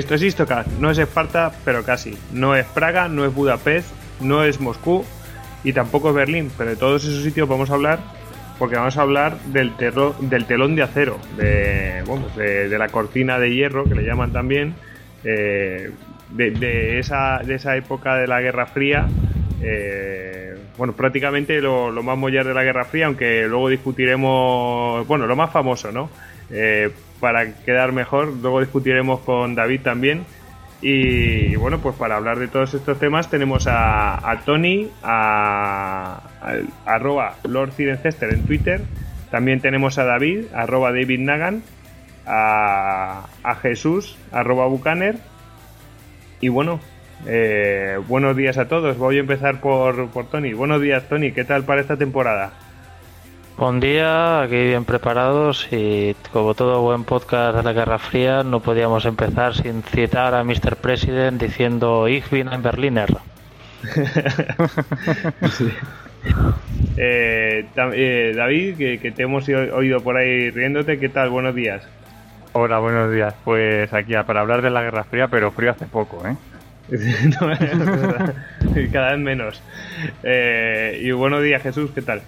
Esto es Istocast, no es Esparta, pero casi. No es Praga, no es Budapest, no es Moscú y tampoco es Berlín, pero de todos esos sitios vamos a hablar porque vamos a hablar del, del telón de acero, de, de, la cortina de hierro, que le llaman también, eh, de, esa, de esa época de la Guerra Fría. Eh, bueno, prácticamente lo, más mollar de la Guerra Fría, aunque luego discutiremos, bueno, lo más famoso, ¿no? Eh, para quedar mejor, luego discutiremos con David también y bueno, pues para hablar de todos estos temas tenemos a, Tony, a, arroba Lord en Twitter, también tenemos a David, arroba David Nagan, a, Jesús, arroba Bucaner, y bueno, eh, buenos días a todos. Voy a empezar por, por Tony. Buenos días, Tony. ¿Qué tal para esta temporada? Buen día, aquí bien preparados y como todo buen podcast de la Guerra Fría no podíamos empezar sin citar a Mr. President diciendo Ich bin ein Berliner. Eh, eh, David, que, te hemos oído por ahí riéndote, ¿qué tal? Buenos días. Hola, buenos días. Pues aquí para hablar de la Guerra Fría, pero frío hace poco, ¿eh? cada vez menos. Eh, y buenos días, Jesús, ¿qué tal?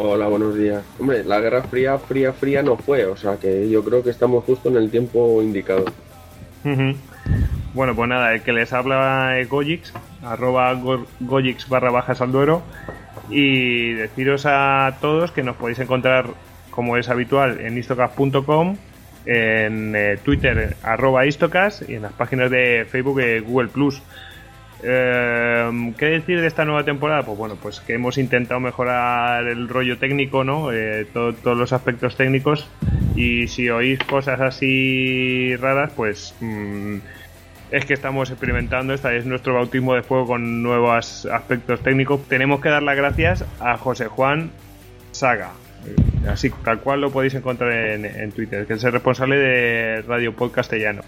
Hola, buenos días. Hombre, la Guerra Fría, fría, fría no fue, o sea que yo creo que estamos justo en el tiempo indicado. Bueno, pues nada, el que les habla es Gojix, arroba barra baja salduero, y deciros a todos que nos podéis encontrar, como es habitual, en istocast.com, en eh, Twitter, arroba istocast, y en las páginas de Facebook y Google Plus. Eh, ¿Qué decir de esta nueva temporada? Pues bueno, pues que hemos intentado mejorar el rollo técnico, ¿no? Eh, todos los aspectos técnicos. Y si oís cosas así raras, pues mm, es que estamos experimentando. Esta es nuestro bautismo de fuego con nuevos aspectos técnicos. Tenemos que dar las gracias a José Juan Saga. Así tal cual lo podéis encontrar en, en Twitter, que es el responsable de Radio Podcastellano.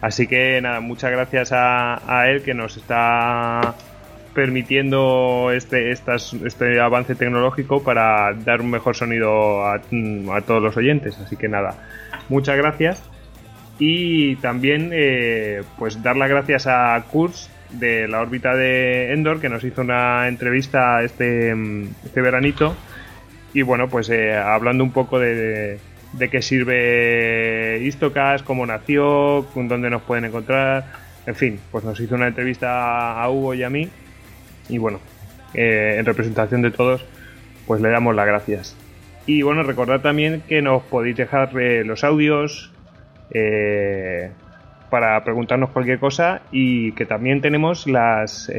Así que nada, muchas gracias a, él que nos está permitiendo este, este avance tecnológico para dar un mejor sonido a, todos los oyentes. Así que nada, muchas gracias. Y también eh, pues dar las gracias a Kurz de la órbita de Endor que nos hizo una entrevista este, este veranito. Y bueno, pues eh, hablando un poco de qué sirve Istocas, cómo nació, dónde nos pueden encontrar. En fin, pues nos hizo una entrevista a Hugo y a mí. Y bueno, eh, en representación de todos, pues le damos las gracias. Y bueno, recordad también que nos podéis dejar eh, los audios eh, para preguntarnos cualquier cosa y que también tenemos las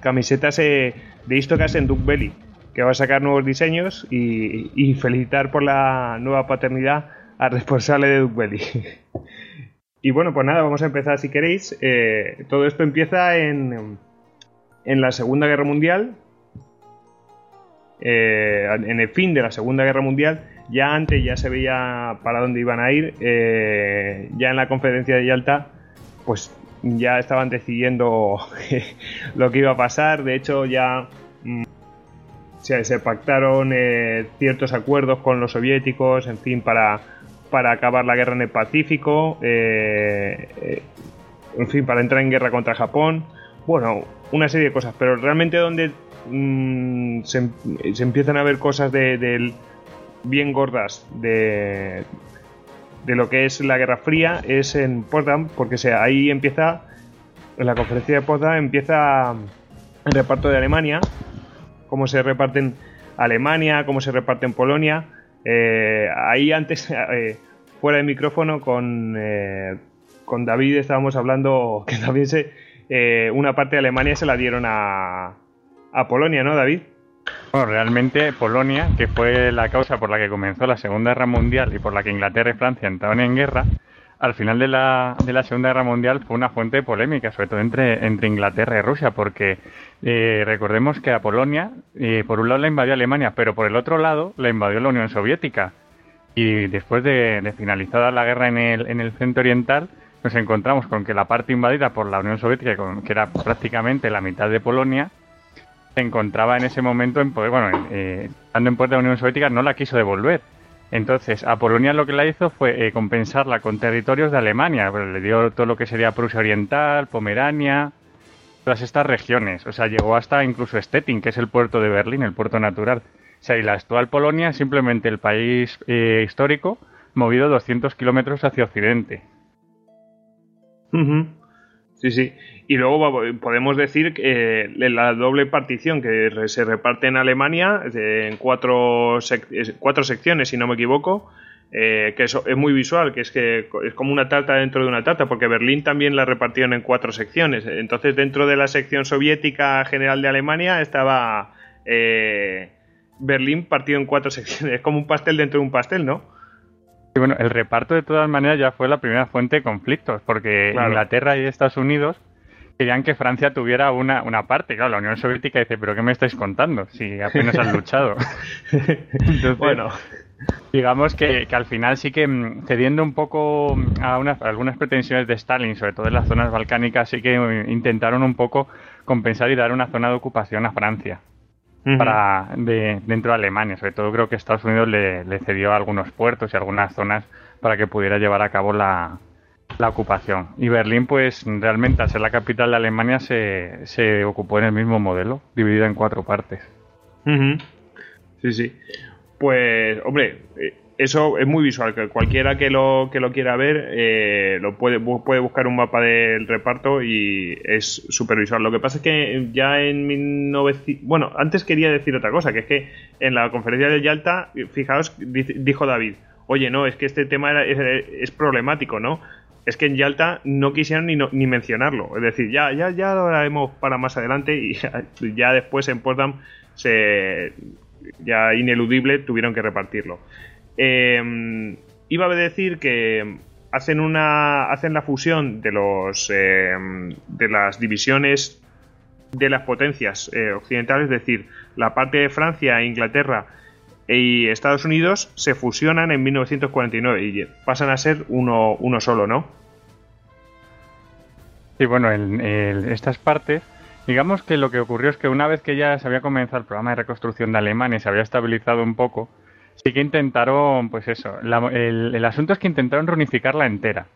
camisetas de Istocas en Duke Belly que va a sacar nuevos diseños y, felicitar por la nueva paternidad al responsable de Duke y bueno, pues nada, vamos a empezar si queréis. Eh, todo esto empieza en, en la Segunda Guerra Mundial. Eh, en el fin de la Segunda Guerra Mundial, ya antes ya se veía para dónde iban a ir. Eh, ya en la conferencia de Yalta, pues ya estaban decidiendo lo que iba a pasar. De hecho, ya se, pactaron eh, ciertos acuerdos con los soviéticos, en fin, para, para acabar la guerra en el Pacífico, eh, eh, en fin, para entrar en guerra contra Japón. Bueno, una serie de cosas, pero realmente donde mm, se, empiezan a ver cosas de, bien gordas de, de lo que es la Guerra Fría es en Potsdam, porque sea, ahí empieza, en la conferencia de Potsdam empieza el reparto de Alemania cómo se reparten Alemania, cómo se reparten Polonia. Eh, ahí antes, eh, fuera de micrófono, con, eh, con David estábamos hablando que también se, una parte de Alemania se la dieron a, a Polonia, ¿no, David? Bueno, realmente Polonia, que fue la causa por la que comenzó la Segunda Guerra Mundial y por la que Inglaterra y Francia entraron en guerra, al final de la, de la Segunda Guerra Mundial fue una fuente de polémica, sobre todo entre, entre Inglaterra y Rusia, porque eh, recordemos que a Polonia, eh, por un lado la invadió Alemania, pero por el otro lado la invadió la Unión Soviética. Y después de, finalizada la guerra en el, en el centro oriental, nos encontramos con que la parte invadida por la Unión Soviética, que era prácticamente la mitad de Polonia, se encontraba en ese momento en poder, bueno, eh, estando en poder de la Unión Soviética, no la quiso devolver Entonces, a Polonia lo que la hizo fue eh, compensarla con territorios de Alemania. Pues le dio todo lo que sería Prusia Oriental, Pomerania, todas estas regiones. O sea, llegó hasta incluso Stettin, que es el puerto de Berlín, el puerto natural. O sea, y la actual Polonia es simplemente el país eh, histórico movido 200 kilómetros hacia occidente. Sí, sí. Y luego podemos decir que eh, la doble partición que se reparte en Alemania en cuatro, cuatro secciones, si no me equivoco, eh, que eso es muy visual, que es que es como una tarta dentro de una tarta, porque Berlín también la repartieron en cuatro secciones. Entonces, dentro de la sección soviética general de Alemania estaba eh, Berlín partido en cuatro secciones. Es como un pastel dentro de un pastel, ¿no? Y bueno, el reparto de todas maneras ya fue la primera fuente de conflictos, porque Inglaterra y Estados Unidos querían que Francia tuviera una, una parte. Claro, la Unión Soviética dice, pero ¿qué me estáis contando? Si apenas han luchado. bueno, digamos que, al final sí que mm, cediendo un poco a, algunas pretensiones de Stalin, sobre todo en las zonas balcánicas, sí que mm, intentaron un poco compensar y dar una zona de ocupación a Francia para de, dentro de Alemania. Sobre todo creo que Estados Unidos le, cedió algunos puertos y algunas zonas para que pudiera llevar a cabo la, la ocupación. Y Berlín, pues realmente al ser la capital de Alemania se, se ocupó en el mismo modelo, dividida en cuatro partes. Sí, sí. Pues, hombre, eh, eso es muy visual, que cualquiera que lo, que lo quiera ver eh, lo puede, puede buscar un mapa del reparto y es súper visual. Lo que pasa es que ya en 1900... Bueno, antes quería decir otra cosa, que es que en la conferencia de Yalta, fijaos, dijo David, oye, no, es que este tema es, problemático, ¿no? Es que en Yalta no quisieron ni, ni mencionarlo. Es decir, ya, ya, ya lo haremos para más adelante y ya, después en Potsdam se ya ineludible tuvieron que repartirlo. Eh, iba a decir que hacen una hacen la fusión de los em, de las divisiones de las potencias eh, occidentales, es decir, la parte de Francia, Inglaterra y Estados Unidos se fusionan en 1949 y pasan a ser uno, uno solo, ¿no? Sí, bueno, en, estas partes, digamos que lo que ocurrió es que una vez que ya se había comenzado el programa de reconstrucción de Alemania y se había estabilizado un poco, Sí que intentaron, pues eso, el, asunto es que intentaron reunificarla entera.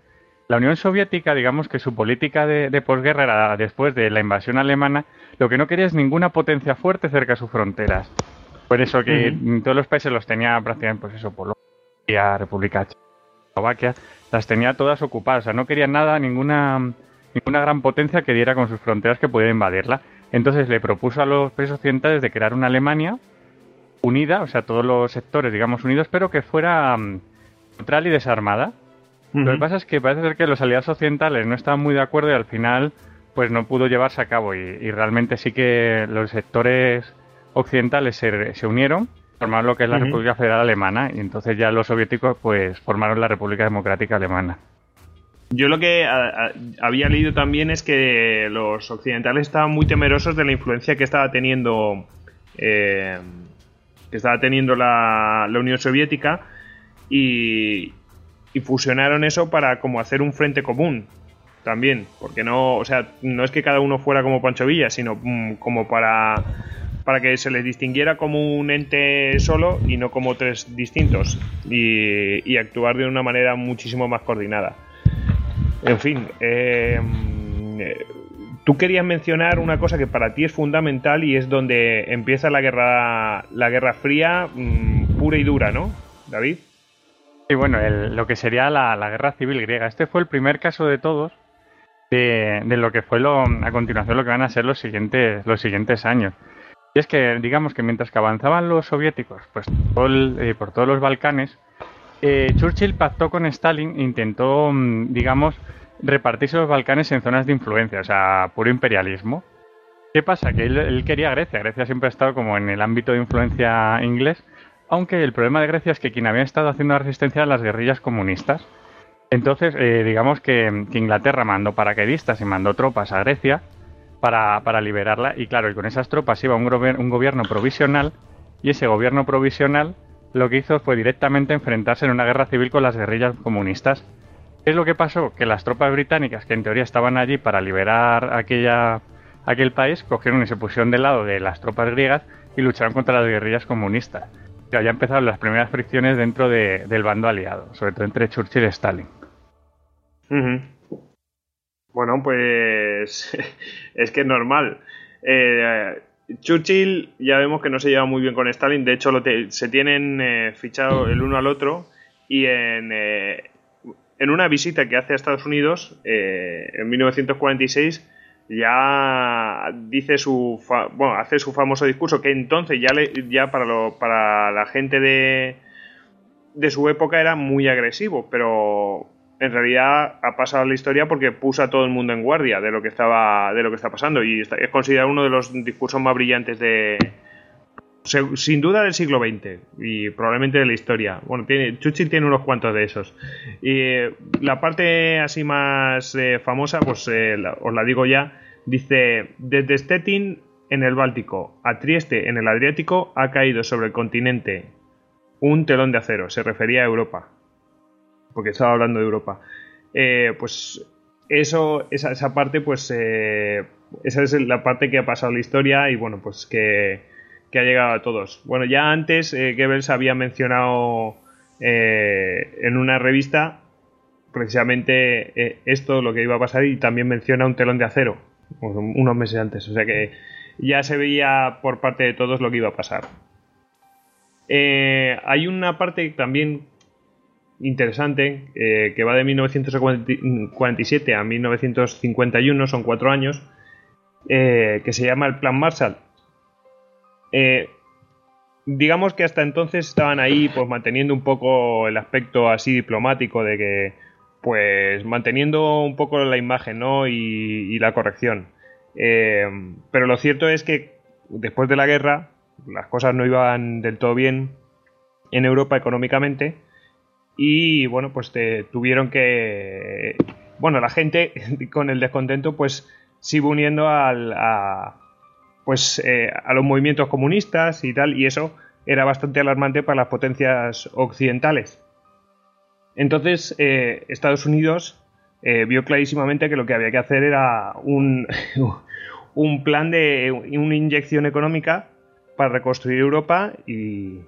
La Unión Soviética, digamos que su política de, posguerra era, después de la invasión alemana, lo que no quería es ninguna potencia fuerte cerca de sus fronteras. Por eso que todos los países los tenía prácticamente, pues eso, Polonia, República Eslovaquia, las tenía todas ocupadas. O sea, no quería nada, ninguna, ninguna gran potencia que diera con sus fronteras que pudiera invadirla. Entonces le propuso a los países occidentales de crear una Alemania unida, o sea, todos los sectores, digamos, unidos, pero que fuera mm, neutral y desarmada. Lo que pasa es que parece ser que los aliados occidentales no estaban muy de acuerdo y al final pues no pudo llevarse a cabo y, realmente sí que los sectores occidentales se, se unieron, formaron lo que es la República Federal Alemana y entonces ya los soviéticos pues formaron la República Democrática Alemana. Yo lo que había leído también es que los occidentales estaban muy temerosos de la influencia que estaba teniendo eh, que estaba teniendo la, Unión Soviética y, fusionaron eso para como hacer un frente común también, porque no, o sea, no es que cada uno fuera como Pancho Villa, sino mm, como para para que se les distinguiera como un ente solo y no como tres distintos y, actuar de una manera muchísimo más coordinada. En fin, eh, Tú querías mencionar una cosa que para ti es fundamental y es donde empieza la guerra, la guerra fría mm, pura y dura, ¿no, David? Sí, bueno, lo que sería la, guerra civil griega. Este fue el primer caso de todos de, lo que fue lo, a continuación lo que van a ser los siguientes, los siguientes años. Y es que, digamos que mientras que avanzaban los soviéticos pues, eh, por todos los Balcanes, eh, Churchill pactó con Stalin e intentó, mm, digamos, repartirse los Balcanes en zonas de influencia, o sea, puro imperialismo. ¿Qué pasa? Que él, quería Grecia. Grecia siempre ha estado como en el ámbito de influencia inglés, aunque el problema de Grecia es que quien había estado haciendo la resistencia eran las guerrillas comunistas. Entonces, eh, digamos que, Inglaterra mandó paracaidistas y mandó tropas a Grecia para, para liberarla. Y claro, y con esas tropas iba un, un gobierno provisional, y ese gobierno provisional lo que hizo fue directamente enfrentarse en una guerra civil con las guerrillas comunistas. ¿Qué es lo que pasó? Que las tropas británicas, que en teoría estaban allí para liberar aquella, aquel país, cogieron y se pusieron del lado de las tropas griegas y lucharon contra las guerrillas comunistas. Ya, ya empezaron las primeras fricciones dentro del bando aliado, sobre todo entre Churchill y Stalin. Bueno, pues es que es normal. Eh, Churchill ya vemos que no se lleva muy bien con Stalin, de hecho se tienen eh, fichado el uno al otro. Y en, eh, en una visita que hace a Estados Unidos en 1946 ya dice su bueno, hace su famoso discurso que entonces ya le, ya para lo, para la gente de de su época era muy agresivo, pero en realidad ha pasado la historia porque puso a todo el mundo en guardia de lo que estaba de lo que está pasando y es considerado uno de los discursos más brillantes de sin duda del siglo XX y probablemente de la historia. Bueno, tiene, tiene unos cuantos de esos. Y eh, la parte así más eh, famosa, pues eh, os la digo ya, dice, desde Stettin en el Báltico a Trieste en el Adriático ha caído sobre el continente un telón de acero, se refería a Europa porque estaba hablando de Europa. Eh, pues eso, esa, parte, pues eh, esa es la parte que ha pasado la historia y bueno, pues que, ha llegado a todos. Bueno, ya antes eh, Goebbels había mencionado en una revista precisamente esto, lo que iba a pasar y también menciona un telón de acero unos meses antes. O sea que ya se veía por parte de todos lo que iba a pasar. hay una parte también interesante eh, que va de 1947 a 1951, son cuatro años, eh, que se llama el Plan Marshall. Eh, digamos que hasta entonces estaban ahí pues manteniendo un poco el aspecto así diplomático de que pues manteniendo un poco la imagen ¿no? y, la corrección. pero lo cierto es que después de la guerra las cosas no iban del todo bien en Europa económicamente y bueno, pues te tuvieron que... Bueno, la gente con el descontento pues sigue uniendo al, a, pues, eh, a los movimientos comunistas y tal, y eso era bastante alarmante para las potencias occidentales. Entonces, eh, Estados Unidos eh, vio clarísimamente que lo que había que hacer era un, un plan de una inyección económica para reconstruir Europa y,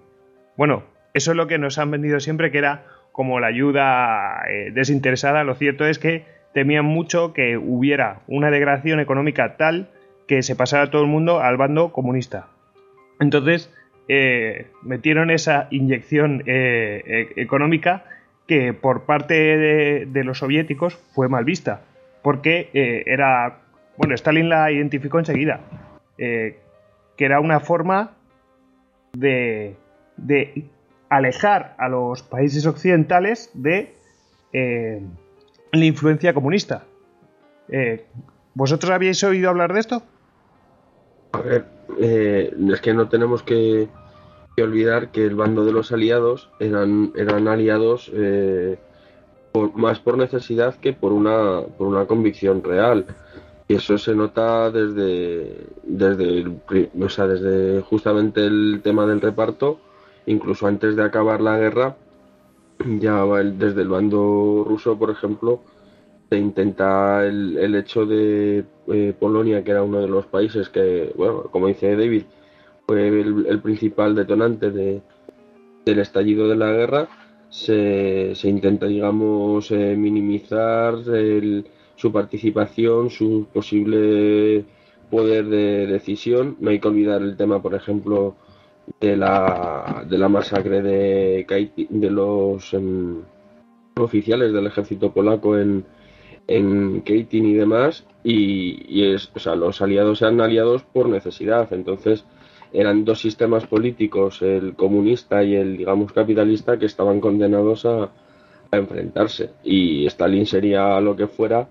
bueno, eso es lo que nos han vendido siempre, que era como la ayuda eh, desinteresada, lo cierto es que temían mucho que hubiera una degradación económica tal que se pasara todo el mundo al bando comunista. Entonces, eh, metieron esa inyección eh, e-, económica que por parte de, los soviéticos fue mal vista, porque era, bueno, Stalin la identificó enseguida, que era una forma de, de alejar a los países occidentales de eh, la influencia comunista. Eh, ¿Vosotros habéis oído hablar de esto? A ver, eh, es que no tenemos que, olvidar que el bando de los aliados eran, eran aliados más por necesidad que por una, por una convicción real. Y eso se nota desde, desde, o sea, desde justamente el tema del reparto incluso antes de acabar la guerra, ya desde el bando ruso, por ejemplo, se intenta el, hecho de eh, Polonia, que era uno de los países que, bueno, como dice David, fue el, principal detonante de, del estallido de la guerra, se, se intenta, digamos, eh, minimizar su participación, su posible poder de decisión. No hay que olvidar el tema, por ejemplo, de la, de la masacre de, de los em, oficiales del ejército polaco en, en y demás, y, es, o sea, los aliados eran aliados por necesidad, entonces eran dos sistemas políticos, el comunista y el, digamos, capitalista, que estaban condenados a, a enfrentarse, y Stalin sería lo que fuera,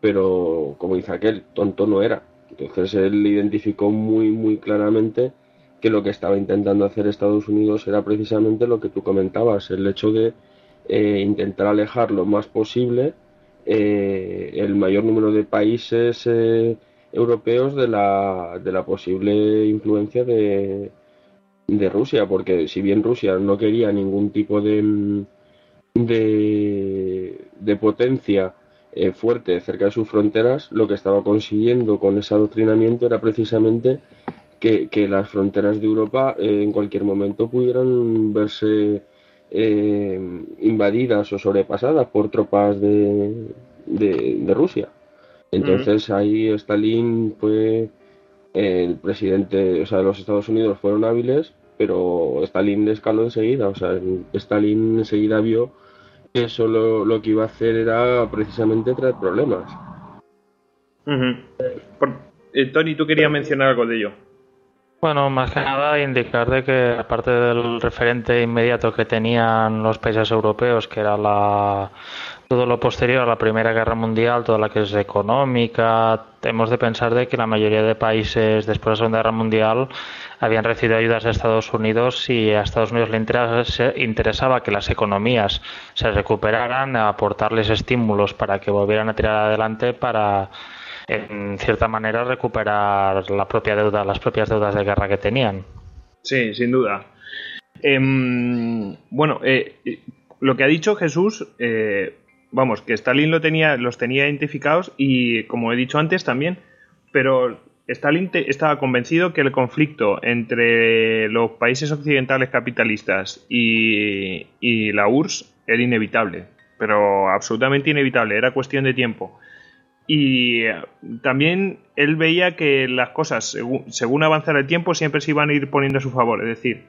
pero como dice aquel, tonto no era. Entonces él identificó muy, muy claramente que lo que estaba intentando hacer Estados Unidos era precisamente lo que tú comentabas, el hecho de eh, intentar alejar lo más posible eh, el mayor número de países eh, europeos de la, de la posible influencia de, de Rusia, porque si bien Rusia no quería ningún tipo de, de, de potencia fuerte cerca de sus fronteras, lo que estaba consiguiendo con ese adoctrinamiento era precisamente que, que las fronteras de Europa eh, en cualquier momento pudieran verse eh, invadidas o sobrepasadas por tropas de, de, Rusia. Entonces ahí Stalin fue el presidente, o sea, los Estados Unidos fueron hábiles, pero Stalin le escaló enseguida, o sea, Stalin enseguida vio que eso lo, que iba a hacer era precisamente traer problemas. Eh, Tony, tú querías mencionar algo de ello. Bueno, más que nada indicar de que aparte del referente inmediato que tenían los países europeos, que era la, todo lo posterior a la Primera Guerra Mundial, toda la es económica, hemos de pensar de que la mayoría de países después de la Segunda Guerra Mundial habían recibido ayudas de Estados Unidos y a Estados Unidos le interesaba que las economías se recuperaran, aportarles estímulos para que volvieran a tirar adelante para en cierta manera recuperar la propia deuda, las propias deudas de guerra que tenían. Sí, sin duda. Em, bueno, eh, lo que ha dicho Jesús, eh, vamos, que Stalin lo tenía, los tenía identificados y, como he dicho antes, también, pero Stalin estaba convencido que el conflicto entre los países occidentales capitalistas y, y la URSS era inevitable, pero absolutamente inevitable, era cuestión de tiempo. Y eh, también él veía que las cosas, según, avanzara el tiempo, siempre se iban a ir poniendo a su favor. Es decir,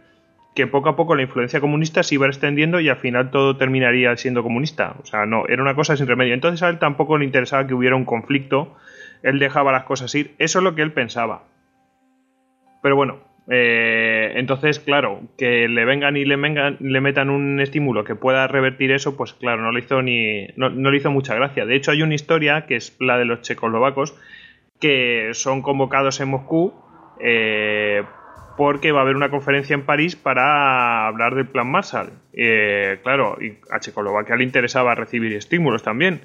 que poco a poco la influencia comunista se iba extendiendo y al final todo terminaría siendo comunista. O sea, no, era una cosa sin remedio. Entonces a él tampoco le interesaba que hubiera un conflicto. Él dejaba las cosas ir. Eso es lo que él pensaba. Pero bueno, eh, entonces, claro, que le vengan y le, metan un estímulo que pueda revertir eso, pues claro, no le hizo ni. No, le hizo mucha gracia. De hecho, hay una historia que es la de los checoslovacos que son convocados en Moscú eh, porque va a haber una conferencia en París para hablar del plan Marshall. Eh, claro, y a Checoslovaquia le interesaba recibir estímulos también,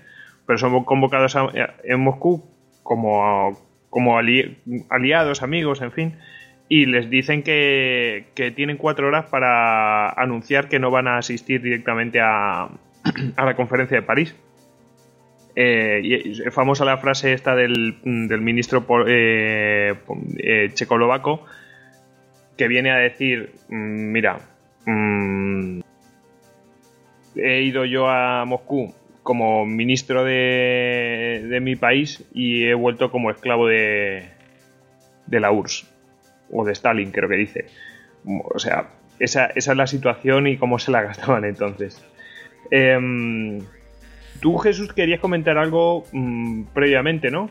pero son convocados en Moscú como, como aliados, amigos, en fin y les dicen que, tienen cuatro horas para anunciar que no van a asistir directamente a, la conferencia de París. Eh, y es famosa la frase esta del, ministro eh, eh, que viene a decir, mm, mira, mm, he ido yo a Moscú como ministro de, mi país y he vuelto como esclavo de la URSS o de Stalin, creo que dice. O sea, esa, esa es la situación y cómo se la gastaban entonces. Em, tú, Jesús, querías comentar algo mm, previamente, ¿no?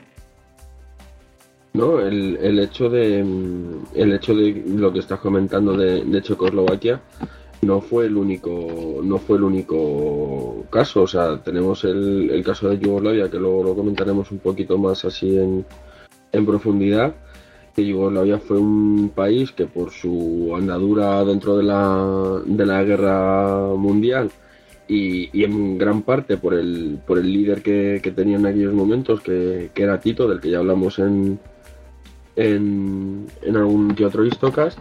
No, el, el, hecho de el hecho de lo que estás comentando de, de Checoslovaquia no fue el único no fue el único caso, o sea, tenemos el, el caso de Yugoslavia que luego lo comentaremos un poquito más así en, en profundidad Yugoslavia fue un país que por su andadura dentro de la, de la guerra mundial y, en gran parte por el, por el líder que, tenía en aquellos momentos, que, era Tito, del que ya hablamos en, en, algún que otro Histocast,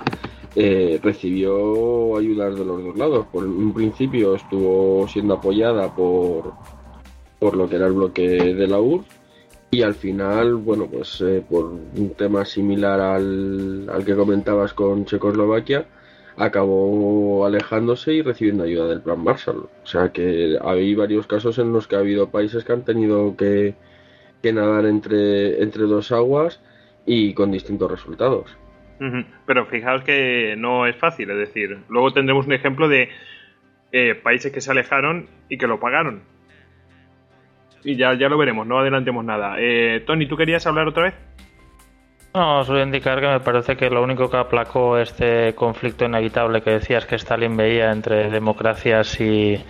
eh, recibió ayudas de los dos lados. Por un principio estuvo siendo apoyada por, por lo que era el bloque de la URSS y al final, bueno, pues eh, por un tema similar al, al que comentabas con Checoslovaquia, acabó alejándose y recibiendo ayuda del Plan Marshall. O sea que hay varios casos en los que ha habido países que han tenido que, nadar entre, entre dos aguas y con distintos resultados. Pero fijaos que no es fácil, es decir, luego tendremos un ejemplo de eh, países que se alejaron y que lo pagaron y ya, ya lo veremos, no adelantemos nada. Eh, Tony, ¿tú querías hablar otra vez? No, os voy a indicar que me parece que lo único que aplacó este conflicto inevitable que decías que Stalin veía entre democracias y,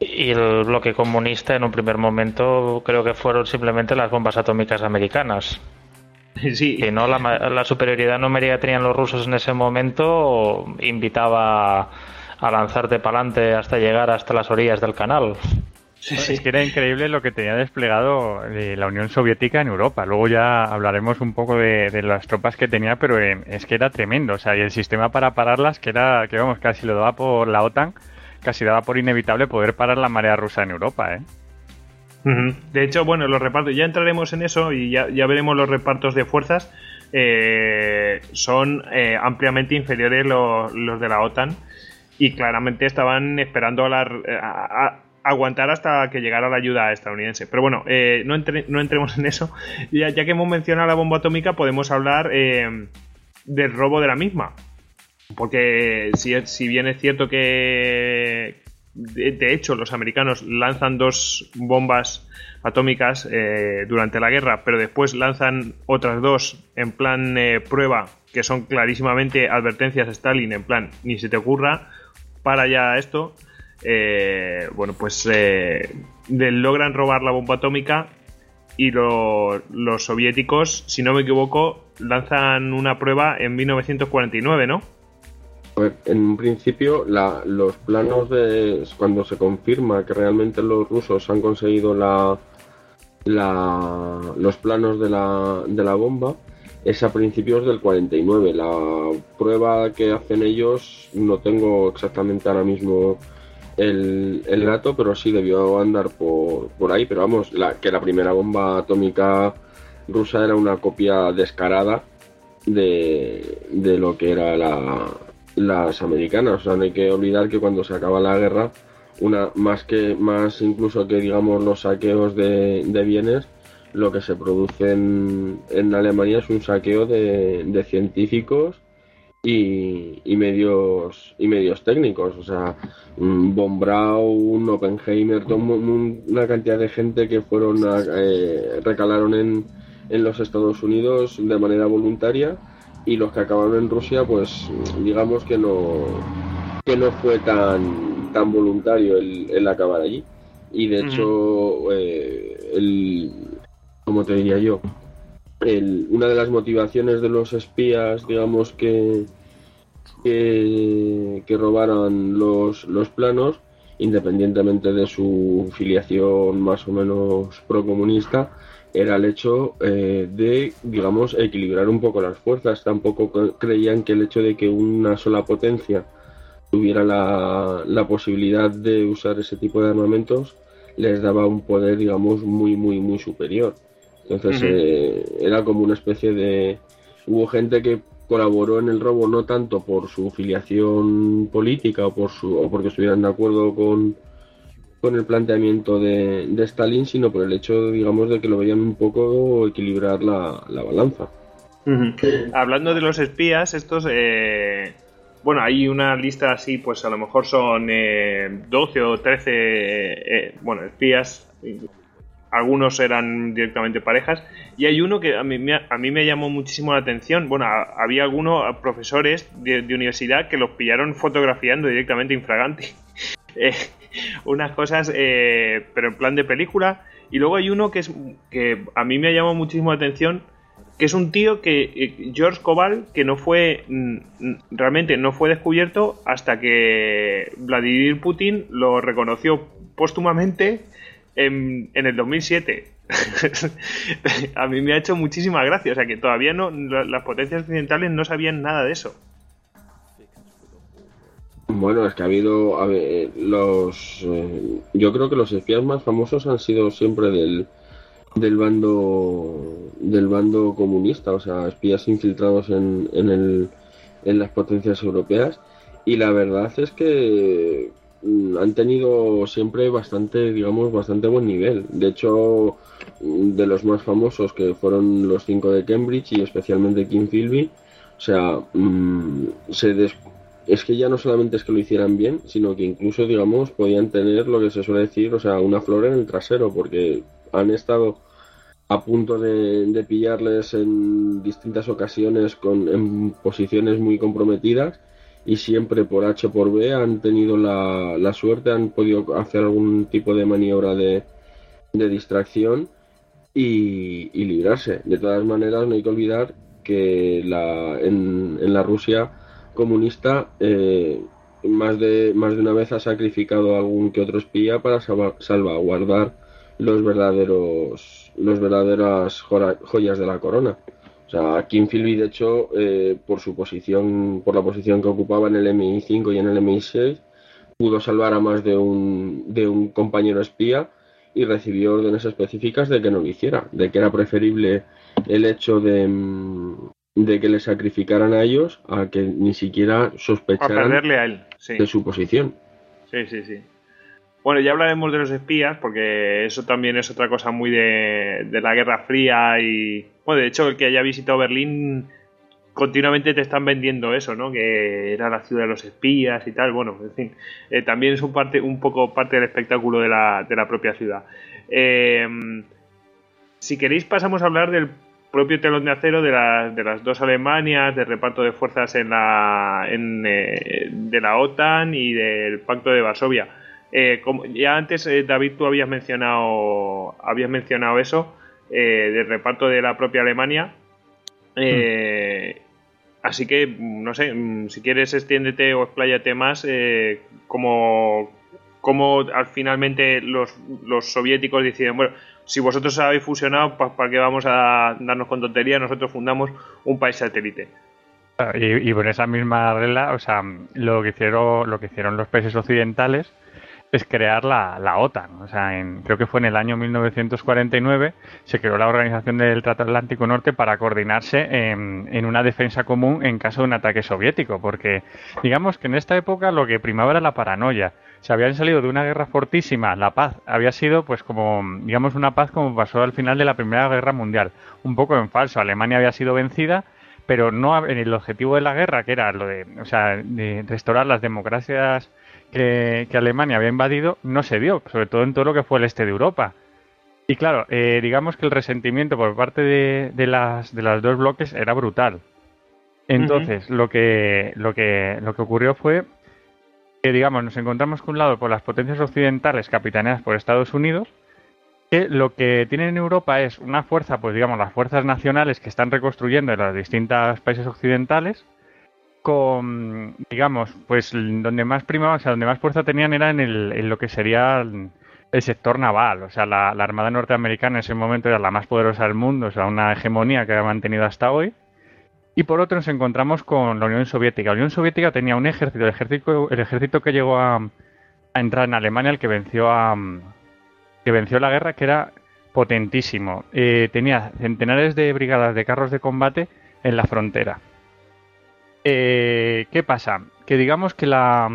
y el bloque comunista en un primer momento creo que fueron simplemente las bombas atómicas americanas. Sí. Y no la, la superioridad numérica que tenían los rusos en ese momento invitaba a lanzarte para adelante hasta llegar hasta las orillas del canal. Es que era increíble lo que tenía desplegado eh, la Unión Soviética en Europa. Luego ya hablaremos un poco de, las tropas que tenía, pero eh, es que era tremendo. O sea, y el sistema para pararlas, que era, que vamos, casi lo daba por la OTAN, casi daba por inevitable poder parar la marea rusa en Europa, ¿eh? De hecho, bueno, los repartos, ya entraremos en eso y ya, veremos los repartos de fuerzas, eh, son eh, ampliamente inferiores los, los, de la OTAN y claramente estaban esperando a, aguantar hasta que llegara la ayuda estadounidense. Pero bueno, eh, no, entremos en eso. Ya, ya, que hemos mencionado la bomba atómica, podemos hablar del robo de la misma. Porque si, si bien es cierto que, de, hecho, los americanos lanzan dos bombas atómicas eh, durante la guerra, pero después lanzan otras dos en plan eh, prueba, que son clarísimamente advertencias a Stalin, en plan, ni se te ocurra, para ya esto. Eh, bueno, pues logran robar la bomba atómica y los soviéticos, si no me equivoco, lanzan una prueba en 1949, ¿no? en un principio, los planos de. Cuando se confirma que realmente los rusos han conseguido la, los planos de la, de la bomba, es a principios del 49. La prueba que hacen ellos, no tengo exactamente ahora mismo el, el dato, pero sí debió andar por, por ahí. Pero vamos, la, que la primera bomba atómica rusa era una copia descarada de, de lo que era la, las americanas. O sea, no hay que olvidar que cuando se acaba la guerra, una más que más incluso que digamos los saqueos de, bienes, lo que se produce en, Alemania es un saqueo de, científicos y, medios y medios técnicos. O sea, Von Braun, Oppenheimer, una cantidad de gente que fueron eh, recalaron en, en los Estados Unidos de manera voluntaria y los que acabaron en Rusia, pues digamos que no, que no fue tan, tan voluntario el, acabar allí. Y de hecho, eh, el, como te diría yo, el, una de las motivaciones de los espías, digamos, que, que, robaron los, los planos, independientemente de su filiación más o menos procomunista, era el hecho eh, de, digamos, equilibrar un poco las fuerzas. Tampoco creían que el hecho de que una sola potencia tuviera la, la posibilidad de usar ese tipo de armamentos les daba un poder, digamos, muy, muy, muy superior. Entonces eh, era como una especie de... Hubo gente que colaboró en el robo no tanto por su filiación política o, por su, o porque estuvieran de acuerdo con, con el planteamiento de, Stalin, sino por el hecho, digamos, de que lo veían un poco equilibrar la, balanza. Hablando de los espías, estos, eh, bueno, hay una lista así, pues a lo mejor son 12 eh, o 13, eh, bueno, espías, algunos eran directamente parejas, y hay uno que a mí, a mí me llamó muchísimo la atención, bueno, había algunos profesores de, universidad que los pillaron fotografiando directamente infraganti. unas cosas, eh, pero en plan de película. Y luego hay uno que es que a mí me llamado muchísimo la atención, que es un tío que eh, George Cobal, que no fue realmente no fue descubierto hasta que Vladimir Putin lo reconoció póstumamente en, el 2007. a mí me ha hecho muchísima gracia, o sea que todavía no las potencias occidentales no sabían nada de eso. Bueno, es que ha habido los. Eh, yo creo que los espías más famosos han sido siempre del, del bando del bando comunista, o sea, espías infiltrados en, en, el, en las potencias europeas. Y la verdad es que han tenido siempre bastante, digamos, bastante buen nivel. De hecho, de los más famosos que fueron los cinco de Cambridge y especialmente Kim Philby, o sea, mm, se, des, es que ya no solamente es que lo hicieran bien, sino que incluso, digamos, podían tener lo que se suele decir, o sea, una flor en el trasero, porque han estado a punto de, pillarles en distintas ocasiones con, en posiciones muy comprometidas y siempre por H por B han tenido la, suerte, han podido hacer algún tipo de maniobra de, distracción y, librarse. De todas maneras, no hay que olvidar que la, en, en la Rusia comunista eh, más, de, más de una vez ha sacrificado a algún que otro espía para salvaguardar los verdaderos los verdaderas joyas de la corona. O sea, Kim Philby, de hecho, eh, por su posición, por la posición que ocupaba en el MI5 y en el MI6, pudo salvar a más de un, de un compañero espía y recibió órdenes específicas de que no lo hiciera, de que era preferible el hecho de, mm, de que le sacrificaran a ellos a que ni siquiera sospecharan a él, de su posición. Sí, sí, sí. Bueno, ya hablaremos de los espías, porque eso también es otra cosa muy de, de la Guerra Fría y... Bueno, de hecho, el que haya visitado Berlín continuamente te están vendiendo eso, ¿no? Que era la ciudad de los espías y tal. Bueno, en fin, eh, también es un, parte, un poco parte del espectáculo de la, de la propia ciudad. Eh, si queréis pasamos a hablar del propio telón de acero de, de las dos Alemanias, del reparto de fuerzas en la, en, eh, de la OTAN y del Pacto de Varsovia. como, ya antes, David, tú habías mencionado, habías mencionado eso, del reparto de la propia Alemania. Eh, Así que, no sé, mm, si quieres extiéndete o expláyate más, eh, como, como al finalmente los, los soviéticos deciden, bueno, si vosotros habéis fusionado, ¿para qué vamos a darnos con tonterías? Nosotros fundamos un país satélite. Y, y por esa misma regla, o sea, lo que hicieron, lo que hicieron los países occidentales es crear la, la OTAN. O sea, en, creo que fue en el año 1949 se creó la Organización del Trato Atlántico Norte para coordinarse en, en, una defensa común en caso de un ataque soviético, porque digamos que en esta época lo que primaba era la paranoia. Se habían salido de una guerra fortísima, la paz había sido pues como, digamos, una paz como pasó al final de la Primera Guerra Mundial, un poco en falso. Alemania había sido vencida, pero no en el objetivo de la guerra, que era lo de, o sea, de restaurar las democracias que, Alemania había invadido no se dio, sobre todo en todo lo que fue el este de Europa. Y claro, eh, digamos que el resentimiento por parte de, de, las, de las dos bloques era brutal. Entonces, lo, que, lo, que, lo que ocurrió fue que, digamos, nos encontramos con un lado por las potencias occidentales capitaneadas por Estados Unidos, que lo que tienen en Europa es una fuerza, pues digamos, las fuerzas nacionales que están reconstruyendo en los distintos países occidentales, con, digamos, pues donde más primaba, o sea, donde más fuerza tenían era en, el, en lo que sería el, sector naval. O sea, la, Armada norteamericana en ese momento era la más poderosa del mundo, o sea, una hegemonía que ha mantenido hasta hoy. Y por otro nos encontramos con la Unión Soviética. La Unión Soviética tenía un ejército, el ejército, el ejército que llegó a, a entrar en Alemania, el que venció a que venció la guerra, que era potentísimo. Eh, tenía centenares de brigadas de carros de combate en la frontera. Eh, ¿Qué pasa? Que digamos que la,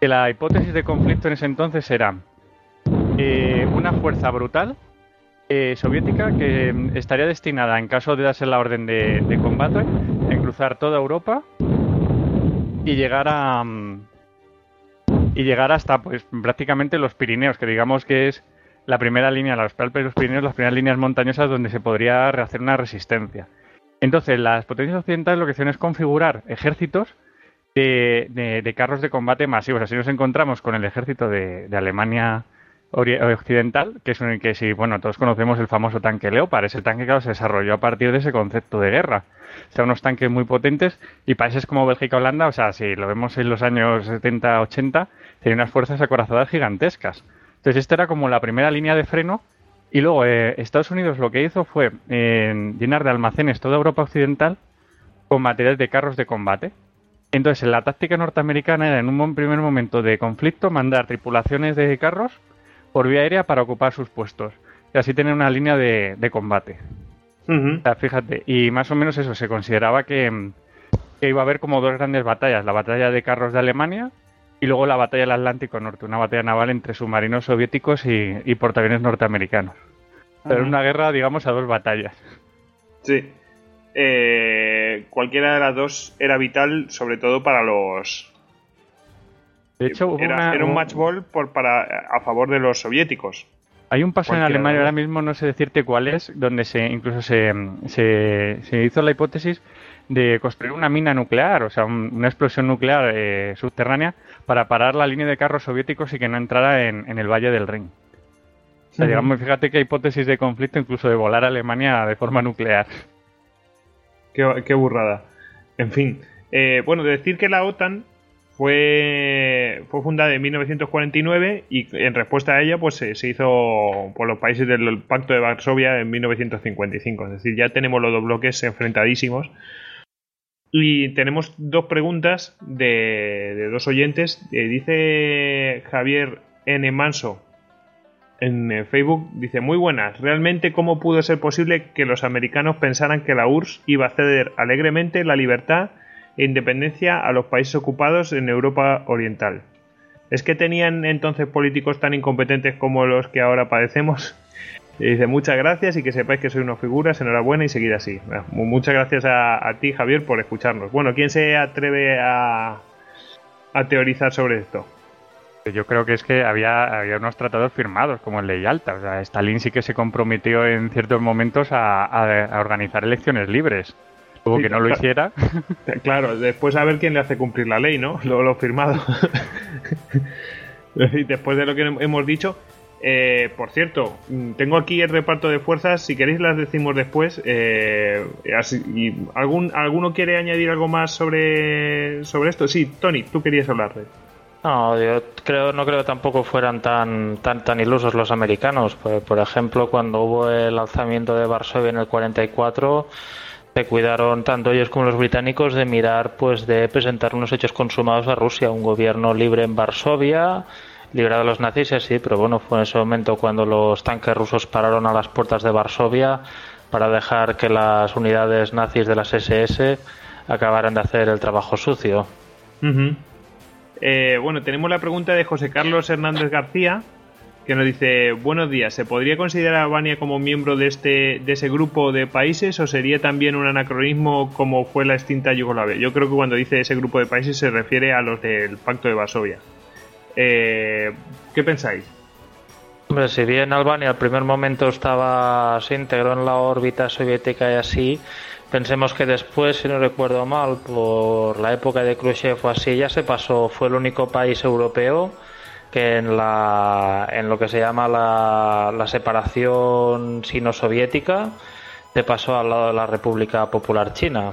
la hipótesis de conflicto en ese entonces era eh, una fuerza brutal eh, soviética que estaría destinada, en caso de darse la orden de, combate, en cruzar toda Europa y llegar a y llegar hasta pues prácticamente los Pirineos, que digamos que es la primera línea, los Pirineos, las primeras líneas montañosas donde se podría hacer una resistencia. Entonces, las potencias occidentales lo que hacen es configurar ejércitos de, carros de combate masivos. Así nos encontramos con el ejército de, Alemania Occidental, que es un que si, bueno, todos conocemos el famoso tanque Leopard. Ese tanque, que se desarrolló a partir de ese concepto de guerra. O sea, unos tanques muy potentes y países como Bélgica Holanda, o sea, si lo vemos en los años 70-80, tenían unas fuerzas acorazadas gigantescas. Entonces, esta era como la primera línea de freno y luego eh, Estados Unidos lo que hizo fue eh, llenar de almacenes toda Europa Occidental con materiales de carros de combate. Entonces, la táctica norteamericana era en un primer momento de conflicto mandar tripulaciones de carros por vía aérea para ocupar sus puestos y así tener una línea de, combate. fíjate, y más o menos eso, se consideraba que, que iba a haber como dos grandes batallas, la batalla de carros de Alemania y luego la batalla del Atlántico Norte, una batalla naval entre submarinos soviéticos y, portaaviones norteamericanos. Pero una guerra, digamos, a dos batallas. Sí. Eh, cualquiera de las dos era vital, sobre todo para los. De hecho, era, un match ball por, para, a favor de los soviéticos. Hay un paso en Alemania, ahora mismo no sé decirte cuál es, donde se incluso se, se, se hizo la hipótesis de construir una mina nuclear, o sea, una explosión nuclear eh, subterránea para parar la línea de carros soviéticos y que no entrara en, el Valle del Rin. O sea, digamos, fíjate que hay hipótesis de conflicto incluso de volar a Alemania de forma nuclear. Qué, burrada. En fin, eh, bueno, decir que la OTAN fue, fue fundada en 1949 y en respuesta a ella pues se, hizo por los países del Pacto de Varsovia en 1955. Es decir, ya tenemos los dos bloques enfrentadísimos y tenemos dos preguntas de, dos oyentes. Eh, dice Javier N. Manso en eh, Facebook dice muy buenas, realmente cómo pudo ser posible que los americanos pensaran que la URSS iba a ceder alegremente la libertad e independencia a los países ocupados en Europa Oriental. ¿Es que tenían entonces políticos tan incompetentes como los que ahora padecemos? Y dice muchas gracias y que sepáis que soy una figura, enhorabuena y seguir así. muchas gracias a, ti, Javier, por escucharnos. Bueno, ¿quién se atreve a, a teorizar sobre esto? Yo creo que es que había, había unos tratados firmados, como en Ley Alta. O sea, Stalin sí que se comprometió en ciertos momentos a, organizar elecciones libres. Luego que no lo hiciera. Claro, después a ver quién le hace cumplir la ley, ¿no? Lo, lo firmado. después de lo que hemos dicho, eh, por cierto, mm, tengo aquí el reparto de fuerzas. Si queréis, las decimos después. Eh, y ¿algún, ¿Alguno quiere añadir algo más sobre, sobre esto? Sí, Tony, tú querías hablar. No, yo creo, no creo que tampoco fueran tan, tan, tan ilusos los americanos. Por, ejemplo, cuando hubo el alzamiento de Varsovia en el 44, se cuidaron tanto ellos como los británicos de mirar, pues, de presentar unos hechos consumados a Rusia, un gobierno libre en Varsovia, librado de los nazis, sí, pero bueno, fue en ese momento cuando los tanques rusos pararon a las puertas de Varsovia para dejar que las unidades nazis de las SS acabaran de hacer el trabajo sucio. Eh, bueno, tenemos la pregunta de José Carlos Hernández García, que nos dice, buenos días, ¿se podría considerar a Albania como miembro de, este, de ese grupo de países o sería también un anacronismo como fue la extinta Yugoslavia? Yo creo que cuando dice ese grupo de países se refiere a los del Pacto de Varsovia. Eh, ¿Qué pensáis? Hombre, si bien Albania al primer momento estaba, se integró en la órbita soviética y así, Pensemos que después, si no recuerdo mal, por la época de Khrushchev o así, ya se pasó, fue el único país europeo que en, la, en lo que se llama la, la separación sino-soviética se pasó al lado de la República Popular China.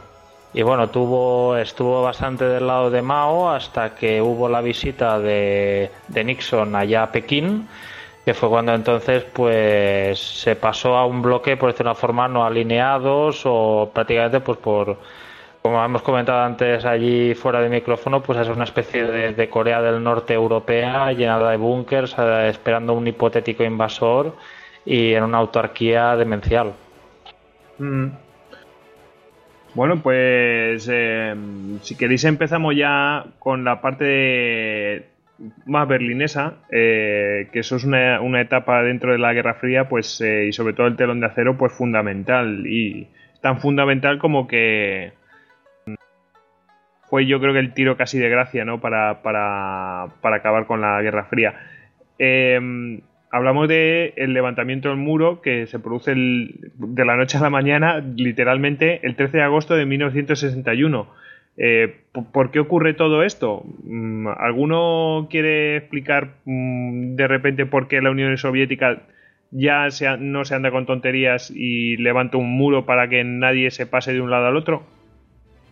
Y bueno, tuvo, estuvo bastante del lado de Mao hasta que hubo la visita de, de Nixon allá a Pekín que fue cuando entonces pues se pasó a un bloque por decirlo de una forma no alineados o prácticamente pues por como hemos comentado antes allí fuera de micrófono pues es una especie de, Corea del Norte europea llenada de búnkers eh, esperando un hipotético invasor y en una autarquía demencial mm. Bueno, pues eh, si queréis empezamos ya con la parte más berlinesa, eh, que eso es una, una, etapa dentro de la Guerra Fría, pues eh, y sobre todo el telón de acero, pues fundamental y tan fundamental como que fue yo creo que el tiro casi de gracia, ¿no? Para, para, para acabar con la Guerra Fría. Em, hablamos de el levantamiento del muro que se produce de la noche a la mañana, literalmente el 13 de agosto de 1961 eh, ¿Por qué ocurre todo esto? Mm, ¿Alguno quiere explicar mm, de repente por qué la Unión Soviética ya no se anda con tonterías y levanta un muro para que nadie se pase de un lado al otro?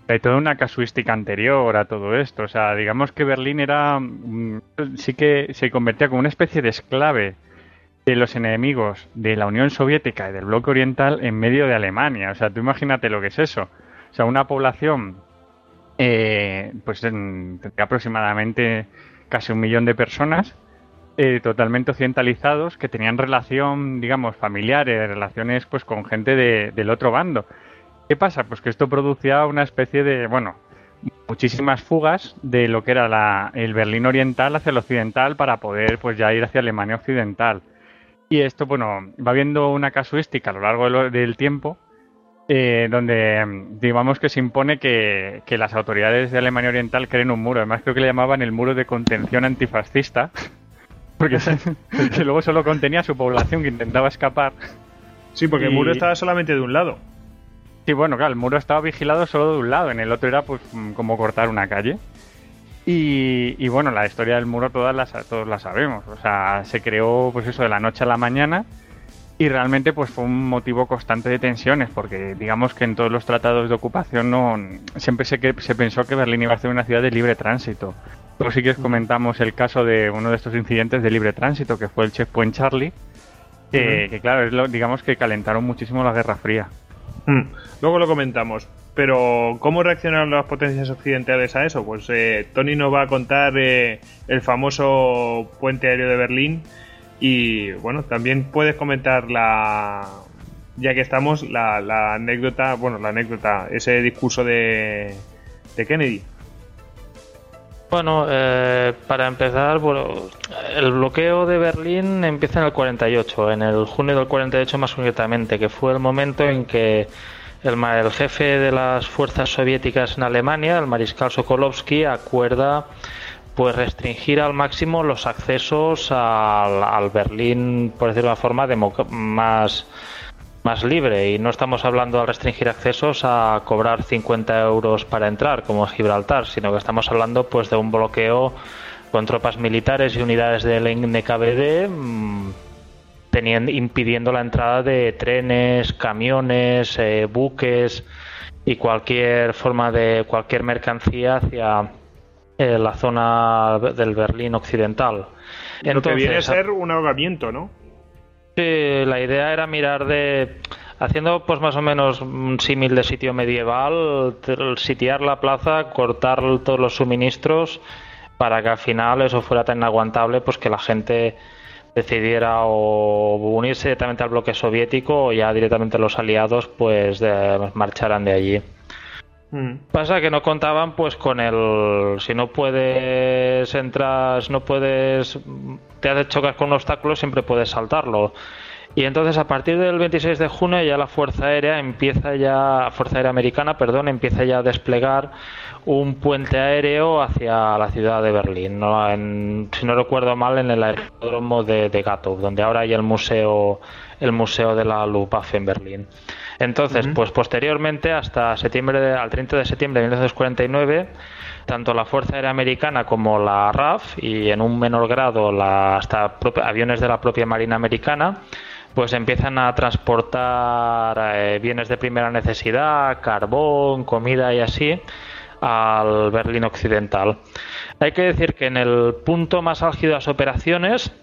Hay toda una casuística anterior a todo esto. O sea, digamos que Berlín era. Mm, sí que se convertía como una especie de esclave de los enemigos de la Unión Soviética y del bloque oriental en medio de Alemania. O sea, tú imagínate lo que es eso. O sea, una población eh, pues tendría aproximadamente casi un millón de personas eh, totalmente occidentalizados que tenían relación, digamos, familiares, relaciones pues con gente del otro bando. ¿Qué pasa? Pues que esto producía una especie de, bueno, muchísimas fugas de lo que era el Berlín oriental hacia el occidental para poder pues ya ir hacia Alemania occidental. Y esto, bueno, va viendo una casuística a lo largo del tiempo eh, donde digamos que se impone que, las autoridades de Alemania Oriental creen un muro. Además creo que le llamaban el muro de contención antifascista, porque luego solo contenía su población que intentaba escapar. Sí, porque el muro estaba solamente de un lado. Sí, bueno, claro, el muro estaba vigilado solo de un lado, en el otro era pues como cortar una calle. Y, y bueno, la historia del muro todas las, todos la sabemos. O sea, se creó pues eso de la noche a la mañana y realmente pues fue un motivo constante de tensiones porque digamos que en todos los tratados de ocupación no siempre se, se pensó que Berlín iba a ser una ciudad de libre tránsito. Luego sí que comentamos el caso de uno de estos incidentes de libre tránsito que fue el Checkpoint Charlie, que, claro, es lo, digamos que calentaron muchísimo la Guerra Fría. Mm. Luego lo comentamos. Pero, ¿cómo reaccionaron las potencias occidentales a eso? Pues eh, Tony nos va a contar eh, el famoso puente aéreo de Berlín, Y bueno, también puedes comentar la, ya que estamos, la, anécdota, bueno, la anécdota, ese discurso de, de Kennedy. Bueno, eh, para empezar, bueno, el bloqueo de Berlín empieza en el 48, en el junio del 48 más concretamente, que fue el momento en que el, el jefe de las fuerzas soviéticas en Alemania, el mariscal Sokolovsky, acuerda pues restringir al máximo los accesos al, al Berlín, por decirlo de una forma, más más libre. Y no estamos hablando de restringir accesos a cobrar 50 euros para entrar como Gibraltar, sino que estamos hablando pues de un bloqueo con tropas militares y unidades del NKVD teniendo, impidiendo la entrada de trenes, camiones, eh, buques y cualquier forma de cualquier mercancía hacia eh, la zona del Berlín occidental. Entonces, Lo que viene a ser un ahogamiento, ¿no? Sí, la idea era mirar de haciendo pues más o menos un símil de sitio medieval, sitiar la plaza, cortar todos los suministros para que al final eso fuera tan inaguantable pues que la gente decidiera o unirse directamente al bloque soviético o ya directamente los aliados pues marcharan de allí. Mm. Pasa que no contaban pues con el si no puedes entrar, si no puedes te haces chocas con un obstáculo, siempre puedes saltarlo. Y entonces a partir del 26 de junio ya la Fuerza Aérea empieza ya, Fuerza Aérea Americana, perdón, empieza ya a desplegar un puente aéreo hacia la ciudad de Berlín. si no recuerdo mal, en el aeródromo de, de Gatow, donde ahora hay el museo, el museo de la Luftwaffe en Berlín. Entonces, pues posteriormente, hasta septiembre, al 30 de septiembre de 1949, tanto la Fuerza Aérea Americana como la RAF y en un menor grado la, hasta aviones de la propia Marina Americana pues empiezan a transportar eh, bienes de primera necesidad, carbón, comida y así al Berlín Occidental. Hay que decir que en el punto más álgido de las operaciones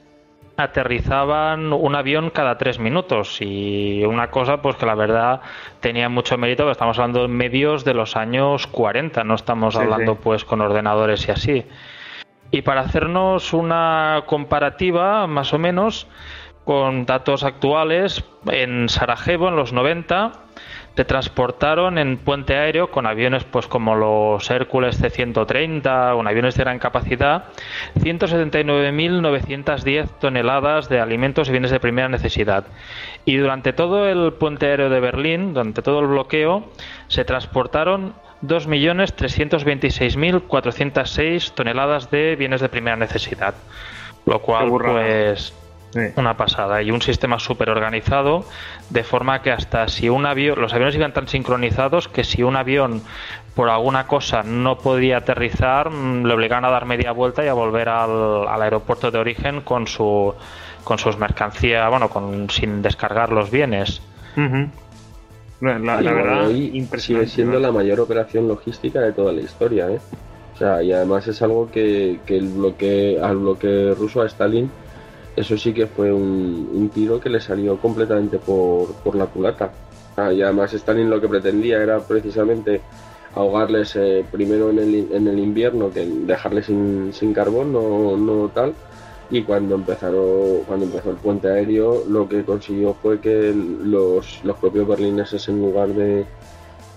aterrizaban un avión cada tres minutos y una cosa pues que la verdad tenía mucho mérito estamos hablando de medios de los años 40 no estamos hablando pues con ordenadores y así y para hacernos una comparativa más o menos con datos actuales en Sarajevo en los 90 se transportaron en puente aéreo con aviones pues como los Hércules C-130, con aviones de gran capacidad, 179.910 toneladas de alimentos y bienes de primera necesidad. Y durante todo el puente aéreo de Berlín, durante todo el bloqueo, se transportaron 2.326.406 toneladas de bienes de primera necesidad. Lo cual, pues, una pasada y un sistema súper organizado de forma que hasta si un avión, los aviones iban tan sincronizados que si un avión por alguna cosa no podía aterrizar, mm, le obligaban a dar media vuelta y a volver al, aeropuerto de origen con su con sus mercancías, bueno, con sin descargar los bienes. La, verdad, sigue siendo la mayor operación logística de toda la historia, ¿eh? O sea, y además es algo que, que el bloque, al bloque ruso a Stalin eso sí que fue un, tiro que le salió completamente por, la culata. Ah, y además Stalin lo que pretendía era precisamente ahogarles eh, primero en el, en el, invierno, que dejarles sin, sin carbón, no, no, tal. Y cuando empezaron, cuando empezó el puente aéreo, lo que consiguió fue que los, los propios berlineses en lugar de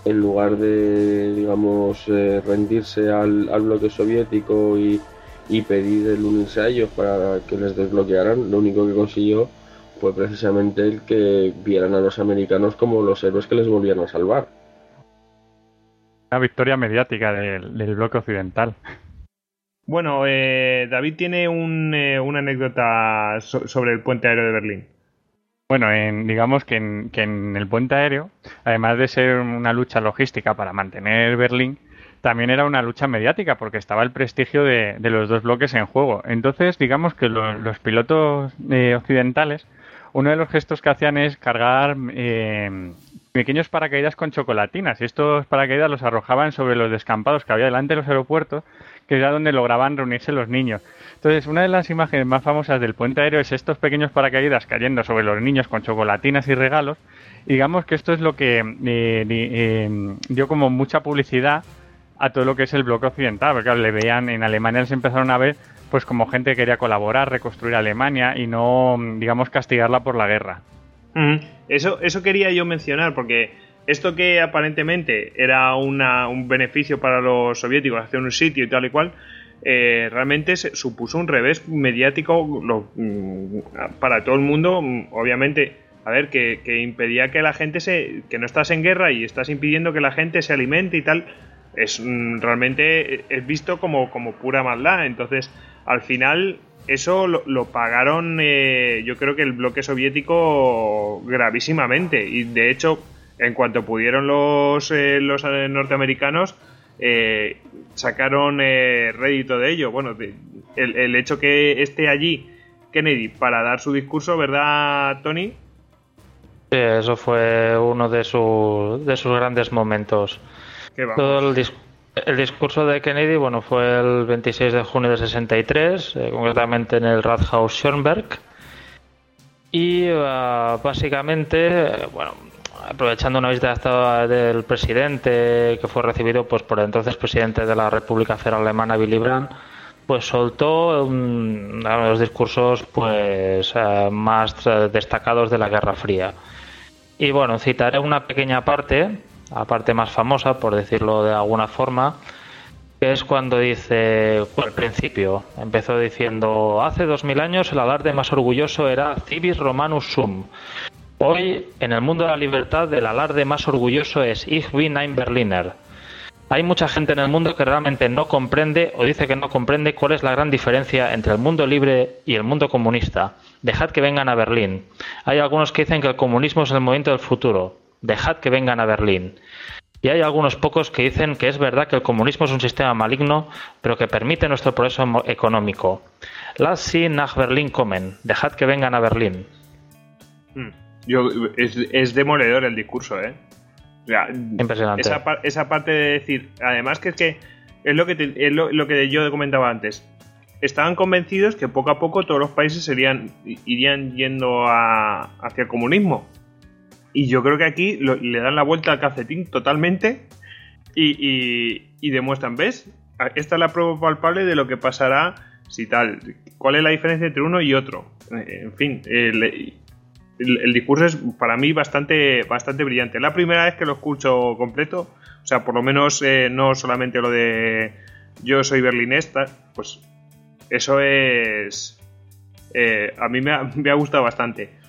en lugar de digamos eh, rendirse al, al bloque soviético y, y pedir el unirse a ellos para que les desbloquearan, lo único que consiguió fue precisamente el que vieran a los americanos como los héroes que les volvían a salvar. Una victoria mediática del, bloque occidental. Bueno, eh, David tiene eh, una anécdota sobre el puente aéreo de Berlín. Bueno, en, digamos que en, que en el puente aéreo, además de ser una lucha logística para mantener Berlín, también era una lucha mediática porque estaba el prestigio de, los dos bloques en juego. Entonces, digamos que los pilotos eh, occidentales, uno de los gestos que hacían es cargar eh, pequeños paracaídas con chocolatinas y estos paracaídas los arrojaban sobre los descampados que había delante de los aeropuertos, que era donde lograban reunirse los niños. Entonces, una de las imágenes más famosas del puente aéreo es estos pequeños paracaídas cayendo sobre los niños con chocolatinas y regalos. digamos que esto es lo que eh, dio como mucha publicidad a todo lo que es el bloque occidental, porque le veían, en Alemania les empezaron a ver pues como gente que quería colaborar, reconstruir Alemania y no, digamos, castigarla por la guerra. Eso, eso quería yo mencionar, porque esto que aparentemente era un beneficio para los soviéticos hacer un sitio y tal y cual, eh, realmente se supuso un revés mediático mm, para todo el mundo, mm, obviamente. A ver, que, impedía que la gente se. que no estás en guerra y estás impidiendo que la gente se alimente y tal. Es mm, realmente es visto como, como pura maldad. Entonces, al final, eso lo, pagaron, eh, yo creo que el bloque soviético gravísimamente. Y de hecho, en cuanto pudieron los, eh, los norteamericanos, eh, sacaron eh, rédito de ello. Bueno, el, hecho que esté allí Kennedy para dar su discurso, ¿verdad, Tony? Sí, eso fue uno de, de sus grandes momentos. Todo el, discurso de Kennedy, bueno, fue el 26 de junio de 63, eh, concretamente en el Rathaus Schönberg. Y ah, básicamente, bueno, aprovechando una visita del presidente que fue recibido pues por el entonces presidente de la República Federal Alemana Willy Brandt pues soltó uno de los discursos pues eh, más destacados de la Guerra Fría y bueno citaré una pequeña parte la parte más famosa por decirlo de alguna forma es cuando dice al principio empezó diciendo hace dos mil años el alarde más orgulloso era civis romanus sum Hoy, en el mundo de la libertad, el alarde más orgulloso es Ich bin ein Berliner. Hay mucha gente en el mundo que realmente no comprende o dice que no comprende cuál es la gran diferencia entre el mundo libre y el mundo comunista. Dejad que vengan a Berlín. Hay algunos que dicen que el comunismo es el movimiento del futuro. Dejad que vengan a Berlín. Y hay algunos pocos que dicen que es verdad que el comunismo es un sistema maligno, pero que permite nuestro progreso económico. Lass sie nach Berlin kommen. Dejad que vengan a Berlín. Hmm. Yo, es, demoledor el discurso, ¿eh? Impresionante. Esa, parte de decir, además que es que es lo que, es lo, que yo comentaba antes. Estaban convencidos que poco a poco todos los países serían, irían yendo hacia el comunismo. Y yo creo que aquí le dan la vuelta al calcetín totalmente y, y, demuestran, ¿ves? Esta es la prueba palpable de lo que pasará si tal. ¿Cuál es la diferencia entre uno y otro? En fin, eh, el, discurso es para mí bastante, bastante brillante. La primera vez que lo escucho completo, o sea, por lo menos eh, no solamente lo de yo soy berlinesta, pues eso es... Eh, a mí me ha, me ha gustado bastante.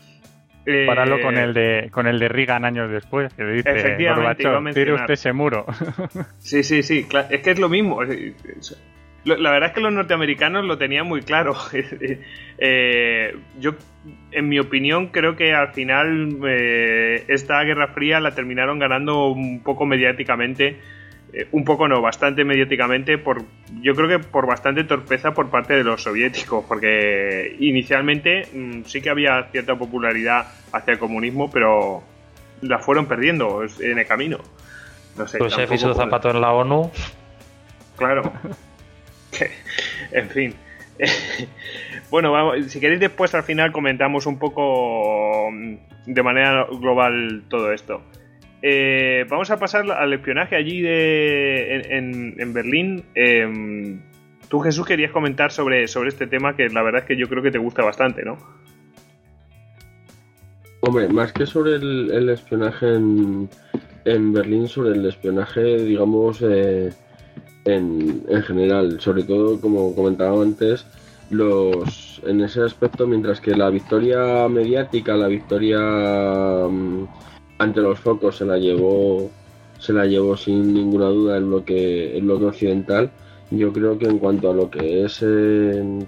Eh, con el de con el de Reagan años después, que dice Gorbachev, tire usted ese muro. Sí, sí, sí, es que es lo mismo. La verdad es que los norteamericanos lo tenían muy claro. Eh, yo, en mi opinión, creo que al final eh, esta Guerra Fría la terminaron ganando un poco mediáticamente. Eh, un poco no, bastante mediáticamente, por, yo creo que por bastante torpeza por parte de los soviéticos, porque inicialmente mm, sí que había cierta popularidad hacia el comunismo, pero la fueron perdiendo en el camino. No sé. Pues se hizo zapato en la ONU. Claro. en fin. bueno, si queréis después al final comentamos un poco mm, de manera global todo esto. Eh, vamos a pasar al espionaje allí de, en, Berlín. Em, tú, Jesús, querías comentar sobre, sobre este tema que la verdad es que yo creo que te gusta bastante, ¿no? Hombre, más que sobre el, espionaje en, Berlín, sobre el espionaje, digamos, eh, en, en general, sobre todo como comentaba antes, los en ese aspecto, mientras que la victoria mediática, la victoria mm, ante los focos se la llevó se la llevó sin ninguna duda el bloque el bloque occidental. Yo creo que en cuanto a lo que es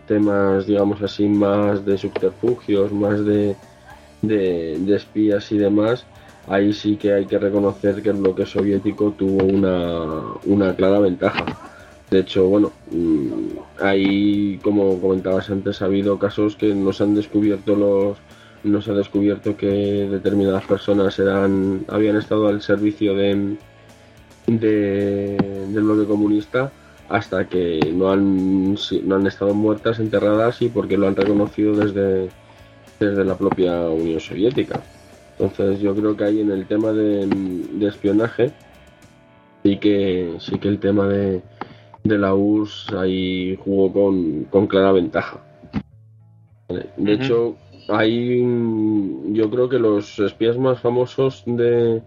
temas, digamos así, más de subterfugios, más de, de, de espías y demás, ahí sí que hay que reconocer que el bloque soviético tuvo una, clara ventaja. De hecho, bueno, mm, ahí, como comentabas antes, ha habido casos que nos han descubierto los nos ha descubierto que determinadas personas eran habían estado al servicio de, del bloque comunista hasta que no han, no han estado muertas, enterradas y porque lo han reconocido desde, desde la propia Unión Soviética. Entonces yo creo que ahí en el tema de, espionaje sí que sí que el tema de, de la URSS ahí jugó con, con clara ventaja. De hecho, hay yo creo que los espías más famosos de,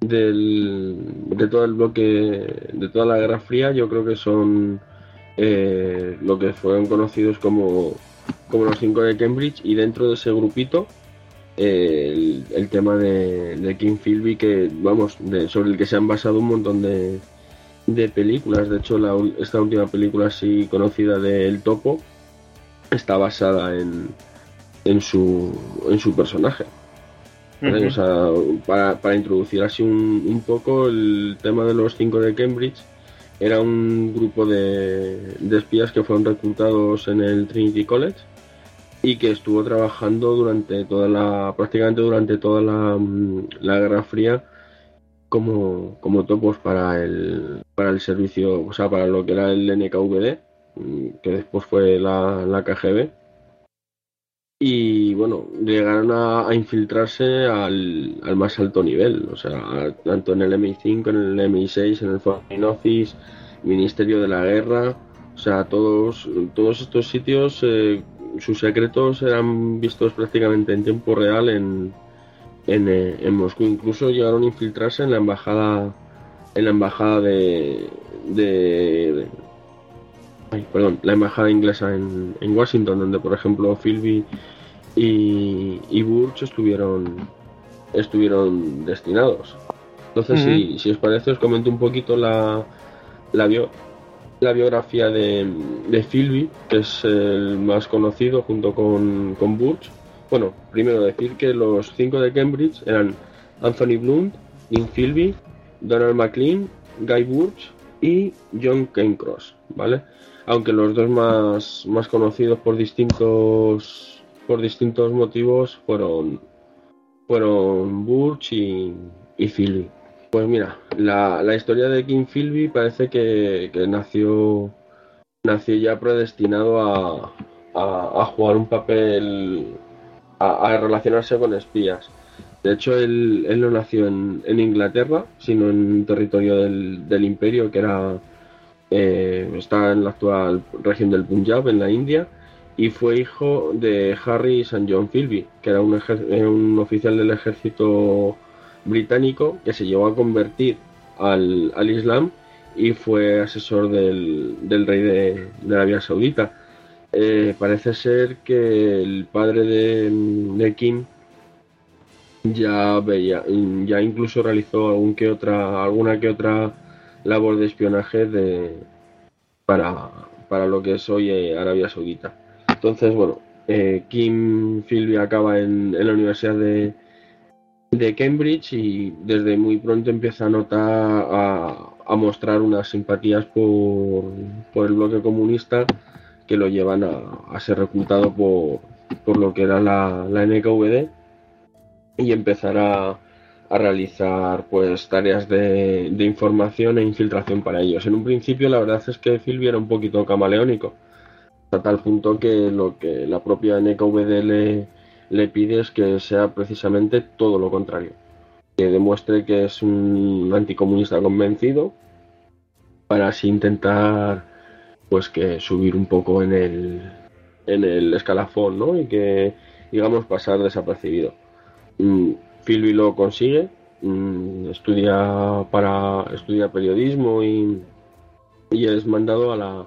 de todo el bloque, de toda la Guerra Fría, yo creo que son eh, lo que fueron conocidos como, como los cinco de Cambridge y dentro de ese grupito el, tema de, de, King Philby que vamos sobre el que se han basado un montón de, de películas. De hecho esta última película así conocida de El Topo está basada en, en su, en su personaje. para, para, introducir así un, un, poco el tema de los cinco de Cambridge, era un grupo de, de, espías que fueron reclutados en el Trinity College y que estuvo trabajando durante toda la, prácticamente durante toda la, la Guerra Fría como, como topos para el, para el servicio, o sea, para lo que era el NKVD, que después fue la, la KGB y bueno, llegaron a, infiltrarse al, más alto nivel, o sea, tanto en el MI5, en el MI6, en el Foreign Office, Ministerio de la Guerra, o sea, todos, todos estos sitios, eh, sus secretos eran vistos prácticamente en tiempo real en, en, eh, en, Moscú, incluso llegaron a infiltrarse en la embajada, en la embajada de, de, perdón, la embajada inglesa en, en, Washington, donde por ejemplo Philby y, y Burch estuvieron, estuvieron destinados. Entonces, si, si, os parece, os comento un poquito la, la, bio, la biografía de, de Philby, que es el más conocido junto con, con Burch. Bueno, primero decir que los cinco de Cambridge eran Anthony Blunt, Lynn Philby, Donald McLean, Guy Burch y John Cairncross, ¿vale? Aunque los dos más, más conocidos por distintos por distintos motivos fueron fueron Burch y, y Philby. Pues mira, la, la, historia de King Philby parece que, que nació nació ya predestinado a, a, jugar un papel, a, relacionarse con espías. De hecho, él, él no nació en, en Inglaterra, sino en territorio del, del imperio, que era eh, está en la actual región del Punjab, en la India, y fue hijo de Harry St. John Philby, que era un, eh, un, oficial del ejército británico que se llevó a convertir al, al Islam y fue asesor del, del rey de, de, Arabia Saudita. Eh, parece ser que el padre de, de Kim ya veía, ya incluso realizó que otra, alguna que otra labor de espionaje de, para, para lo que es hoy eh, Arabia Saudita. Entonces, bueno, eh, Kim Philby acaba en, la Universidad de, de, Cambridge y desde muy pronto empieza a notar, a, a mostrar unas simpatías por, por, el bloque comunista que lo llevan a, a ser reclutado por, por, lo que era la, la NKVD y empezar a, a realizar pues tareas de, información e infiltración para ellos. En un principio la verdad es que Philby era un poquito camaleónico, hasta tal punto que lo que la propia NKVD le, le pide es que sea precisamente todo lo contrario, que demuestre que es un anticomunista convencido para así intentar pues que subir un poco en el en el escalafón, ¿no? Y que digamos pasar desapercibido. Mm, Philby lo consigue, mmm, estudia para estudia periodismo y, y, es mandado a la,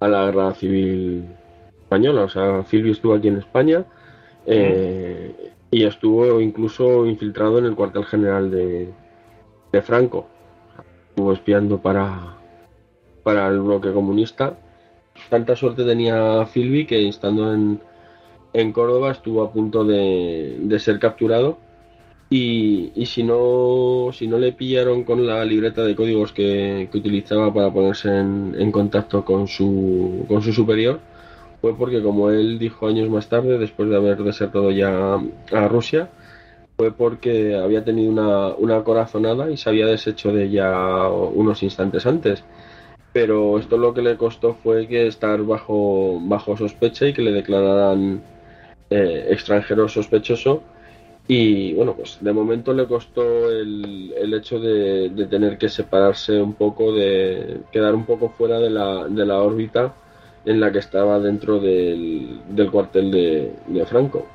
a la guerra civil española. O sea, Philby estuvo aquí en España eh, y estuvo incluso infiltrado en el cuartel general de, de Franco. Estuvo espiando para, para el bloque comunista. Tanta suerte tenía Philby que estando en, en Córdoba estuvo a punto de, de ser capturado y, y, si no si no le pillaron con la libreta de códigos que, que utilizaba para ponerse en, contacto con su, con su superior, fue porque como él dijo años más tarde, después de haber desertado ya a Rusia, fue porque había tenido una, una corazonada y se había deshecho de ella unos instantes antes. Pero esto lo que le costó fue que estar bajo, bajo sospecha y que le declararan eh, extranjero sospechoso Y bueno, pues de momento le costó el, el hecho de, de, tener que separarse un poco, de quedar un poco fuera de la, de la órbita en la que estaba dentro del, del cuartel de, de, Franco.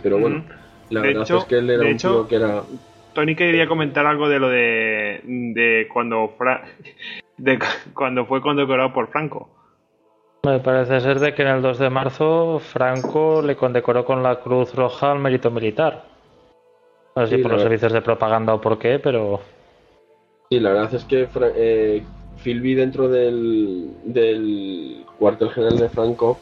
Pero bueno, la verdad es que él era un hecho, que era... Tony quería comentar algo de lo de, de cuando Fra de cuando fue condecorado por Franco. Me parece ser de que en el 2 de marzo Franco le condecoró con la Cruz Roja al mérito militar. No sé si por los servicios de propaganda o por qué, pero... Sí, la verdad es que eh, Philby dentro del, del cuartel general de Franco,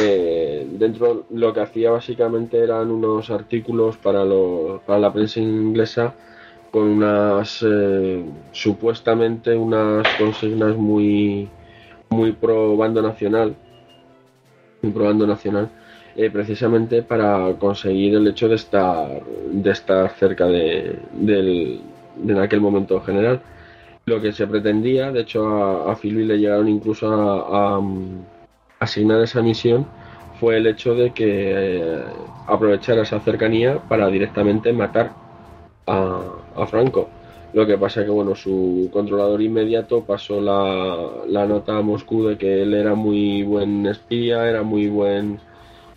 eh, dentro lo que hacía básicamente eran unos artículos para, lo, para la prensa inglesa con unas eh, supuestamente unas consignas muy muy pro bando nacional muy pro bando nacional eh, precisamente para conseguir el hecho de estar de estar cerca de, del, de en aquel momento general. Lo que se pretendía de hecho a, a le llegaron incluso a, asignar esa misión fue el hecho de que eh, aprovechara esa cercanía para directamente matar a Franco lo que pasa que bueno, su controlador inmediato pasó la, la, nota a Moscú de que él era muy buen espía, era muy buen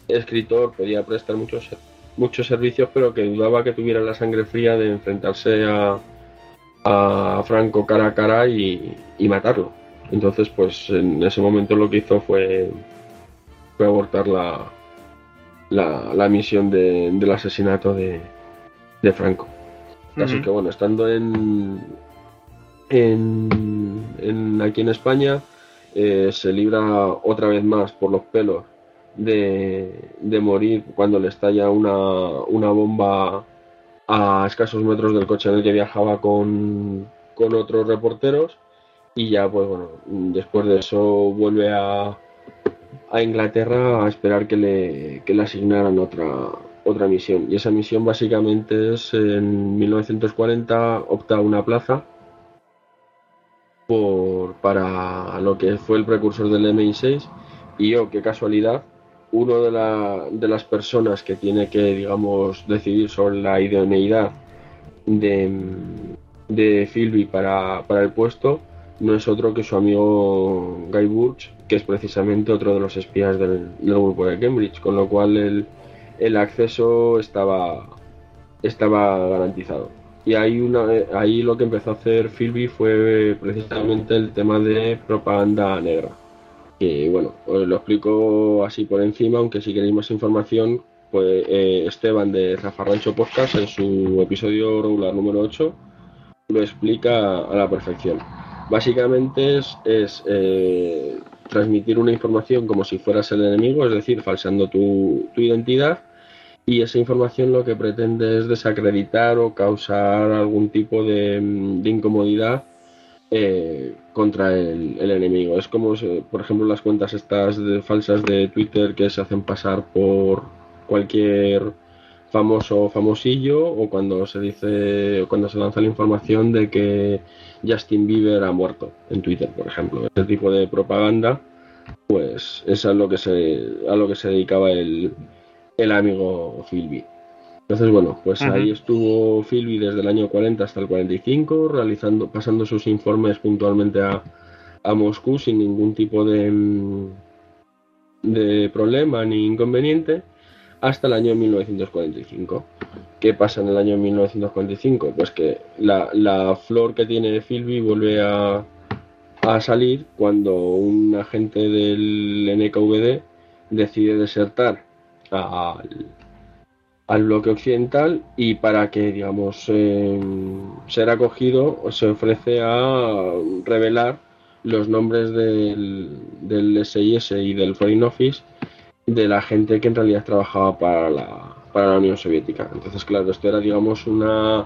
escritor, podía prestar muchos, muchos servicios, pero que dudaba que tuviera la sangre fría de enfrentarse a, a Franco cara a cara y, y, matarlo. Entonces, pues en ese momento lo que hizo fue, fue abortar la, la, la misión de, del asesinato de, de Franco. Así que bueno, estando en, en, aquí en España, eh, se libra otra vez más por los pelos de, de morir cuando le estalla una, una, bomba a escasos metros del coche en el que viajaba con, con otros reporteros. Y ya pues bueno, después de eso vuelve a, a Inglaterra a esperar que le, que le asignaran otra, otra misión. Y esa misión básicamente es en 1940 opta una plaza por, para lo que fue el precursor del MI6 y yo, qué casualidad, uno de, la, de las personas que tiene que, digamos, decidir sobre la idoneidad de, de Philby para, para el puesto no es otro que su amigo Guy Burch, que es precisamente otro de los espías del, del grupo de Cambridge, con lo cual el, el acceso estaba, estaba garantizado. Y ahí, una, ahí lo que empezó a hacer Philby fue precisamente el tema de propaganda negra. Que bueno, os lo explico así por encima, aunque si queréis más información, pues eh, Esteban de Zafarrancho Podcast en su episodio regular número 8 lo explica a la perfección. Básicamente es, es eh, transmitir una información como si fueras el enemigo, es decir, falsando tu, tu identidad y esa información lo que pretende es desacreditar o causar algún tipo de, incomodidad eh, contra el, enemigo. Es como, por ejemplo, las cuentas estas de, falsas de Twitter que se hacen pasar por cualquier famoso o famosillo o cuando se dice cuando se lanza la información de que Justin Bieber ha muerto en Twitter, por ejemplo. Ese tipo de propaganda, pues es a lo que se, a lo que se dedicaba el, el amigo Philby. Entonces, bueno, pues ahí estuvo Philby desde el año 40 hasta el 45, realizando, pasando sus informes puntualmente a, a Moscú sin ningún tipo de, de problema ni inconveniente hasta el año 1945. ¿Qué pasa en el año 1945? Pues que la, la flor que tiene Philby vuelve a, a, salir cuando un agente del NKVD decide desertar al, al bloque occidental y para que, digamos, eh, ser acogido se ofrece a revelar los nombres del, del SIS y del Foreign Office de la gente que en realidad trabajaba para la, para la Unión Soviética. Entonces, claro, esto era, digamos, una,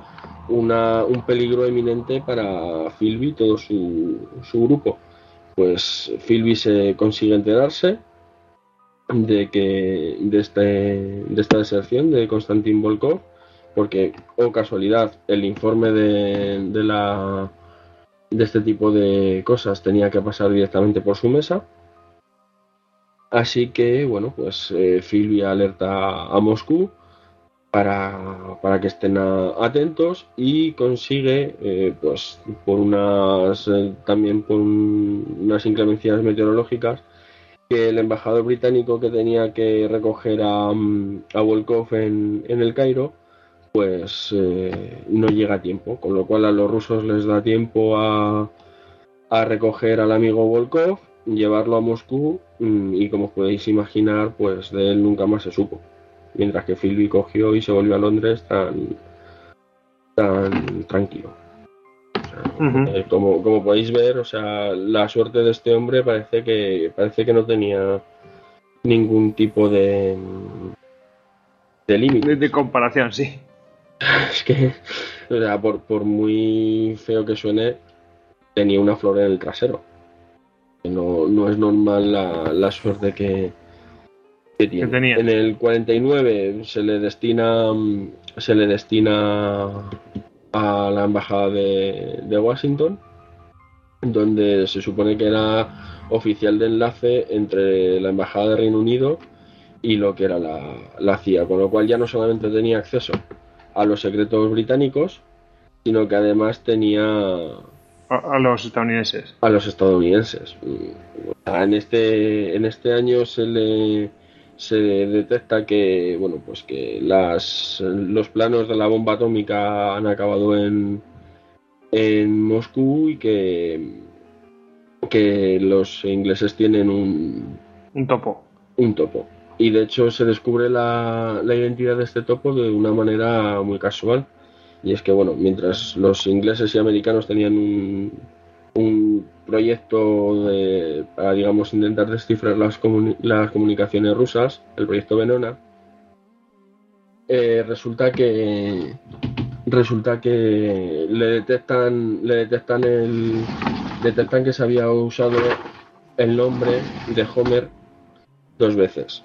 una, un peligro eminente para Philby y todo su, su grupo. Pues Philby se consigue enterarse, de que de, este, de esta deserción de Konstantin Volkov, porque, o casualidad, el informe de, de, la, de este tipo de cosas tenía que pasar directamente por su mesa. Así que, bueno, pues eh, alerta a Moscú para, para que estén atentos y consigue, eh, pues por unas eh, también por unas inclemencias meteorológicas, que el embajador británico que tenía que recoger a, mm, a Volkov en, en el Cairo, pues eh, no llega a tiempo, con lo cual a los rusos les da tiempo a, a recoger al amigo Volkov, llevarlo a Moscú mm, y como podéis imaginar, pues de él nunca más se supo mientras que Philby cogió y se volvió a Londres tan, tan tranquilo. Eh, como, como podéis ver, o sea, la suerte de este hombre parece que parece que no tenía ningún tipo de de límite. De, comparación, sí. Es que, o sea, por, por muy feo que suene, tenía una flor en el trasero. No, no es normal la, la suerte que, en el 49 se le destina se le destina a la embajada de, Washington, donde se supone que era oficial de enlace entre la embajada de Reino Unido y lo que era la, CIA, con lo cual ya no solamente tenía acceso a los secretos británicos, sino que además tenía a, los estadounidenses. A los estadounidenses. En este, en este año se le se detecta que bueno pues que las los planos de la bomba atómica han acabado en en Moscú y que que los ingleses tienen un un topo. un topo. Y de hecho se descubre la, la identidad de este topo de una manera muy casual. Y es que bueno mientras los ingleses y americanos tenían un, un proyecto de, para, digamos, intentar descifrar las, las comunicaciones rusas, el proyecto Venona, eh, resulta que resulta que le detectan le detectan el detectan que se había usado el nombre de Homer dos veces.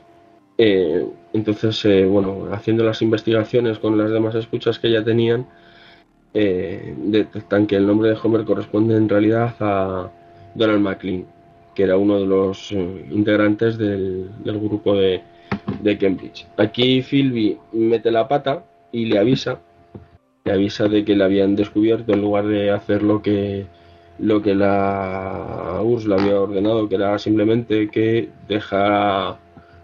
Eh, entonces eh, bueno haciendo las investigaciones con las demás escuchas que ya tenían eh, detectan que el nombre de Homer corresponde en realidad a Donald McLean, que era uno de los eh, integrantes del, grupo de, Cambridge. Aquí Philby mete la pata y le avisa, le avisa de que le habían descubierto en lugar de hacer lo que lo que la URSS le había ordenado, que era simplemente que dejara,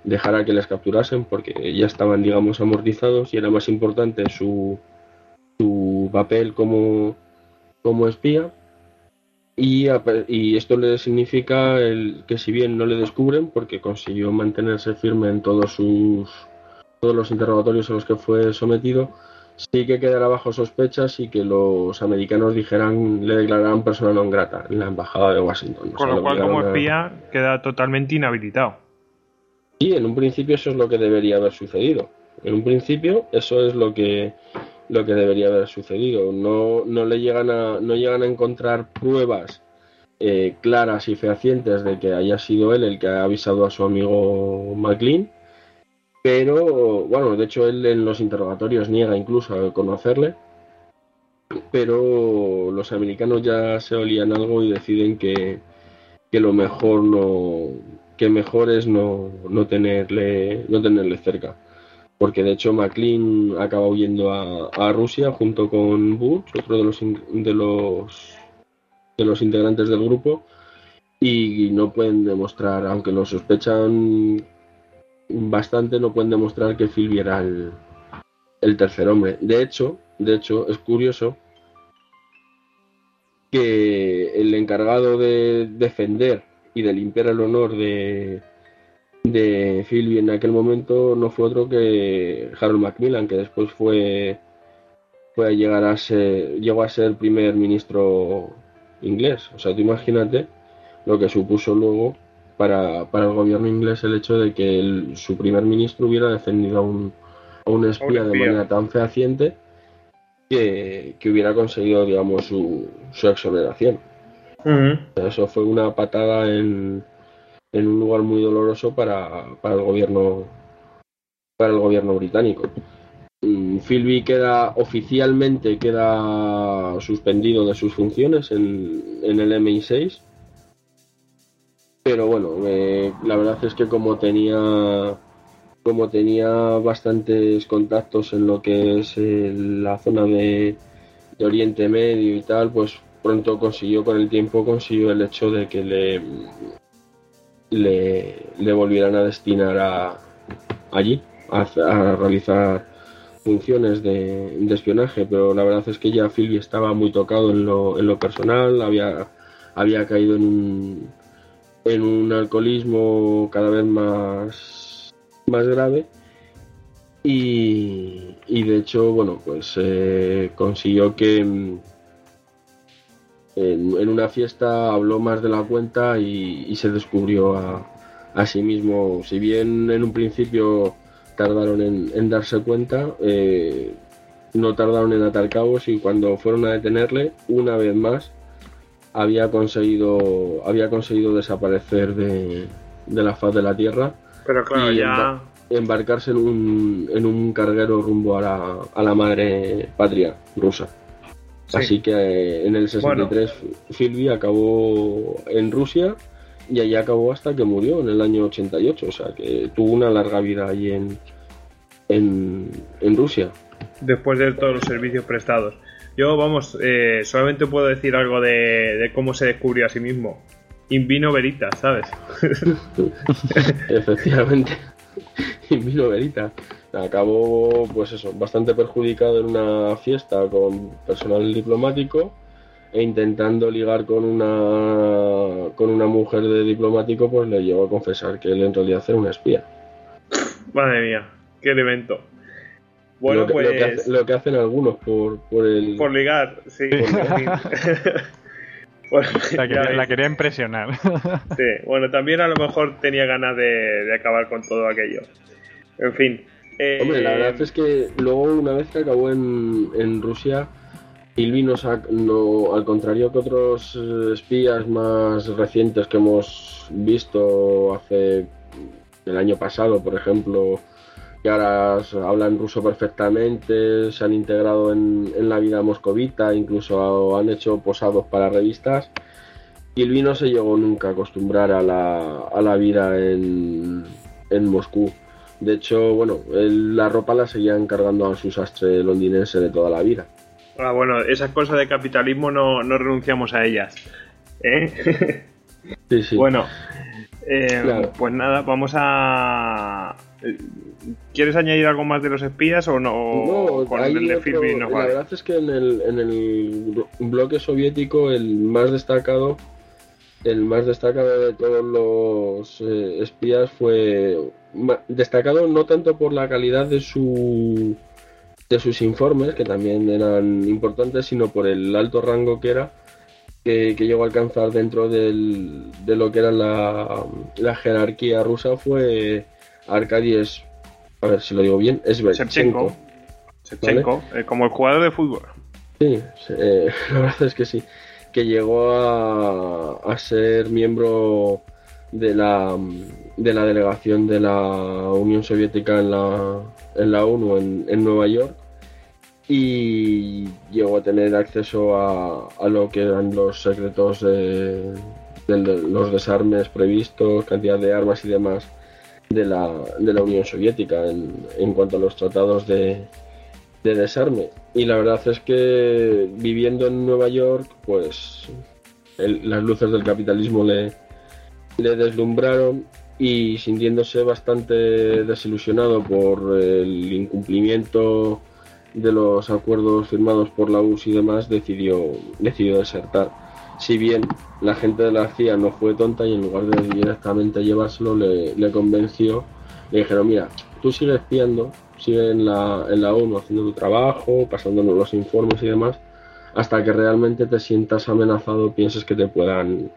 dejara que les capturasen porque ya estaban, digamos, amortizados y era más importante su, su papel como, como espía. Y, y, esto le significa el, que si bien no le descubren porque consiguió mantenerse firme en todos sus todos los interrogatorios a los que fue sometido sí que quedará bajo sospechas y que los americanos dijeran le declararan persona non grata en la embajada de Washington. Con lo cual como espía queda totalmente inhabilitado. Sí en un principio eso es lo que debería haber sucedido. En un principio eso es lo que lo que debería haber sucedido. No, no le llegan a, no llegan a encontrar pruebas eh, claras y fehacientes de que haya sido él el que ha avisado a su amigo McLean. Pero, bueno, de hecho él en los interrogatorios niega incluso a conocerle. Pero los americanos ya se olían algo y deciden que, que lo mejor no, que mejor es no, no tenerle, no tenerle cerca porque de hecho McLean acaba huyendo a, Rusia junto con Butch, otro de los, de los de los integrantes del grupo, y no pueden demostrar, aunque lo sospechan bastante, no pueden demostrar que Phil era el, el tercer hombre. De hecho, de hecho, es curioso que el encargado de defender y de limpiar el honor de, de Philby en aquel momento no fue otro que Harold Macmillan, que después fue, fue a llegar a ser, llegó a ser primer ministro inglés. O sea, tú imagínate lo que supuso luego para, el gobierno inglés el hecho de que su primer ministro hubiera defendido a un, a un espía, de manera tan fehaciente que, hubiera conseguido, digamos, su, su exoneración. Eso fue una patada en, en un lugar muy doloroso para, el gobierno para el gobierno británico. Mm, Philby queda oficialmente queda suspendido de sus funciones en, el MI6 pero bueno la verdad es que como tenía como tenía bastantes contactos en lo que es eh, la zona de, de Oriente Medio y tal, pues pronto consiguió, con el tiempo consiguió el hecho de que le, le, le volvieran a destinar a, allí, a, a realizar funciones de, espionaje, pero la verdad es que ya Philby estaba muy tocado en lo, en lo personal, había, había caído en un, en un alcoholismo cada vez más, más grave y, y de hecho, bueno, pues eh, consiguió que en, en, una fiesta habló más de la cuenta y, y se descubrió a, a sí mismo, si bien en un principio tardaron en, en darse cuenta, eh, no tardaron en atar cabos y cuando fueron a detenerle, una vez más, había conseguido, había conseguido desaparecer de, de la faz de la Tierra. Pero claro, y ya... embar- embarcarse en un, en un carguero rumbo a la, a la madre patria rusa. Sí. Así que eh, en el 63 Philby acabó en Rusia y allí acabó hasta que murió en el año 88. O sea que tuvo una larga vida allí en, en, en Rusia. después de todos los servicios prestados. Yo, vamos, eh, solamente puedo decir algo de, de cómo se descubrió a sí mismo. In vino veritas, ¿sabes? Efectivamente. Y vino Verita. Acabó, pues eso, bastante perjudicado en una fiesta con personal diplomático e intentando ligar con una con una mujer de diplomático, pues le llevó a confesar que él en realidad era un espía. Madre mía, qué elemento. Bueno, lo, que, pues lo que hace- lo que hacen algunos por, por el por ligar, sí. Bueno, La quería, la quería impresionar. Sí, bueno, también a lo mejor tenía ganas de, de acabar con todo aquello. En fin. Eh, Hombre, la verdad es que luego una vez que acabó en, en Rusia, Ilvi no, sac- no, al contrario que otros eh, espías más recientes que hemos visto hace el año pasado, por ejemplo, que ahora hablan ruso perfectamente, se han integrado en, en la vida moscovita, incluso han hecho posados para revistas. Ilvi no se llegó nunca a acostumbrar a la, a la vida en, en Moscú. De hecho, bueno, él- la ropa la seguían cargando a su sastre londinense de toda la vida. Ah, bueno, esas cosas de capitalismo no, no renunciamos a ellas. ¿eh? Sí, sí. Bueno, eh, Claro. pues nada, vamos a. ¿Quieres añadir algo más de los espías o no? No, con el de otro- nos la verdad es que en el, en el bloque soviético el más destacado, el más destacado de todos los eh, espías fue destacado no tanto por la calidad de su de sus informes, que también eran importantes, sino por el alto rango que era, que, que llegó a alcanzar dentro del- de lo que era la, la jerarquía rusa, fue Arkady, Es- a ver si lo digo bien, Shevchenko. Svechchenko. Shevchenko, eh, como el jugador de fútbol. Sí, eh, la verdad es que sí. Que llegó a, a ser miembro de la, de la delegación de la Unión Soviética en la, en la ONU en, en Nueva York y llegó a tener acceso a, a lo que eran los secretos de, los desarmes previstos, cantidad de armas y demás de la, de la Unión Soviética en, en cuanto a los tratados de, de desarme. Y la verdad es que viviendo en Nueva York, pues las luces del capitalismo le, le deslumbraron y sintiéndose bastante desilusionado por el incumplimiento de los acuerdos firmados por la URSS y demás, decidió, decidió desertar. Si bien la gente de la CIA no fue tonta y en lugar de directamente llevárselo, le, le convenció, le dijeron, mira, tú sigues espiando, sigue en la, en la ONU haciendo tu trabajo, pasándonos los informes y demás, hasta que realmente te sientas amenazado, pienses que te puedan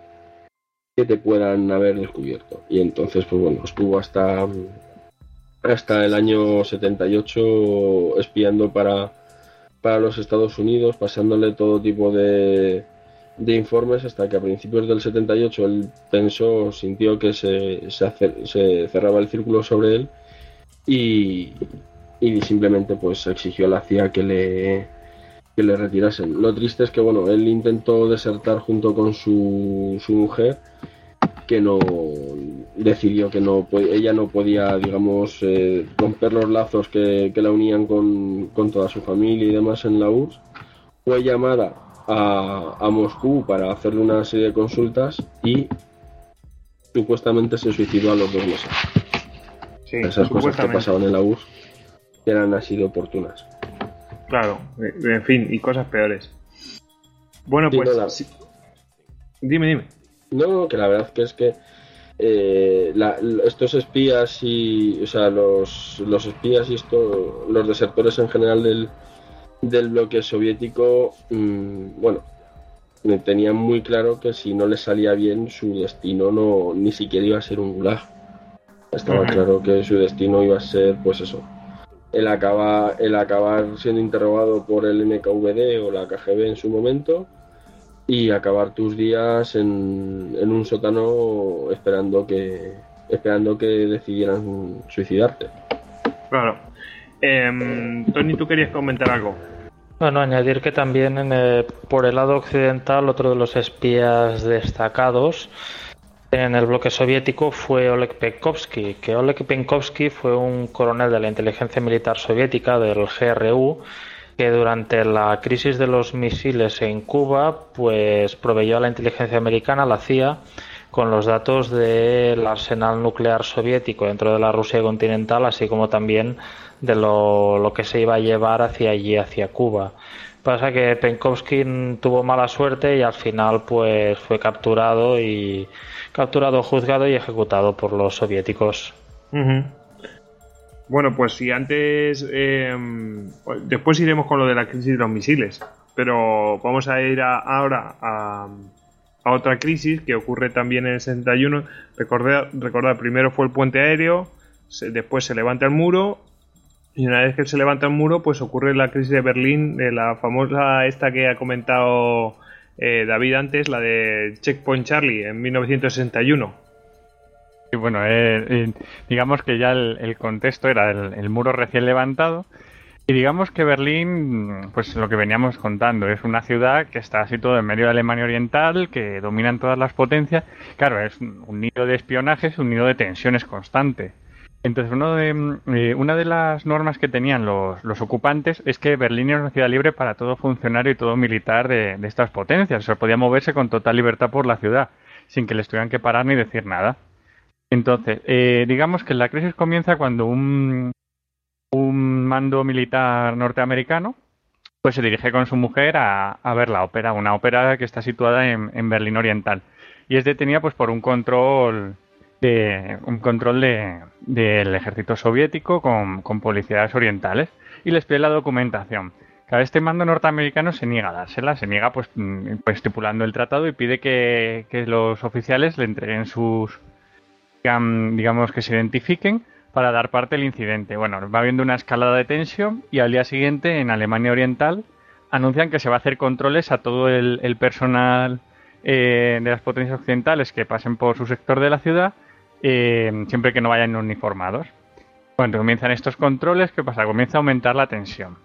que te puedan haber descubierto. Y entonces, pues bueno, estuvo hasta hasta el año 78 espiando para, para los Estados Unidos, pasándole todo tipo de, de informes hasta que a principios del 78 él pensó, sintió que se, se, cerraba el círculo sobre él y, y simplemente pues exigió a la CIA que le, que le retirasen. Lo triste es que bueno, él intentó desertar junto con su, su mujer, que no, decidió que no ella no podía, digamos, eh, romper los lazos que, la unían con, toda su familia y demás en la URSS. Fue llamada a, a Moscú para hacerle una serie de consultas y supuestamente se suicidó a los dos meses. Esas cosas que pasaban en la URSS eran así oportunas. Claro, en fin, y cosas peores. Bueno, pues. Dime, dime. No, que la verdad que es que eh, estos espías y. O sea, los, los espías y esto, los desertores en general del, del bloque soviético, mm, bueno, tenían muy claro que si no les salía bien, su destino no ni siquiera iba a ser un gulag. Estaba claro que su destino iba a ser, pues eso, el, acaba, el acabar siendo interrogado por el NKVD o la KGB en su momento y acabar tus días en, en un sótano esperando que esperando que decidieran suicidarte. Claro. Eh, Tony, ¿tú querías comentar algo? Bueno, añadir que también en por el lado occidental otro de los espías destacados en el bloque soviético fue Oleg Penkovsky, que Oleg Penkovsky fue un coronel de la inteligencia militar soviética del GRU que durante la crisis de los misiles en Cuba pues proveyó a la inteligencia americana, la CIA, con los datos del arsenal nuclear soviético dentro de la Rusia continental, así como también de lo, que se iba a llevar hacia allí, hacia Cuba. Pasa que Penkovsky tuvo mala suerte y al final pues fue capturado y capturado, juzgado y ejecutado por los soviéticos. Bueno, pues si antes... Em, después iremos con lo de la crisis de los misiles, pero vamos a ir ahora a, otra crisis que ocurre también en el 61. Recordar, recordar primero fue el puente aéreo, después se levanta el muro y una vez que se levanta el muro, pues ocurre la crisis de Berlín, de la famosa esta que ha comentado eh, David antes, la de Checkpoint Charlie en 1961. Y bueno, eh, eh, digamos que ya el, contexto era el, muro recién levantado. Y digamos que Berlín, pues lo que veníamos contando, es una ciudad que está situada en medio de Alemania Oriental, que dominan todas las potencias. Claro, es un nido de espionaje, es un nido de tensiones constante. Entonces, uno de, eh, una de las normas que tenían los, los, ocupantes es que Berlín era una ciudad libre para todo funcionario y todo militar de, estas potencias. O podía moverse con total libertad por la ciudad, sin que les tuvieran que parar ni decir nada. Entonces, eh, digamos que la crisis comienza cuando un, un mando militar norteamericano pues se dirige con su mujer a, a ver la ópera, una ópera que está situada en, en Berlín Oriental. Y es detenida pues por un control de un control de, del ejército soviético con, con policías orientales y les pide la documentación. Cada este mando norteamericano se niega a dársela, se niega pues, mm, pues estipulando el tratado y pide que, que los oficiales le entreguen sus, digamos, que se identifiquen para dar parte del incidente. Bueno, va habiendo una escalada de tensión y al día siguiente en Alemania Oriental anuncian que se va a hacer controles a todo el, personal eh, de las potencias occidentales que pasen por su sector de la ciudad eh, siempre que no vayan uniformados. Cuando comienzan estos controles, ¿qué pasa? Comienza a aumentar la tensión.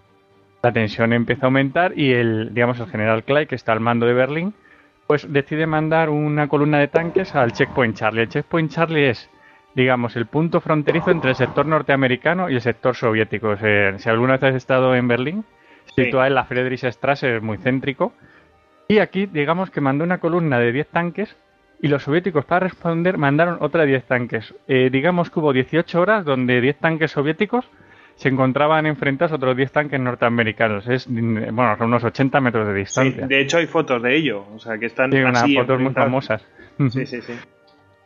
La tensión empieza a aumentar y el, digamos, el general Clay, que está al mando de Berlín, pues decide mandar una columna de tanques al Checkpoint Charlie. El Checkpoint Charlie es, digamos, el punto fronterizo entre el sector norteamericano y el sector soviético. si alguna vez has estado en Berlín, situada en la Friedrichstraße, es muy céntrico. Y aquí, digamos que mandó una columna de 10 tanques y los soviéticos para responder mandaron otra 10 tanques. Eh, digamos que hubo 18 horas donde 10 tanques soviéticos se encontraban enfrentados a otros 10 tanques norteamericanos. Es, bueno, son unos 80 metros de distancia. de hecho hay fotos de ello, o sea, que están sí, unas fotos muy famosas. Sí, sí, sí.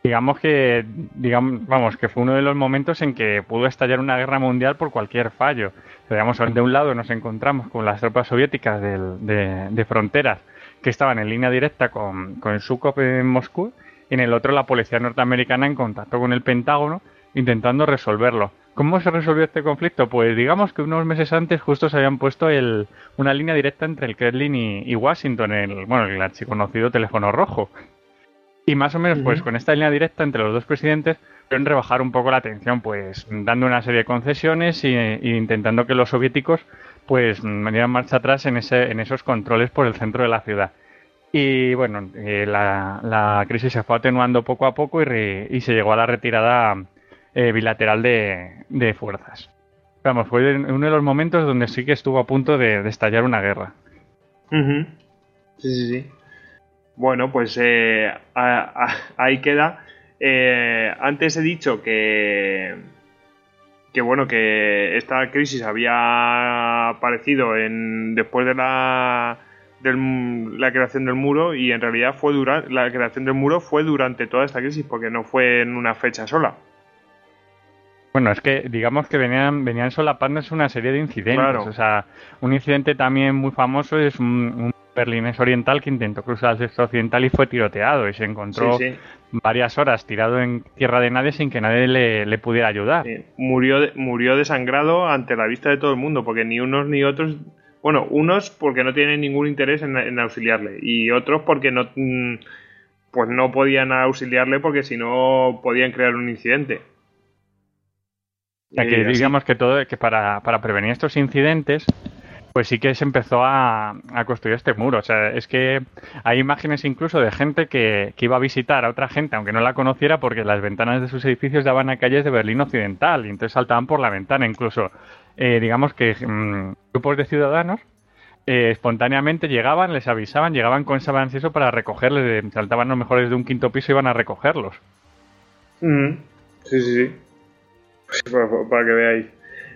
Digamos que, digamos, vamos, que fue uno de los momentos en que pudo estallar una guerra mundial por cualquier fallo. Digamos, de un lado nos encontramos con las tropas soviéticas de, de fronteras que estaban en línea directa con, con el Sukov en Moscú y en el otro la policía norteamericana en contacto con el Pentágono intentando resolverlo. ¿Cómo se resolvió este conflicto? Pues digamos que unos meses antes justo se habían puesto el, una línea directa entre el Kremlin y, Washington, el, bueno, el archiconocido teléfono rojo. Y más o menos, pues con esta línea directa entre los dos presidentes, pueden rebajar un poco la tensión, pues dando una serie de concesiones e, intentando que los soviéticos pues dieran marcha atrás en, ese, en esos controles por el centro de la ciudad. Y bueno, eh, la, crisis se fue atenuando poco a poco y, se llegó a la retirada eh, bilateral de, fuerzas. Vamos, fue uno de los momentos donde sí que estuvo a punto de, estallar una guerra. Sí, sí, sí. Bueno, pues eh, ahí queda. antes he dicho que, que bueno, que esta crisis había aparecido en, después de la la creación del muro y en realidad fue durante la creación del muro fue durante toda esta crisis porque no fue en una fecha sola. Bueno, es que digamos que venían, venían solapándose una serie de incidentes. O sea, un incidente también muy famoso es un, berlinés oriental que intentó cruzar el sexto occidental y fue tiroteado y se encontró varias horas tirado en tierra de nadie sin que nadie le, pudiera ayudar. Murió, murió desangrado ante la vista de todo el mundo porque ni unos ni otros bueno, unos porque no tienen ningún interés en, auxiliarle y otros porque no, mm, pues no podían auxiliarle porque si no podían crear un incidente. O sea, que digamos que todo que para, para prevenir estos incidentes pues sí que se empezó a, a, construir este muro. O sea, es que hay imágenes incluso de gente que, que, iba a visitar a otra gente, aunque no la conociera, porque las ventanas de sus edificios daban a calles de Berlín Occidental y entonces saltaban por la ventana. Incluso eh, digamos que mm, grupos de ciudadanos eh, espontáneamente llegaban, les avisaban, llegaban con y eso para recogerles, saltaban los mejores de un quinto piso y iban a recogerlos. Mm. Sí, sí, sí. Para, que veáis.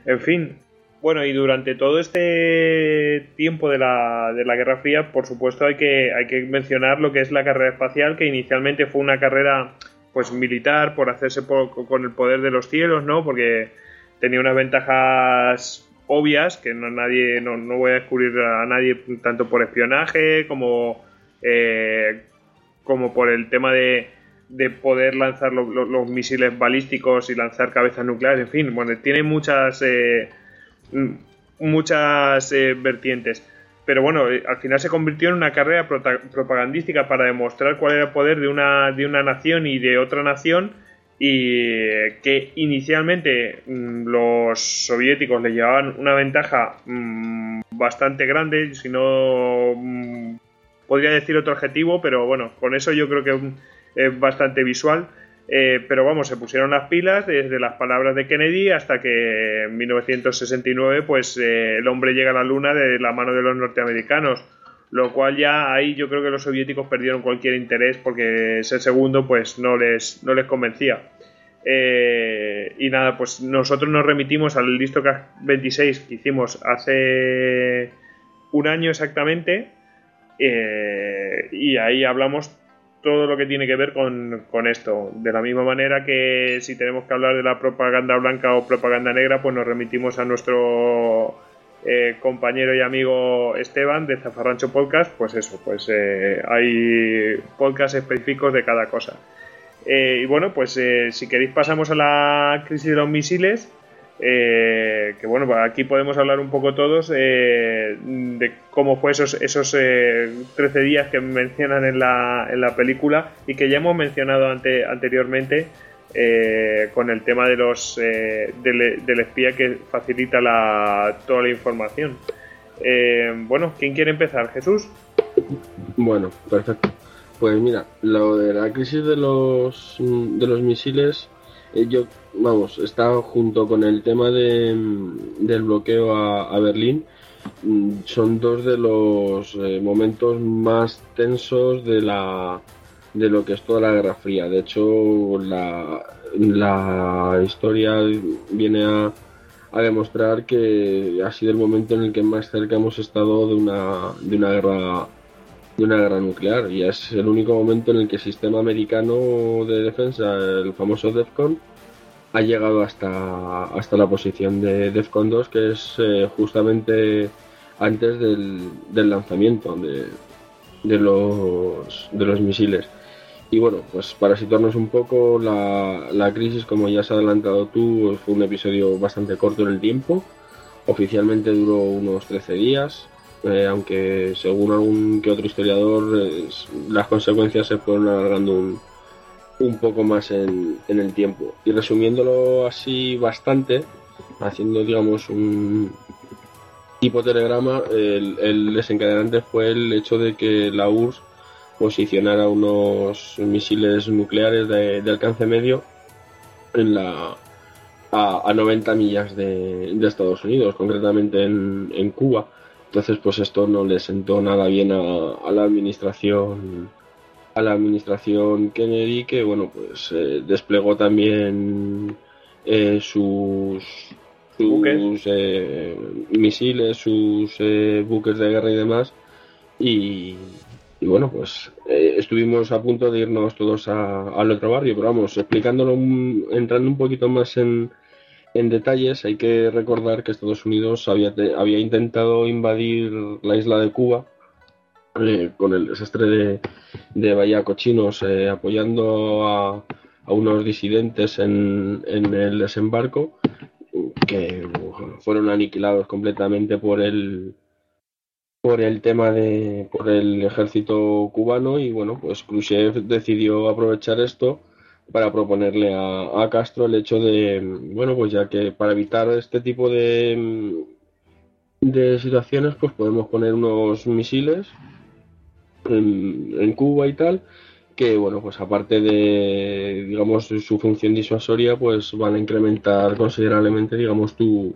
En fin, bueno, y durante todo este tiempo de la, de la Guerra Fría, por supuesto, hay que, hay que mencionar lo que es la carrera espacial, que inicialmente fue una carrera pues militar por hacerse con el poder de los cielos, ¿no? Porque tenía unas ventajas obvias que no nadie no, voy a descubrir a nadie tanto por espionaje como eh, como por el tema de, de poder lanzar los misiles balísticos y lanzar cabezas nucleares en fin bueno tiene muchas eh, muchas eh, vertientes. Pero bueno al final se convirtió en una carrera propagandística para demostrar cuál era el poder de una de una nación y de otra nación y que inicialmente mm, los soviéticos le llevaban una ventaja mm, bastante grande, si no mm, podría decir otro adjetivo, pero bueno, con eso yo creo que es bastante visual. Eh, pero vamos, se pusieron las pilas desde las palabras de Kennedy hasta que en 1969 pues eh, el hombre llega a la luna de la mano de los norteamericanos lo cual ya ahí yo creo que los soviéticos perdieron cualquier interés porque ese segundo pues no les, no les convencía. Eh, y nada, pues nosotros nos remitimos al Listocast 26 que hicimos hace un año exactamente y ahí hablamos todo lo que tiene que ver con, con, esto. De la misma manera que si tenemos que hablar de la propaganda blanca o propaganda negra, pues nos remitimos a nuestro eh, compañero y amigo Esteban de Zafarrancho Podcast, pues eso, pues eh, hay podcasts específicos de cada cosa. Eh, y bueno, pues si queréis pasamos a la crisis de los misiles, que bueno, aquí podemos hablar un poco todos de cómo fue esos, esos 13 días que mencionan en la, en la película y que ya hemos mencionado ante, anteriormente eh, con el tema de los eh, del, espía que facilita la, toda la información. Eh, bueno, ¿quién quiere empezar? ¿Jesús? Bueno, perfecto. Pues mira, lo de la crisis de los de los misiles, yo, vamos, está junto con el tema de, del bloqueo a, Berlín, mm, son dos de los momentos más tensos de la de lo que es toda la Guerra Fría. De hecho, la, la historia viene a, a, demostrar que ha sido el momento en el que más cerca hemos estado de una, de una guerra de una guerra nuclear y es el único momento en el que el sistema americano de defensa, el famoso DEFCON, ha llegado hasta, hasta la posición de DEFCON 2, que es eh, justamente antes del, del lanzamiento de, de, los, de los misiles. Y bueno, pues para situarnos un poco, la, crisis, como ya has adelantado tú, fue un episodio bastante corto en el tiempo. Oficialmente duró unos 13 días, eh, aunque según algún que otro historiador, las consecuencias se fueron alargando un, un poco más en, en, el tiempo. Y resumiéndolo así bastante, haciendo digamos un tipo telegrama, el, desencadenante fue el hecho de que la URSS posicionara unos misiles nucleares de, alcance medio en la a, 90 millas de, Estados Unidos, concretamente en, Cuba. Entonces, pues esto no le sentó nada bien a, la administración a la administración Kennedy, que bueno, pues eh, desplegó también eh, sus sus eh, misiles, sus buques de guerra y demás. Y, bueno, pues estuvimos a punto de irnos todos al otro barrio, pero vamos, explicándolo, entrando un poquito más en, en detalles, hay que recordar que Estados Unidos había, había intentado invadir la isla de Cuba eh, con el desastre de, de Bahía Cochinos, eh, apoyando a, unos disidentes en, el desembarco que fueron aniquilados completamente por el por el tema de por el ejército cubano y bueno pues Khrushchev decidió aprovechar esto para proponerle a, Castro el hecho de, bueno, pues ya que para evitar este tipo de, de situaciones, pues podemos poner unos misiles en, Cuba y tal, que, bueno, pues aparte de, digamos, su función disuasoria, pues van a incrementar considerablemente, digamos, tu,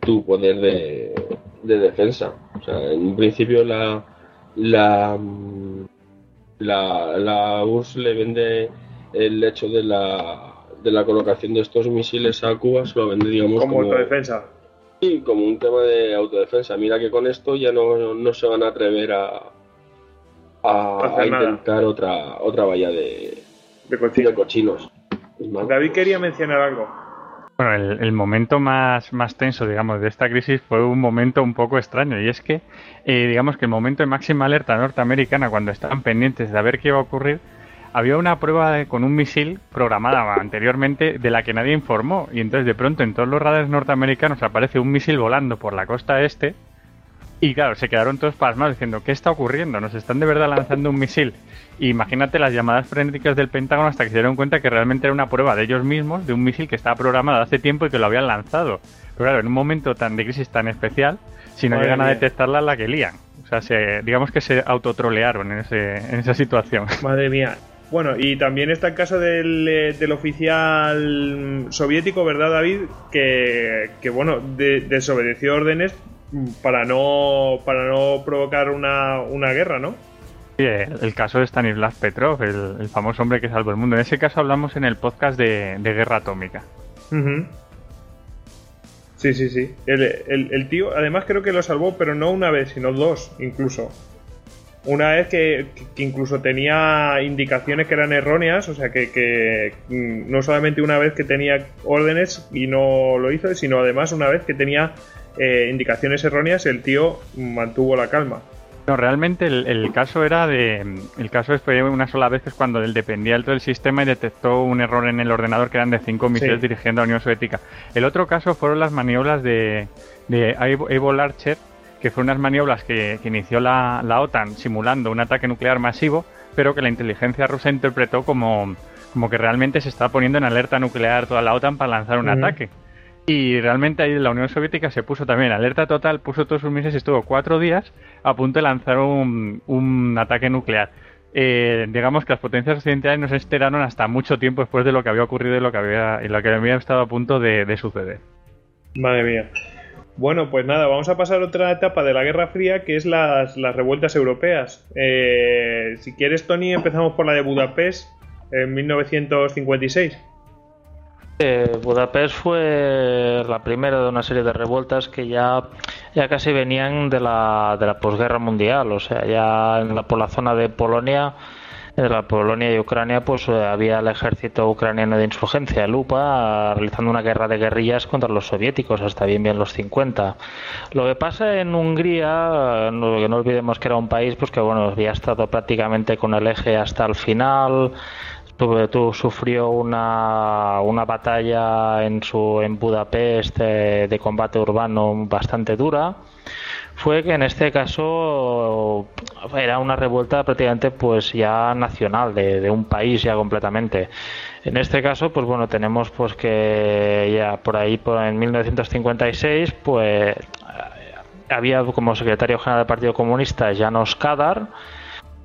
tu poder de, de defensa. O sea, en principio la, la, la, la URSS le vende el hecho de la, de la colocación de estos misiles a Cuba se lo vende, digamos, como, autodefensa. Sí, como un tema de autodefensa. Mira que con esto ya no, no se van a atrever a, a, intentar otra otra valla de, de, cochinos. David quería mencionar algo. Bueno, el, el, momento más, más tenso, digamos, de esta crisis fue un momento un poco extraño y es que, eh, digamos que el momento de máxima alerta norteamericana, cuando estaban pendientes de ver qué iba a ocurrir, había una prueba con un misil programada anteriormente de la que nadie informó. Y entonces de pronto en todos los radares norteamericanos aparece un misil volando por la costa este. Y claro, se quedaron todos pasmados diciendo, ¿qué está ocurriendo? ¿Nos están de verdad lanzando un misil? imagínate las llamadas frenéticas del Pentágono hasta que se dieron cuenta que realmente era una prueba de ellos mismos de un misil que estaba programado hace tiempo y que lo habían lanzado. Pero claro, en un momento tan de crisis tan especial, si no llegan a detectarla, la que lían. O sea, se, digamos que se autotrolearon en, ese, en esa situación. Madre mía, bueno, y también está el caso del, eh, del oficial soviético, ¿verdad, David? Que, que bueno, desobedeció órdenes para no, para no provocar una, una guerra, ¿no? Sí, el, caso de Stanislav Petrov, el, famoso hombre que salvó el mundo. En ese caso hablamos en el podcast de, guerra atómica. Sí, sí, sí. El, el, tío, además creo que lo salvó, pero no una vez, sino dos, incluso. Una vez que, incluso tenía indicaciones que eran erróneas, o sea que, mm, no solamente una vez que tenía órdenes y no lo hizo, sino además una vez que tenía eh, indicaciones erróneas, el tío mantuvo la calma. No, realmente el, caso era de. El caso fue una sola vez, que es cuando él dependía del sistema y detectó un error en el ordenador que eran de cinco misiles dirigiendo a la Unión Soviética. El otro caso fueron las maniobras de, de Evo Larcher, que fue unas maniobras que, inició la, OTAN simulando un ataque nuclear masivo, pero que la inteligencia rusa interpretó como, como que realmente se estaba poniendo en alerta nuclear toda la OTAN para lanzar un ataque. Y realmente ahí la Unión Soviética se puso también en alerta total, puso todos sus misiles y estuvo cuatro días a punto de lanzar un, un ataque nuclear. Eh, digamos que las potencias occidentales no se enteraron hasta mucho tiempo después de lo que había ocurrido y lo que había, y lo que había estado a punto de, de suceder. Madre mía. Bueno, pues nada, vamos a pasar a otra etapa de la Guerra Fría, que es las, revueltas europeas. Eh, si quieres, Tony, empezamos por la de Budapest en 1956. Eh, Budapest fue la primera de una serie de revueltas que ya, ya casi venían de la, de la posguerra mundial, o sea, ya en la, por la zona de Polonia en la Polonia y Ucrania pues eh, había el ejército ucraniano de insurgencia, el UPA, realizando una guerra de guerrillas contra los soviéticos hasta bien bien los 50. Lo que pasa en Hungría, no, que no olvidemos que era un país pues que bueno había estado prácticamente con el eje hasta el final, tú, sufrió una, una batalla en su en Budapest eh, de combate urbano bastante dura fue que en este caso era una revuelta prácticamente pues ya nacional de, un país ya completamente. En este caso pues bueno tenemos pues que ya por ahí por en 1956 pues había como secretario general del Partido Comunista Janos Kadar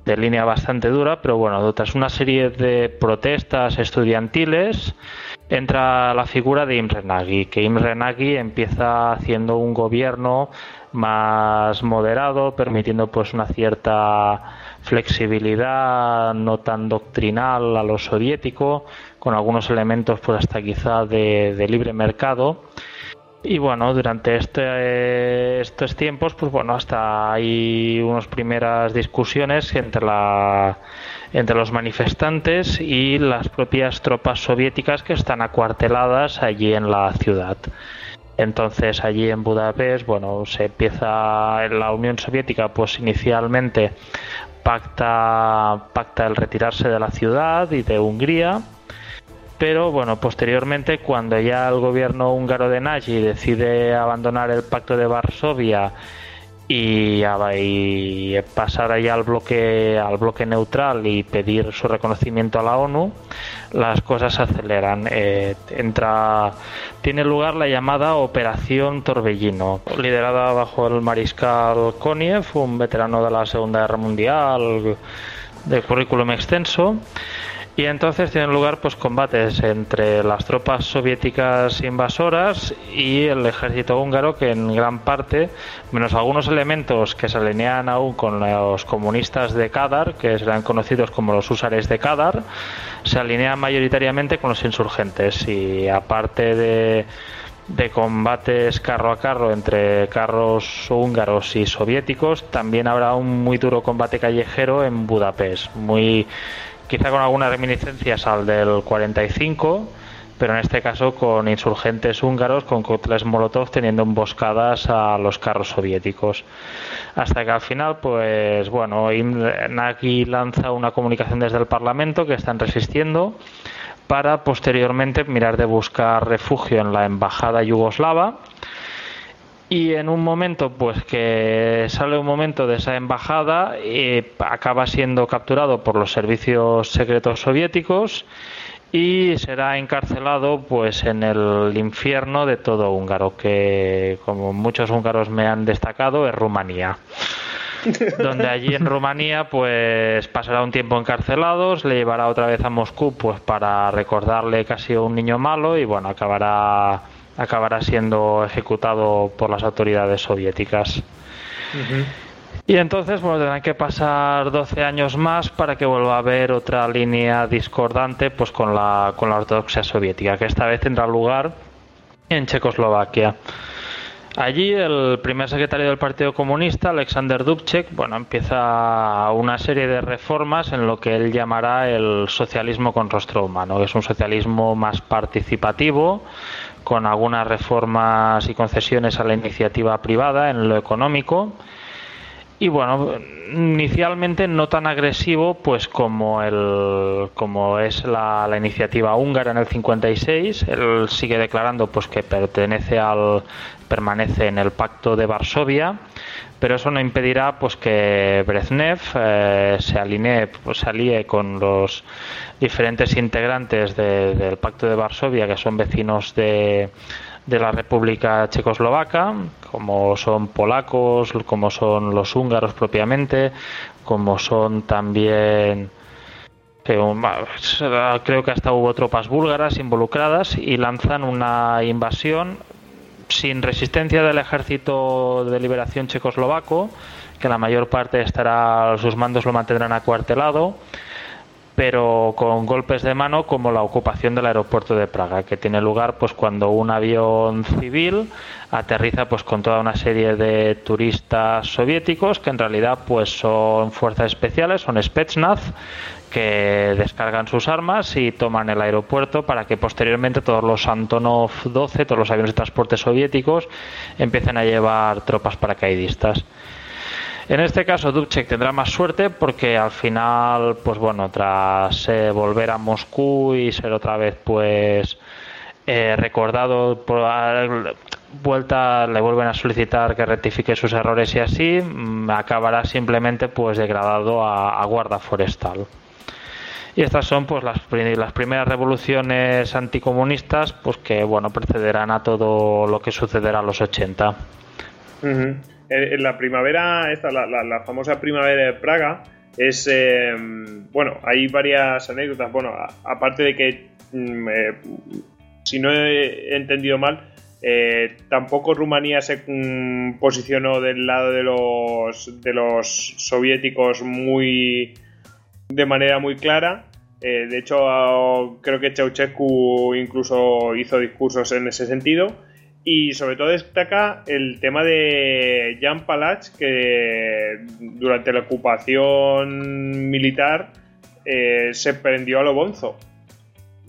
de línea bastante dura, pero bueno, tras una serie de protestas estudiantiles entra la figura de Imre Nagy, que Imre Nagy empieza haciendo un gobierno más moderado, permitiendo pues una cierta flexibilidad no tan doctrinal a lo soviético, con algunos elementos pues hasta quizá de, libre mercado. Y bueno, durante este, estos tiempos, pues bueno, hasta hay unas primeras discusiones entre la entre los manifestantes y las propias tropas soviéticas que están acuarteladas allí en la ciudad. Entonces allí en Budapest, bueno, se empieza la Unión Soviética, pues inicialmente pacta el retirarse de la ciudad y de Hungría, pero bueno, posteriormente cuando ya el gobierno húngaro de Nagy decide abandonar el pacto de Varsovia y, y, pasar allá al bloque al bloque neutral y pedir su reconocimiento a la ONU las cosas se aceleran. Eh, entra tiene lugar la llamada Operación Torbellino liderada bajo el mariscal Koniev un veterano de la Segunda Guerra Mundial de currículum extenso y entonces tienen lugar pues combates entre las tropas soviéticas invasoras y el ejército húngaro que en gran parte, menos algunos elementos que se alinean aún con los comunistas de Kadar, que serán conocidos como los húsares de Kadar, se alinean mayoritariamente con los insurgentes. Y aparte de de combates carro a carro entre carros húngaros y soviéticos, también habrá un muy duro combate callejero en Budapest, muy quizá con algunas reminiscencias al del 45, pero en este caso con insurgentes húngaros con cócteles Molotov teniendo emboscadas a los carros soviéticos. Hasta que al final, pues bueno, Nagy lanza una comunicación desde el Parlamento que están resistiendo para posteriormente mirar de buscar refugio en la embajada yugoslava y en un momento pues que sale un momento de esa embajada y acaba siendo capturado por los servicios secretos soviéticos y será encarcelado pues en el infierno de todo húngaro que como muchos húngaros me han destacado es Rumanía. Donde allí en Rumanía pues pasará un tiempo encarcelados le llevará otra vez a Moscú pues para recordarle que ha sido un niño malo y bueno acabará acabará siendo ejecutado por las autoridades soviéticas. Y entonces, bueno, tendrán que pasar 12 años más para que vuelva a haber otra línea discordante pues con la, con la ortodoxia soviética, que esta vez tendrá lugar en Checoslovaquia. Allí el primer secretario del Partido Comunista, Alexander Dubček, bueno, empieza una serie de reformas en lo que él llamará el socialismo con rostro humano, que es un socialismo más participativo, con algunas reformas y concesiones a la iniciativa privada en lo económico. Y bueno inicialmente no tan agresivo pues como el como es la, iniciativa húngara en el 56 él sigue declarando pues que pertenece al permanece en el pacto de Varsovia pero eso no impedirá pues que Brezhnev eh, se alinee pues, se alíe con los diferentes integrantes del Pacto de Varsovia que son vecinos de, de la República Checoslovaca, como son polacos, como son los húngaros propiamente, como son también creo que hasta hubo tropas búlgaras involucradas y lanzan una invasión sin resistencia del ejército de liberación checoslovaco, que la mayor parte estará, sus mandos lo mantendrán acuartelado, pero con golpes de mano como la ocupación del aeropuerto de Praga, que tiene lugar pues cuando un avión civil aterriza pues con toda una serie de turistas soviéticos que en realidad pues son fuerzas especiales, son Spetsnaz que descargan sus armas y toman el aeropuerto para que posteriormente todos los Antonov 12, todos los aviones de transporte soviéticos empiecen a llevar tropas paracaidistas. En este caso, Dubček tendrá más suerte porque al final, pues bueno, tras eh, volver a Moscú y ser otra vez, pues eh, recordado por vuelta, le vuelven a solicitar que rectifique sus errores y así mm, acabará simplemente, pues degradado a, guarda forestal. Y estas son pues las, las primeras revoluciones anticomunistas pues que bueno precederán a todo lo que sucederá a los 80 en la primavera, esta, la, famosa primavera de Praga, es, eh, bueno, hay varias anécdotas, bueno, aparte de que, mm, eh, si no he entendido mal, eh, tampoco Rumanía se mm, posicionó del lado de los, de los soviéticos muy de manera muy clara. de hecho, creo que Ceausescu incluso hizo discursos en ese sentido. Y sobre todo destaca el tema de Jan Palach, que durante la ocupación militar eh, se prendió a lo bonzo.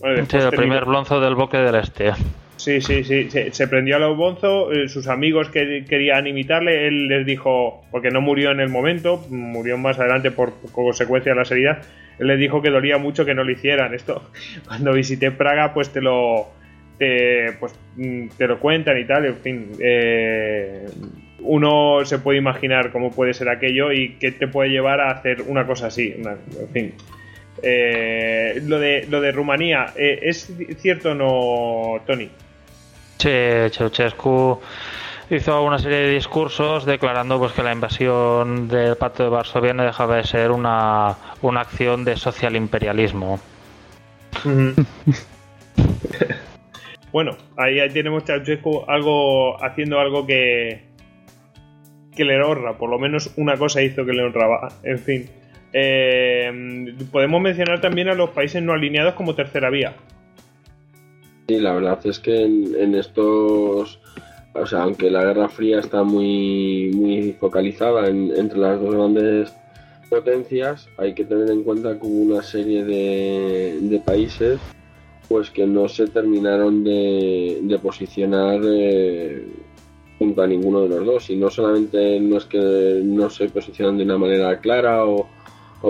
el primer bonzo del boque del este. Sí, sí, sí, se, prendió a lo bonzo. Eh, sus amigos que querían imitarle, él les dijo, porque no murió en el momento, murió más adelante por consecuencia de la herida, él les dijo que dolía mucho que no lo hicieran. Esto, cuando visité Praga, pues te lo te, pues, mm, te lo cuentan y tal, en fin. Eh, uno se puede imaginar cómo puede ser aquello y qué te puede llevar a hacer una cosa así. en fin. Eh, lo, de, lo de Rumanía, eh, ¿es cierto o no, Tony? Sí, Ceausescu hizo una serie de discursos declarando pues que la invasión del Pacto de Varsovia no dejaba de ser una, una acción de social imperialismo. Bueno, ahí, tenemos Ceausescu algo, haciendo algo que, que le honra, por lo menos una cosa hizo que le honraba. En fin, eh, podemos mencionar también a los países no alineados como tercera vía. Sí, la verdad es que en, estos, o sea, aunque la Guerra Fría está muy, muy focalizada entre las dos grandes potencias, hay que tener en cuenta que hubo una serie de, de países pues que no se terminaron de, posicionar eh, junto a ninguno de los dos. Y no solamente no es que no se posicionan de una manera clara o,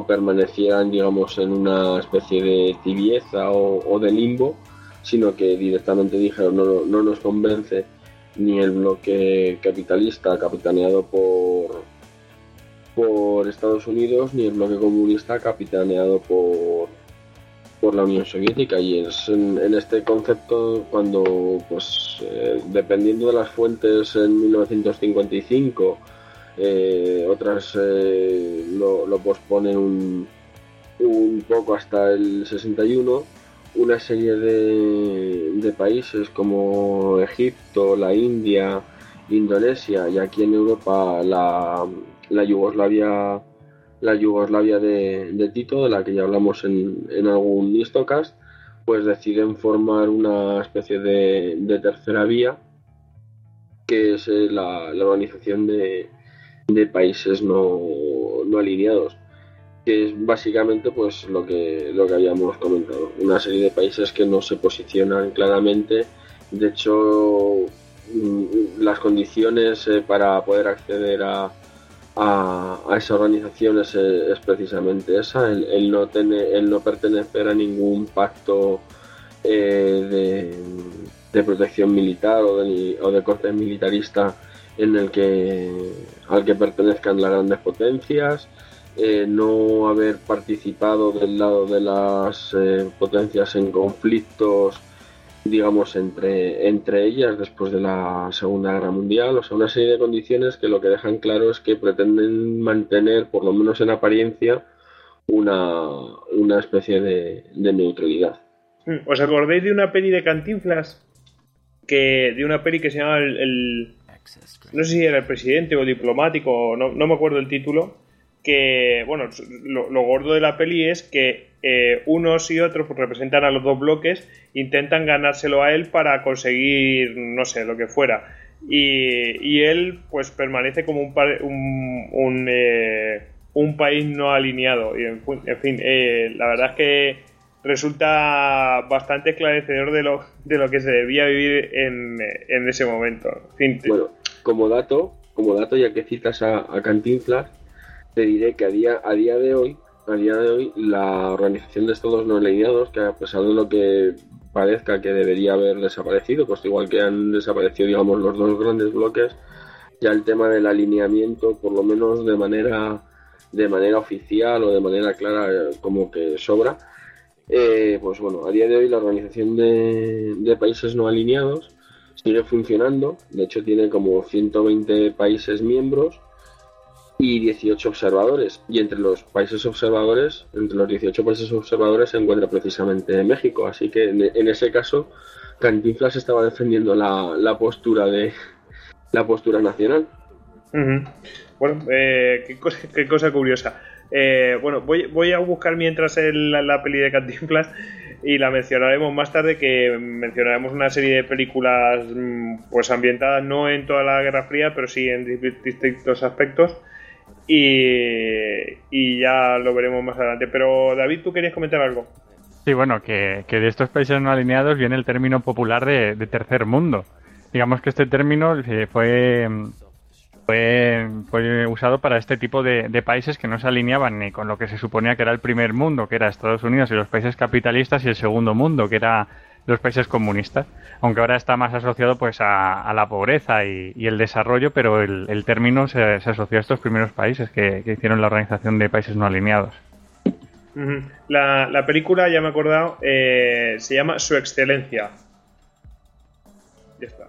permanecieran, digamos, en una especie de tibieza o, de limbo, sino que directamente dijeron no, no nos convence ni el bloque capitalista capitaneado por, por Estados Unidos, ni el bloque comunista capitaneado por, por la Unión Soviética y es en, este concepto cuando pues eh, dependiendo de las fuentes en 1955 eh, otras eh, lo, posponen un, un, poco hasta el 61 una serie de, de países como Egipto, la India, Indonesia y aquí en Europa la, la Yugoslavia la Yugoslavia de, Tito, de la que ya hablamos en, algún histocast, pues deciden formar una especie de, tercera vía, que es eh, la, organización de, países no, alineados, que es básicamente pues lo que, lo que habíamos comentado, una serie de países que no se posicionan claramente, de hecho mm, las condiciones eh, para poder acceder a, a, esa organización es, precisamente esa, el, no tener, el no pertenecer a ningún pacto eh, de, protección militar o de, corte militarista en el que al que pertenezcan las grandes potencias, eh, no haber participado del lado de las eh, potencias en conflictos digamos, entre, entre ellas después de la Segunda Guerra Mundial, o sea, una serie de condiciones que lo que dejan claro es que pretenden mantener, por lo menos en apariencia, una, una especie de, neutralidad. Mm, ¿Os acordáis de una peli de Cantinflas? Que, de una peli que se llama el, no sé si era el presidente o diplomático, no, no me acuerdo el título, que, bueno, lo, gordo de la peli es que eh, unos y otros pues, representan a los dos bloques, intentan ganárselo a él para conseguir, no sé, lo que fuera. Y, él, pues, permanece como un, un, un, eh, un país no alineado. Y, en, fin, eh, la verdad es que resulta bastante esclarecedor de lo, de lo que se debía vivir en, en ese momento. bueno, como dato, como dato, ya que citas a, a Cantinflas, te diré que a día, a día de hoy, a día de hoy, la organización de estados no alineados, que a pesar de lo que parezca que debería haber desaparecido, pues igual que han desaparecido, digamos, los dos grandes bloques, ya el tema del alineamiento, por lo menos de manera de manera oficial o de manera clara, como que sobra. Eh, pues bueno, a día de hoy la organización de, de países no alineados sigue funcionando, de hecho tiene como 120 países miembros y 18 observadores. Y entre los países observadores, entre los 18 países observadores se encuentra precisamente México. Así que en, ese caso, Cantinflas estaba defendiendo la, postura de la postura nacional. Bueno, eh, qué, cosa, curiosa. Eh, bueno, voy, voy, a buscar mientras la, la, peli de Cantinflas y la mencionaremos más tarde que mencionaremos una serie de películas mm, pues ambientadas no en toda la Guerra Fría pero sí en distintos aspectos y, ya lo veremos más adelante. Pero David, ¿tú querías comentar algo? Sí, bueno, que, de estos países no alineados viene el término popular de, tercer mundo. Digamos que este término eh, fue, fue, usado para este tipo de, de, países que no se alineaban ni con lo que se suponía que era el primer mundo, que era Estados Unidos y los países capitalistas, y el segundo mundo, que era los países comunistas, aunque ahora está más asociado pues a, la pobreza y, el desarrollo, pero el, término se, asoció a estos primeros países que, hicieron la Organización de Países No Alineados. la, película, ya me he acordado, eh, se llama Su Excelencia. Ya está.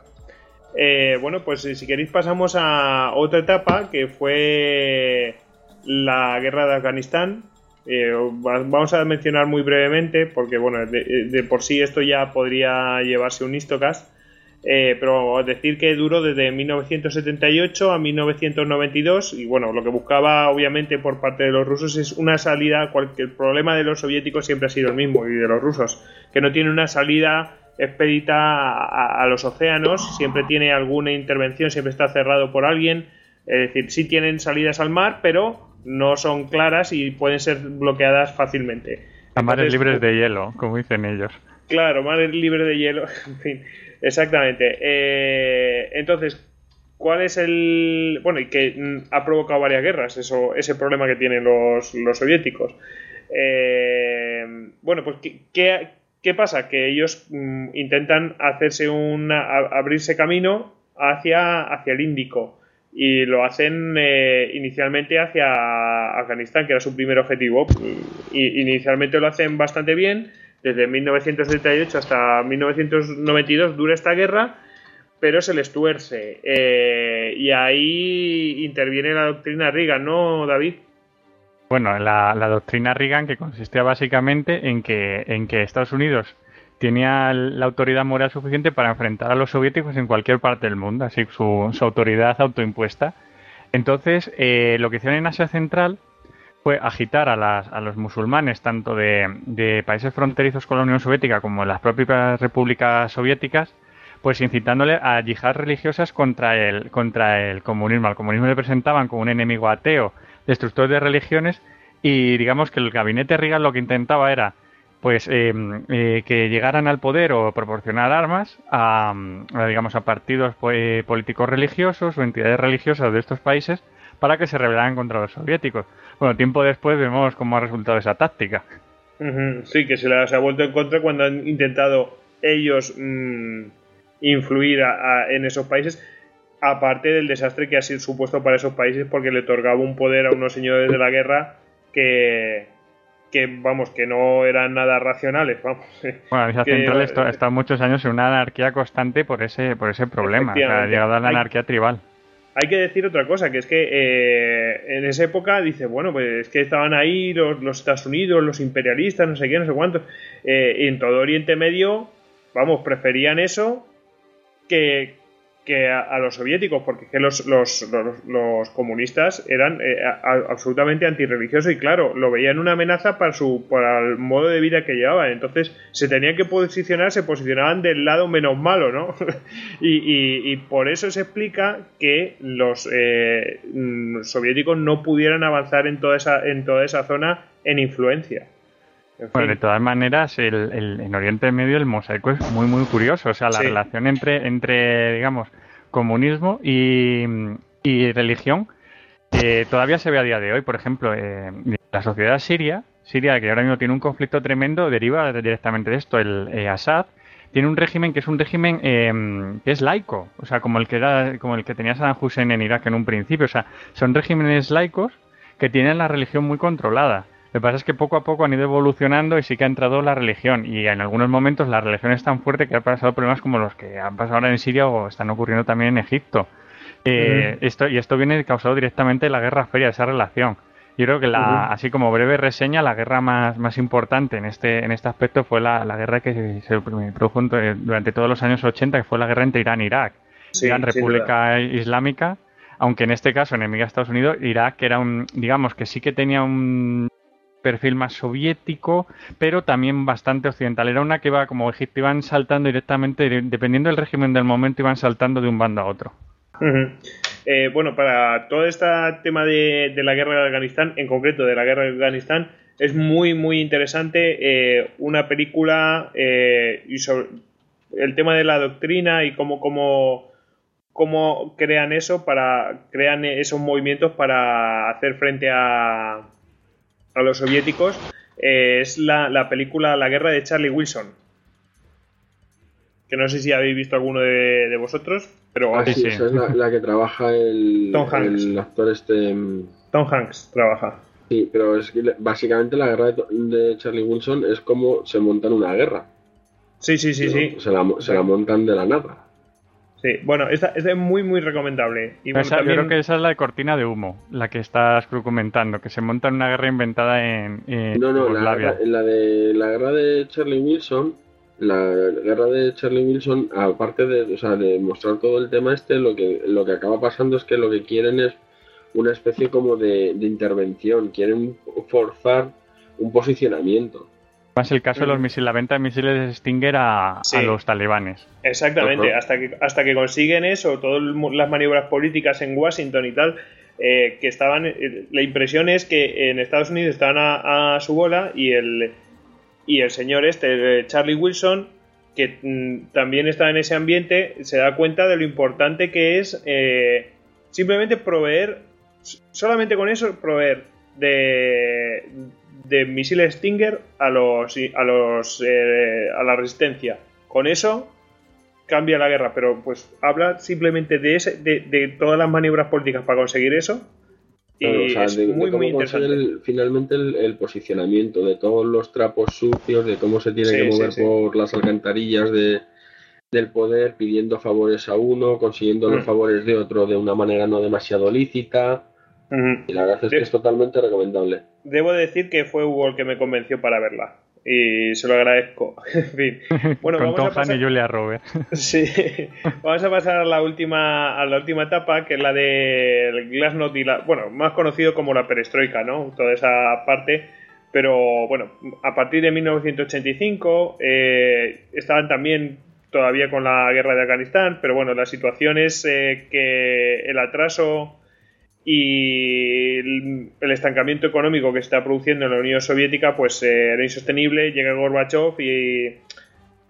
Eh, bueno, pues si queréis pasamos a otra etapa que fue la guerra de Afganistán, eh, vamos a mencionar muy brevemente, porque bueno, de, por sí esto ya podría llevarse un histocast, eh, pero decir que duró desde 1978 a 1992 y bueno, lo que buscaba obviamente por parte de los rusos es una salida, el problema de los soviéticos siempre ha sido el mismo y de los rusos, que no tiene una salida expedita a los océanos, siempre tiene alguna intervención, siempre está cerrado por alguien, es decir, sí tienen salidas al mar, pero no son claras y pueden ser bloqueadas fácilmente. A mares libres de hielo, como dicen ellos. Claro, mares libres de hielo, en fin, exactamente. Eh, entonces, ¿cuál es el...? Bueno, y que mm, ha provocado varias guerras, eso, ese problema que tienen los, los soviéticos. Eh, bueno, pues, ¿qué, ¿qué, pasa? Que ellos mm, intentan hacerse un... abrirse camino hacia, hacia el Índico y lo hacen eh, inicialmente hacia Afganistán, que era su primer objetivo. Y, inicialmente lo hacen bastante bien, desde 1978 hasta 1992 dura esta guerra, pero se les tuerce. Eh, y ahí interviene la doctrina Reagan, ¿no, David? Bueno, la, la doctrina Reagan que consistía básicamente en que, en que Estados Unidos tenía la autoridad moral suficiente para enfrentar a los soviéticos en cualquier parte del mundo, así su, su autoridad autoimpuesta. Entonces, eh, lo que hicieron en Asia Central fue agitar a, las, a los musulmanes, tanto de, países fronterizos con la Unión Soviética como las propias repúblicas soviéticas, pues incitándole a yihad religiosas contra el, contra el comunismo. Al comunismo le presentaban como un enemigo ateo, destructor de religiones, y digamos que el gabinete Reagan lo que intentaba era pues eh, eh, que llegaran al poder o proporcionar armas a, digamos a partidos pues, políticos religiosos o entidades religiosas de estos países para que se rebelaran contra los soviéticos. Bueno, tiempo después vemos cómo ha resultado esa táctica. Sí, que se les ha vuelto en contra cuando han intentado ellos mm, influir en esos países, aparte del desastre que ha sido supuesto para esos países porque le otorgaba un poder a unos señores de la guerra que, que vamos, que no eran nada racionales, vamos. Bueno, Asia Central está, está, muchos años en una anarquía constante por ese, por ese problema, o sea, ha llegado a la anarquía tribal. Hay que decir otra cosa, que es que eh, en esa época dice, bueno, pues es que estaban ahí los, los Estados Unidos, los imperialistas, no sé qué, no sé cuántos, eh, y en todo Oriente Medio, vamos, preferían eso que, que a, los soviéticos, porque que los, los, los, comunistas eran eh, absolutamente antirreligiosos y claro, lo veían una amenaza para, su, para el modo de vida que llevaban. Entonces se tenían que posicionar, se posicionaban del lado menos malo, ¿no? y, y, por eso se explica que los eh, mm, soviéticos no pudieran avanzar en toda esa, en toda esa zona en influencia. Bueno, de todas maneras, el, en Oriente Medio el mosaico es muy, muy curioso. O sea, la relación entre, entre, digamos, comunismo y, religión eh, todavía se ve a día de hoy. Por ejemplo, eh, la sociedad siria, Siria, que ahora mismo tiene un conflicto tremendo, deriva directamente de esto. El eh, Assad tiene un régimen que es un régimen que es laico, o sea, como el que era, como el que tenía Saddam Hussein en Irak en un principio. O sea, son regímenes laicos que tienen la religión muy controlada. Lo que pasa es que poco a poco han ido evolucionando y sí que ha entrado la religión. Y en algunos momentos la religión es tan fuerte que ha pasado problemas como los que han pasado ahora en Siria o están ocurriendo también en Egipto. Eh, esto, y esto viene causado directamente de la Guerra Fría, esa relación. Yo creo que la, así como breve reseña, la guerra más, más importante en este, en este aspecto fue la, la guerra que se produjo durante todos los años 80, que fue la guerra entre Irán e Irak. Irán, República Islámica, aunque en este caso enemiga a Estados Unidos, Irak era un, digamos que sí que tenía un perfil más soviético, pero también bastante occidental. Era una que iba como Egipto, iban saltando directamente, dependiendo del régimen del momento, iban saltando de un bando a otro. Eh, bueno, para todo este tema de, la guerra de Afganistán, en concreto de la guerra de Afganistán, es muy, muy interesante eh, una película eh, y sobre el tema de la doctrina y cómo, cómo, cómo crean eso para crean esos movimientos para hacer frente a, a los soviéticos. es la, la película La guerra de Charlie Wilson que no sé si habéis visto alguno de, vosotros, pero... Ah, sí, esa es la, que trabaja el, el actor este... Mm, Tom Hanks trabaja. Sí, pero es que básicamente la guerra de, Charlie Wilson es como se montan una guerra. Sí, sí, sí, sí. Se la, se la montan de la nada. Sí, bueno, esta, es muy, muy recomendable. Y Yo creo que esa es la de cortina de humo, la que estás comentando, que se monta en una guerra inventada en, No, no, la, la, de la guerra de Charlie Wilson la guerra de Charlie Wilson, aparte de, o sea, de mostrar todo el tema este, lo que, lo que acaba pasando es que lo que quieren es una especie como de, intervención, quieren forzar un posicionamiento. Más el caso de los mm. misiles, la venta de misiles de Stinger a, los talibanes. Exactamente, hasta que, hasta que consiguen eso, todas las maniobras políticas en Washington y tal, eh, que estaban, eh, la impresión es que en Estados Unidos estaban a su bola y el, y el señor este, Charlie Wilson, que mm, también está en ese ambiente, se da cuenta de lo importante que es eh, simplemente proveer, solamente con eso, proveer de, de misiles Stinger a los a los eh, a la resistencia. Con eso cambia la guerra, pero pues habla simplemente de ese, de, de todas las maniobras políticas para conseguir eso muy, muy interesante. finalmente el, posicionamiento de todos los trapos sucios, de cómo se tiene que mover por las alcantarillas de, del poder, pidiendo favores a uno, consiguiendo los mm. favores de otro de una manera no demasiado lícita. Y la verdad es que es totalmente recomendable. Debo decir que fue Hugo el que me convenció para verla y se lo agradezco. en fin. Bueno, vamos a pasar... y Julia Robert. sí. Vamos a pasar a la última a la última etapa, que es la de Glasnost y la, bueno, más conocido como la perestroika, ¿no? Toda esa parte. Pero bueno, a partir de 1985 eh, estaban también todavía con la guerra de Afganistán, pero bueno, la situación es eh, que el atraso y el, estancamiento económico que se está produciendo en la Unión Soviética pues eh, era insostenible, llega Gorbachev y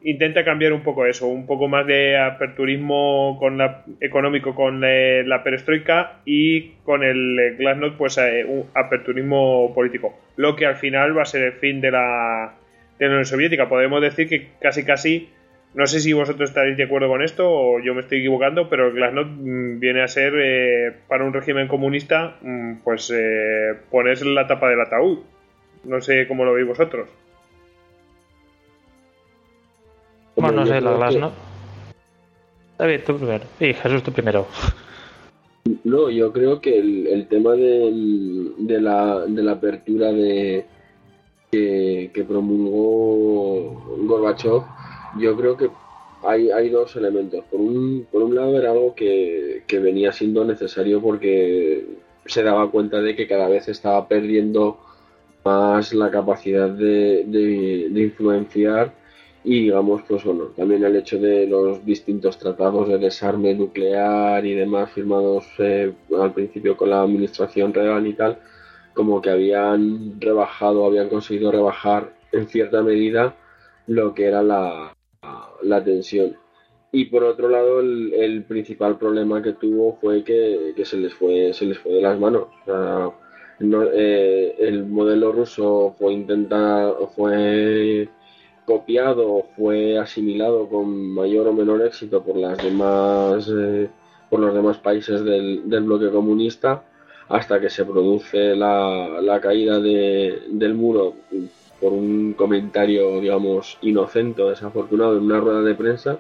intenta cambiar un poco eso, un poco más de aperturismo con la, económico con eh, la perestroika y con el glasnost pues eh, un aperturismo político, lo que al final va a ser el fin de la, de la Unión Soviética. Podemos decir que casi casi no sé si vosotros estaréis de acuerdo con esto o yo me estoy equivocando, pero el Glasnost mm, viene a ser eh, para un régimen comunista, mm, pues eh, ponerse la tapa del ataúd. No sé cómo lo veis vosotros. Bueno, no sé, la Glasnost. David, tú primero. Sí, Jesús, tú primero. No, yo creo que el, tema de, de, la, de la apertura de que, que promulgó Gorbachev yo creo que hay, hay dos elementos. Por un, por un lado era algo que, venía siendo necesario porque se daba cuenta de que cada vez estaba perdiendo más la capacidad de, de, influenciar y digamos pues bueno también el hecho de los distintos tratados de desarme nuclear y demás firmados eh, al principio con la administración real y tal como que habían rebajado habían conseguido rebajar en cierta medida lo que era la, la tensión. Y por otro lado, el, principal problema que tuvo fue que, se les fue se les fue de las manos. Eh, el modelo ruso fue intentado, fue copiado, fue asimilado con mayor o menor éxito por las demás eh, por los demás países del, bloque comunista hasta que se produce la, la caída de, del muro por un comentario, digamos, inocente o desafortunado en una rueda de prensa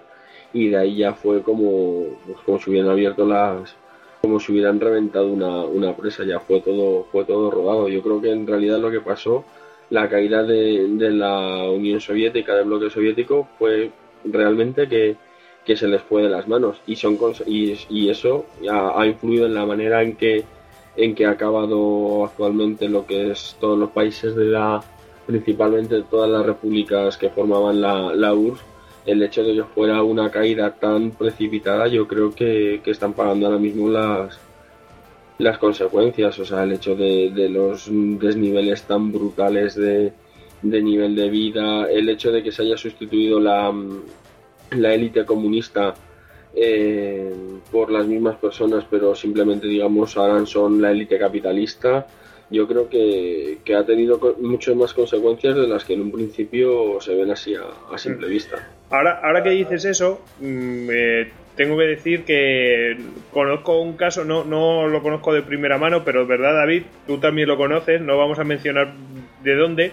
y de ahí ya fue como, pues, como se hubieran abierto las, como si hubieran reventado una, una presa, ya fue todo, fue todo rodado. Yo creo que en realidad lo que pasó, la caída de, de la Unión Soviética, del bloque soviético, fue realmente que, que se les fue de las manos y, son, y, y eso ha, ha influido en la manera en que en que ha acabado actualmente lo que es todos los países de la, principalmente todas las repúblicas que formaban la, la URSS, el hecho de que fuera una caída tan precipitada, yo creo que, están pagando ahora mismo las, las consecuencias, o sea, el hecho de, de los desniveles tan brutales de, de, nivel de vida, el hecho de que se haya sustituido la, la élite comunista eh, por las mismas personas, pero simplemente, digamos, ahora son la élite capitalista, yo creo que, ha tenido muchas más consecuencias de las que en un principio se ven así a, simple mm. vista. Ahora, ahora que dices eso, mm, tengo que decir que conozco un caso, no, no lo conozco de primera mano, pero es verdad, David, tú también lo conoces, no vamos a mencionar de dónde,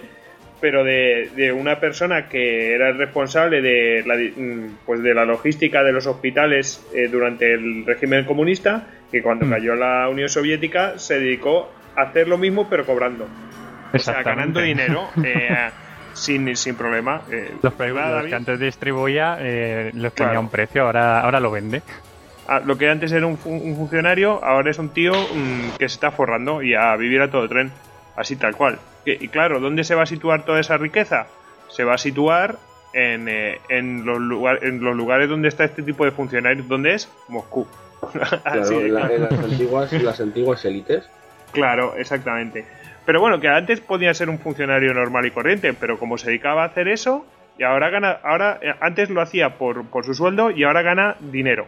pero de, una persona que era el responsable de la, mm, pues de la logística de los hospitales eh, durante el régimen comunista, que cuando cayó la Unión Soviética se dedicó hacer lo mismo pero cobrando. O sea, ganando dinero eh, sin, sin problema. Eh, los, que antes distribuía eh, los tenía un precio, ahora, ahora lo vende. Ah, lo que antes era un, funcionario, ahora es un tío mm, que se está forrando y a vivir a todo tren. Así tal cual. Y, claro, ¿dónde se va a situar toda esa riqueza? Se va a situar en, eh, en, los, en los lugares donde está este tipo de funcionarios. ¿Dónde es? Moscú. Claro, en, las antiguas, las antiguas élites Claro, exactamente. Pero bueno, que antes podía ser un funcionario normal y corriente, pero como se dedicaba a hacer eso, y ahora gana, ahora eh, antes lo hacía por, por su sueldo y ahora gana dinero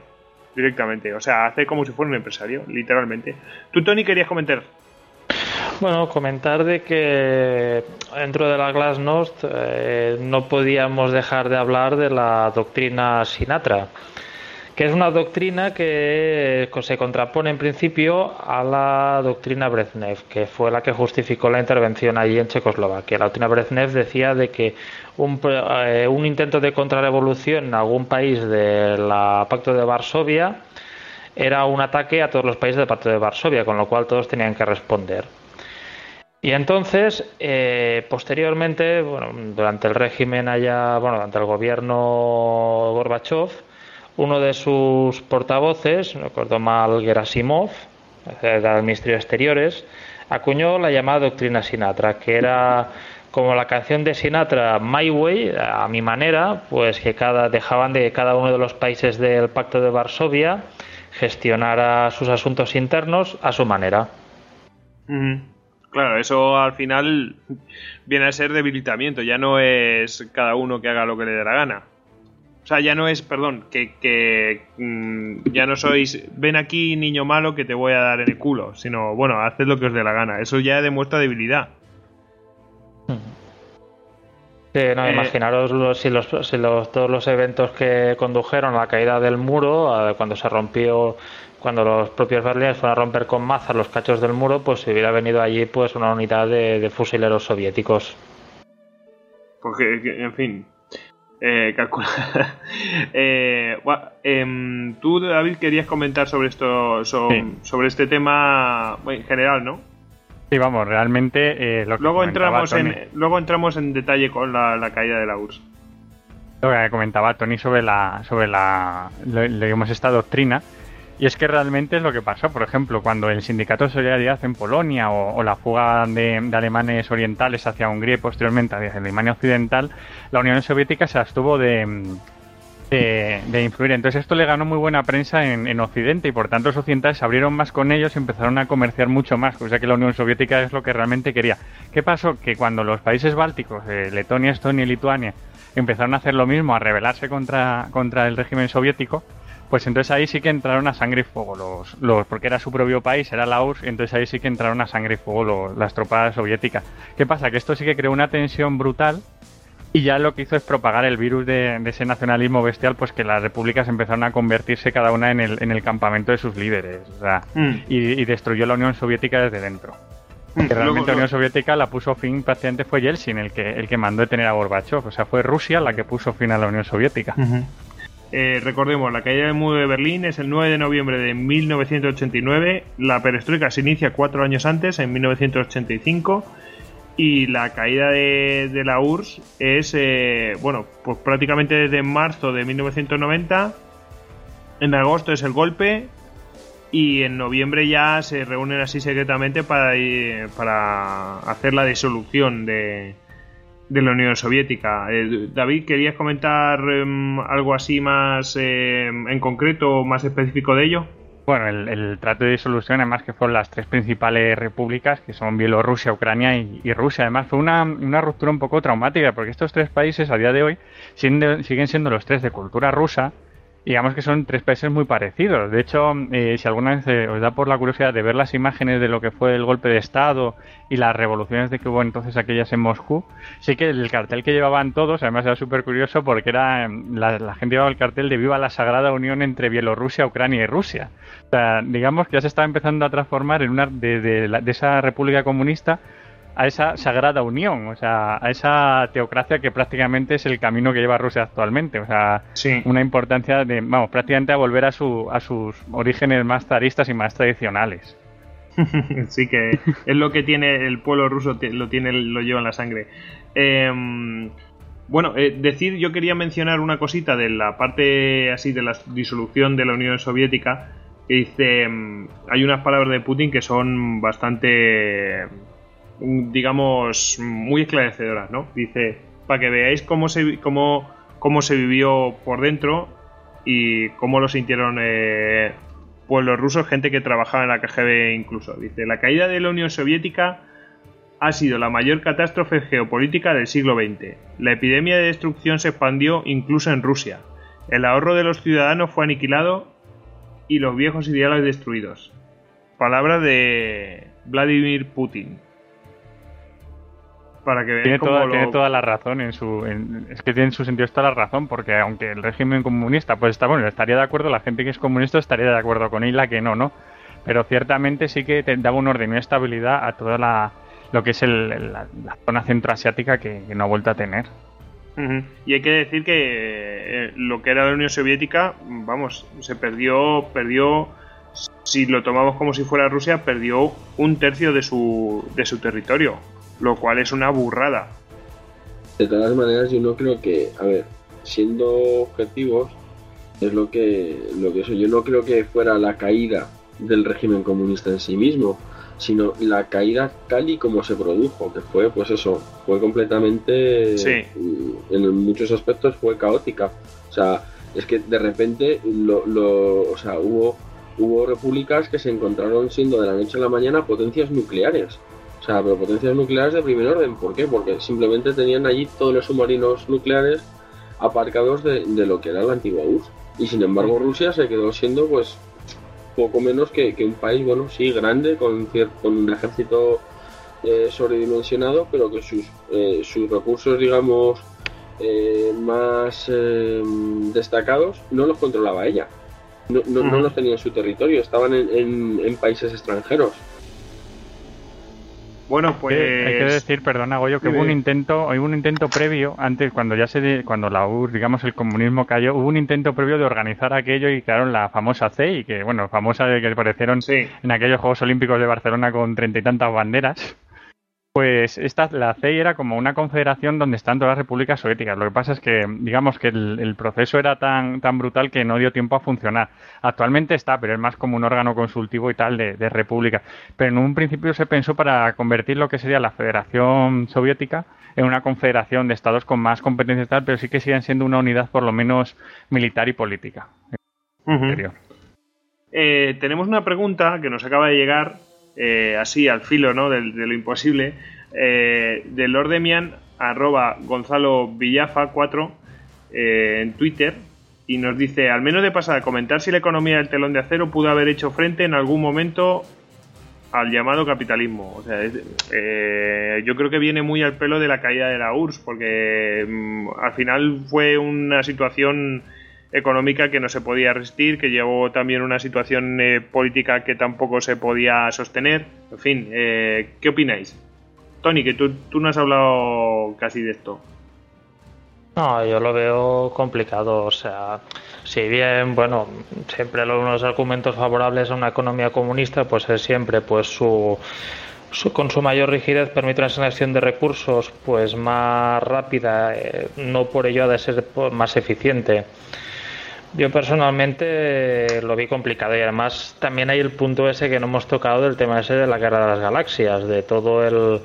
directamente. O sea, hace como si fuera un empresario, literalmente. Tú, Tony, querías comentar. Bueno, comentar de que dentro de la Glasnost eh, no podíamos dejar de hablar de la doctrina Sinatra que es una doctrina que se contrapone en principio a la doctrina Brezhnev, que fue la que justificó la intervención allí en Checoslovaquia. La doctrina Brezhnev decía de que un, eh, un intento de contrarrevolución en algún país del Pacto de Varsovia era un ataque a todos los países del Pacto de Varsovia, con lo cual todos tenían que responder. Y entonces, eh, posteriormente, bueno, durante el régimen allá, bueno, durante el gobierno Gorbachev, uno de sus portavoces, no recuerdo mal, Gerasimov, del Ministerio de Exteriores, acuñó la llamada doctrina Sinatra, que era como la canción de Sinatra, My Way, a mi manera, pues que cada, dejaban de que cada uno de los países del Pacto de Varsovia gestionara sus asuntos internos a su manera. Claro, eso al final viene a ser debilitamiento, ya no es cada uno que haga lo que le dé la gana. O sea, ya no es, perdón, que, mm, ya no sois, ven aquí niño malo que te voy a dar en el culo, sino, bueno, haced lo que os dé la gana. Eso ya demuestra debilidad. Sí, no, eh, imaginaros si, los, si los, todos los eventos que condujeron a la caída del muro, cuando se rompió, cuando los propios berlines fueron a romper con mazas los cachos del muro, pues si hubiera venido allí pues una unidad de, de fusileros soviéticos. Porque, en fin, eh, eh, em, tú, David, querías comentar sobre esto, sobre, este tema en general, ¿no? Sí, vamos, realmente eh, luego entramos en luego entramos en detalle con la, caída de la URSS. Lo que comentaba Tony sobre la sobre la digamos esta doctrina y es que realmente es lo que pasó. Por ejemplo, cuando el sindicato de solidaridad en Polonia o, la fuga de, alemanes orientales hacia Hungría y posteriormente hacia Alemania Occidental, la Unión Soviética se abstuvo de, de, influir. Entonces esto le ganó muy buena prensa en, Occidente y por tanto los occidentales se abrieron más con ellos y empezaron a comerciar mucho más, cosa que la Unión Soviética es lo que realmente quería. ¿Qué pasó? Que cuando los países bálticos, eh, Letonia, Estonia y Lituania, empezaron a hacer lo mismo, a rebelarse contra, contra el régimen soviético, pues entonces ahí sí que entraron a sangre y fuego los, los porque era su propio país, era la URSS, entonces ahí sí que entraron a sangre y fuego las tropas soviéticas. ¿Qué pasa? Que esto sí que creó una tensión brutal y ya lo que hizo es propagar el virus de, ese nacionalismo bestial, pues que las repúblicas empezaron a convertirse cada una en el, en el campamento de sus líderes, mm. y, destruyó la Unión Soviética desde dentro. Mm. Que realmente la Unión Soviética la puso fin, prácticamente fue Yeltsin el que, el que mandó detener a Gorbachev, o sea, fue Rusia la que puso fin a la Unión Soviética. Eh, recordemos, la caída del muro de Berlín es el 9 de noviembre de 1989, la perestroika se inicia cuatro años antes, en 1985, y la caída de, la URSS es, eh, bueno, pues prácticamente desde marzo de 1990, en agosto es el golpe, y en noviembre ya se reúnen así secretamente para, para hacer la disolución de, de la Unión Soviética. Eh, David, ¿querías comentar em, algo así más em, en concreto, más específico de ello? Bueno, el, trato de disolución, además que fueron las tres principales repúblicas, que son Bielorrusia, Ucrania y, Rusia. Además, fue una, una, ruptura un poco traumática, porque estos tres países a día de hoy siguen siendo los tres de cultura rusa, digamos que son tres países muy parecidos. De hecho, eh, si alguna vez eh, os da por la curiosidad de ver las imágenes de lo que fue el golpe de Estado y las revoluciones de que hubo entonces aquellas en Moscú, sí que el cartel que llevaban todos, además era súper curioso porque era em, la, gente llevaba el cartel de Viva la Sagrada Unión entre Bielorrusia, Ucrania y Rusia. O sea, digamos que ya se estaba empezando a transformar en una de, de esa república comunista a esa sagrada unión, o sea, a esa teocracia que prácticamente es el camino que lleva Rusia actualmente, o sea, una importancia de, vamos, prácticamente a volver a, su, a sus orígenes más zaristas y más tradicionales. sí que es lo que tiene el pueblo ruso, lo tiene, lo lleva en la sangre. Em, bueno, eh, decir, yo quería mencionar una cosita de la parte así de la disolución de la Unión Soviética. Que dice, em, hay unas palabras de Putin que son bastante digamos, muy esclarecedoras, ¿no? Dice, para que veáis cómo se, cómo, cómo se vivió por dentro y cómo lo sintieron eh, pueblos rusos, gente que trabajaba en la KGB incluso. Dice, la caída de la Unión Soviética ha sido la mayor catástrofe geopolítica del siglo XX. La epidemia de destrucción se expandió incluso en Rusia. El ahorro de los ciudadanos fue aniquilado y los viejos ideales destruidos. Palabra de Vladimir Putin que tiene, toda, tiene toda la razón en su es que tiene en su sentido toda la razón porque aunque el régimen comunista pues está bueno estaría de acuerdo la gente que es comunista estaría de acuerdo con él la que no no pero ciertamente sí que te daba un orden y una estabilidad a toda la lo que es el, la, zona centroasiática que, que, no ha vuelto a tener. Y hay que decir que eh, lo que era la Unión Soviética vamos se perdió perdió si lo tomamos como si fuera Rusia perdió un tercio de su de su territorio lo cual es una burrada. De todas maneras, yo no creo que, a ver, siendo objetivos, es lo que, lo que eso, yo no creo que fuera la caída del régimen comunista en sí mismo, sino la caída tal y como se produjo, que fue, pues eso, fue completamente, mm, en muchos aspectos fue caótica. O sea, es que de repente, lo, lo, o sea, hubo, hubo repúblicas que se encontraron siendo de la noche a la mañana potencias nucleares. O sea, pero potencias nucleares de primer orden. ¿Por qué? Porque simplemente tenían allí todos los submarinos nucleares aparcados de, lo que era la antigua URSS. Y sin embargo Rusia se quedó siendo pues poco menos que, un país, bueno, sí, grande, con, con un ejército eh, sobredimensionado, pero que sus, eh, sus recursos, digamos, eh, más eh, destacados no los controlaba ella. No, no, los tenía en su territorio, estaban en, en países extranjeros. Bueno, pues hay que decir, perdona Goyo, que hubo un intento, hubo un intento previo antes cuando ya se cuando la URSS, digamos el comunismo cayó, hubo un intento previo de organizar aquello y crearon la famosa CEI, que bueno, famosa de que aparecieron en aquellos Juegos Olímpicos de Barcelona con treinta y tantas banderas. Pues esta, la CEI era como una confederación donde están todas las repúblicas soviéticas. Lo que pasa es que, digamos que el, proceso era tan, tan brutal que no dio tiempo a funcionar. Actualmente está, pero es más como un órgano consultivo y tal de, república. Pero en un principio se pensó para convertir lo que sería la Federación Soviética en una confederación de estados con más competencias y tal, pero sí que siguen siendo una unidad por lo menos militar y política. Eh, tenemos una pregunta que nos acaba de llegar eh, así al filo ¿no? de, lo imposible, eh, de Lordemian arroba Gonzalo Villafa 4 eh, en Twitter y nos dice, al menos de pasada, comentar si la economía del telón de acero pudo haber hecho frente en algún momento al llamado capitalismo. O sea, eh, yo creo que viene muy al pelo de la caída de la URSS, porque mm, al final fue una situación económica que no se podía resistir, que llevó también una situación eh, política que tampoco se podía sostener. En fin, eh, ¿qué opináis? Tony, que tú, tú no has hablado casi de esto. No, yo lo veo complicado. O sea, si bien, bueno, siempre los argumentos favorables a una economía comunista, pues es siempre pues su, con su mayor rigidez permite una selección de recursos pues más rápida, eh, no por ello ha de ser más eficiente. Yo personalmente lo vi complicado y además también hay el punto ese que no hemos tocado del tema ese de la guerra de las galaxias, de todo el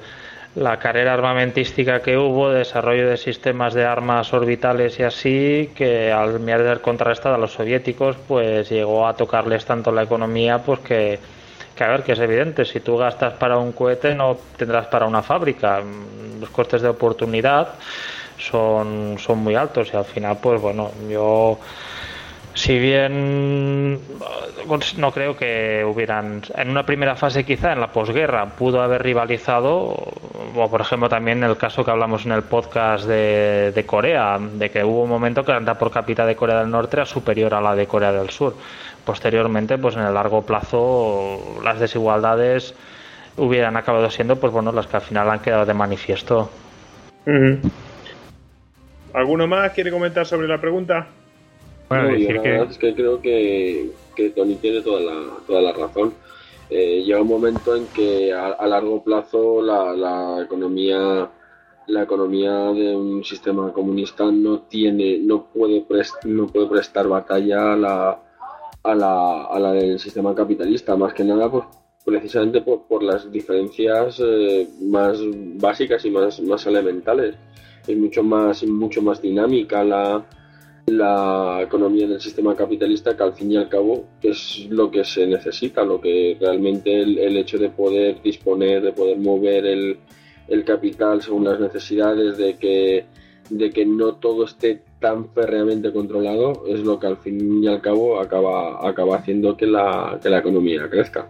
la carrera armamentística que hubo, desarrollo de sistemas de armas orbitales y así, que al mirar contrarrestado a los soviéticos, pues llegó a tocarles tanto la economía, pues que, que a ver, que es evidente, si tú gastas para un cohete no tendrás para una fábrica, los costes de oportunidad son, son muy altos y al final, pues bueno, yo si bien no creo que hubieran en una primera fase quizá en la posguerra pudo haber rivalizado o por ejemplo también el caso que hablamos en el podcast de, Corea de que hubo un momento que la renta por cápita de Corea del Norte era superior a la de Corea del Sur. Posteriormente pues en el largo plazo las desigualdades hubieran acabado siendo pues bueno las que al final han quedado de manifiesto. ¿Alguno más quiere comentar sobre la pregunta? Bueno, decir la que... verdad es que creo que, que Tony tiene toda la, toda la razón. Eh, llega un momento en que a, largo plazo la, la, economía la economía de un sistema comunista no tiene no puede no puede prestar batalla a la, a la, a la del sistema capitalista más que nada pues precisamente por, por las diferencias eh, más básicas y más, más elementales es mucho más mucho más dinámica la la economía del sistema capitalista que al fin y al cabo es lo que se necesita, lo que realmente el, hecho de poder disponer, de poder mover el, capital según las necesidades, de que, de que no todo esté tan férreamente controlado, es lo que al fin y al cabo acaba, acaba haciendo que la, que la economía crezca.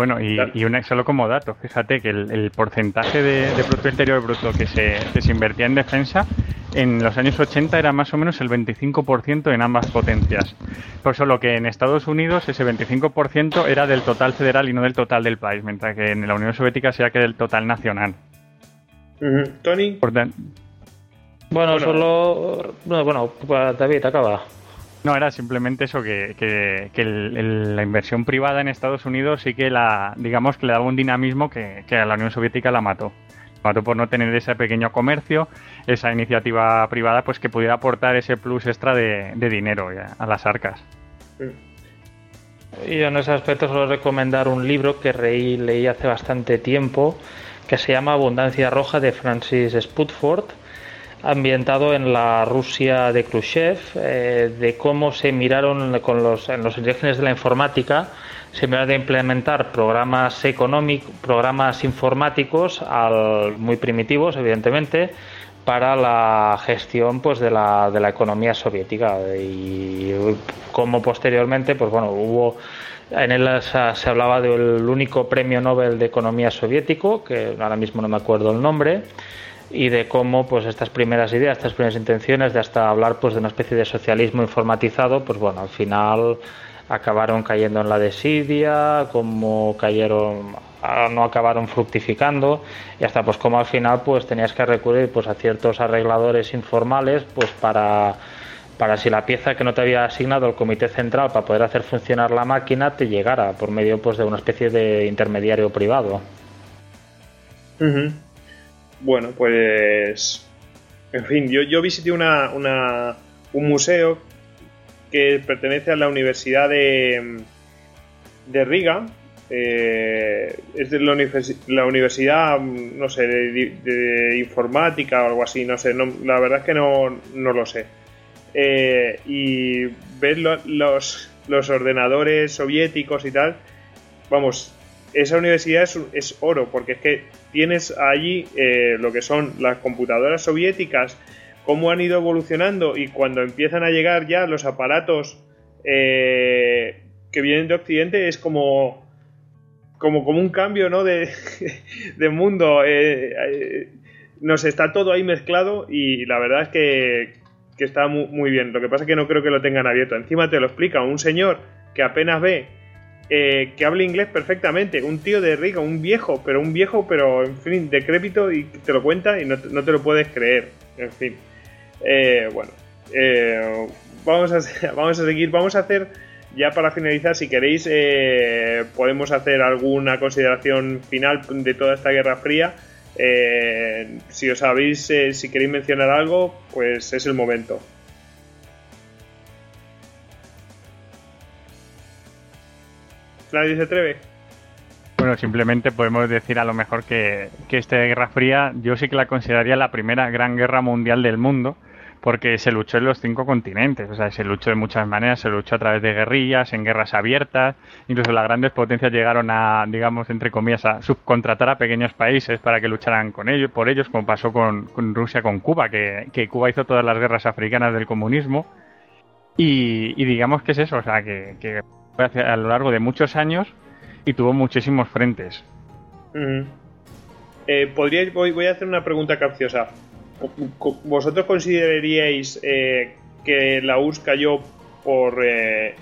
Bueno, y, y solo como dato, fíjate que el, porcentaje de, de, Producto Interior Bruto que se, que se invertía en defensa en los años 80 era más o menos el 25% en ambas potencias. Por solo que en Estados Unidos ese 25% era del total federal y no del total del país, mientras que en la Unión Soviética sea que del total nacional. Tony. bueno, solo. Bueno, David, acaba. No, era simplemente eso, que, que, la inversión privada en Estados Unidos sí que la, digamos que le daba un dinamismo que, a la Unión Soviética la mató mató por no tener ese pequeño comercio, esa iniciativa privada, pues que pudiera aportar ese plus extra de, dinero a las arcas. Y en ese aspecto suelo recomendar un libro que leí hace bastante tiempo, que se llama Abundancia Roja de Francis Sputford, ambientado en la Rusia de Khrushchev, eh, de cómo se miraron con los, en los orígenes de la informática se ha de implementar programas económicos, programas informáticos muy primitivos, evidentemente, para la gestión pues de la, de la economía soviética. Y como posteriormente pues bueno hubo en él se, hablaba del único premio Nobel de economía soviético que ahora mismo no me acuerdo el nombre y de cómo pues estas primeras ideas estas primeras intenciones de hasta hablar pues de una especie de socialismo informatizado pues bueno al final acabaron cayendo en la desidia, como cayeron, ah, no acabaron fructificando y hasta pues como al final pues tenías que recurrir pues a ciertos arregladores informales pues para para si la pieza que no te había asignado el comité central para poder hacer funcionar la máquina te llegara por medio pues de una especie de intermediario privado. Bueno, pues en fin, yo, yo visité una, una, un museo que pertenece a la Universidad de, de Riga. Eh, es de la, universidad, no sé, de, informática o algo así, no sé, la verdad es que no, lo sé. Eh, y ver los, los ordenadores soviéticos y tal, vamos, esa universidad es, oro, porque es que tienes allí eh, lo que son las computadoras soviéticas, cómo han ido evolucionando y cuando empiezan a llegar ya los aparatos eh, que vienen de Occidente es como como, como un cambio ¿no? de, mundo. Eh, nos está todo ahí mezclado y la verdad es que, que está muy, bien. Lo que pasa es que no creo que lo tengan abierto. Encima te lo explica un señor que apenas ve, que habla inglés perfectamente, un tío de Riga, un viejo, pero un viejo, pero en fin, decrépito y te lo cuenta y no, no te lo puedes creer. En fin. Eh, bueno, eh, vamos a, vamos a seguir, vamos a hacer ya para finalizar, si queréis, eh, podemos hacer alguna consideración final de toda esta Guerra Fría. Eh, si os sabéis, eh, si queréis mencionar algo, pues es el momento. ¿Nadie se atreve? Bueno, simplemente podemos decir a lo mejor que, que esta Guerra Fría yo sí que la consideraría la primera gran guerra mundial del mundo porque se luchó en los cinco continentes, o sea, se luchó de muchas maneras, se luchó a través de guerrillas, en guerras abiertas, incluso las grandes potencias llegaron a, digamos, entre comillas, a subcontratar a pequeños países para que lucharan con ellos, por ellos, como pasó con, Rusia, con Cuba, que, Cuba hizo todas las guerras africanas del comunismo, y, digamos que es eso, o sea, que, a lo largo de muchos años y tuvo muchísimos frentes. Eh, podría, voy a hacer una pregunta capciosa. ¿Vosotros consideraríais eh, que la URSS cayó por, eh,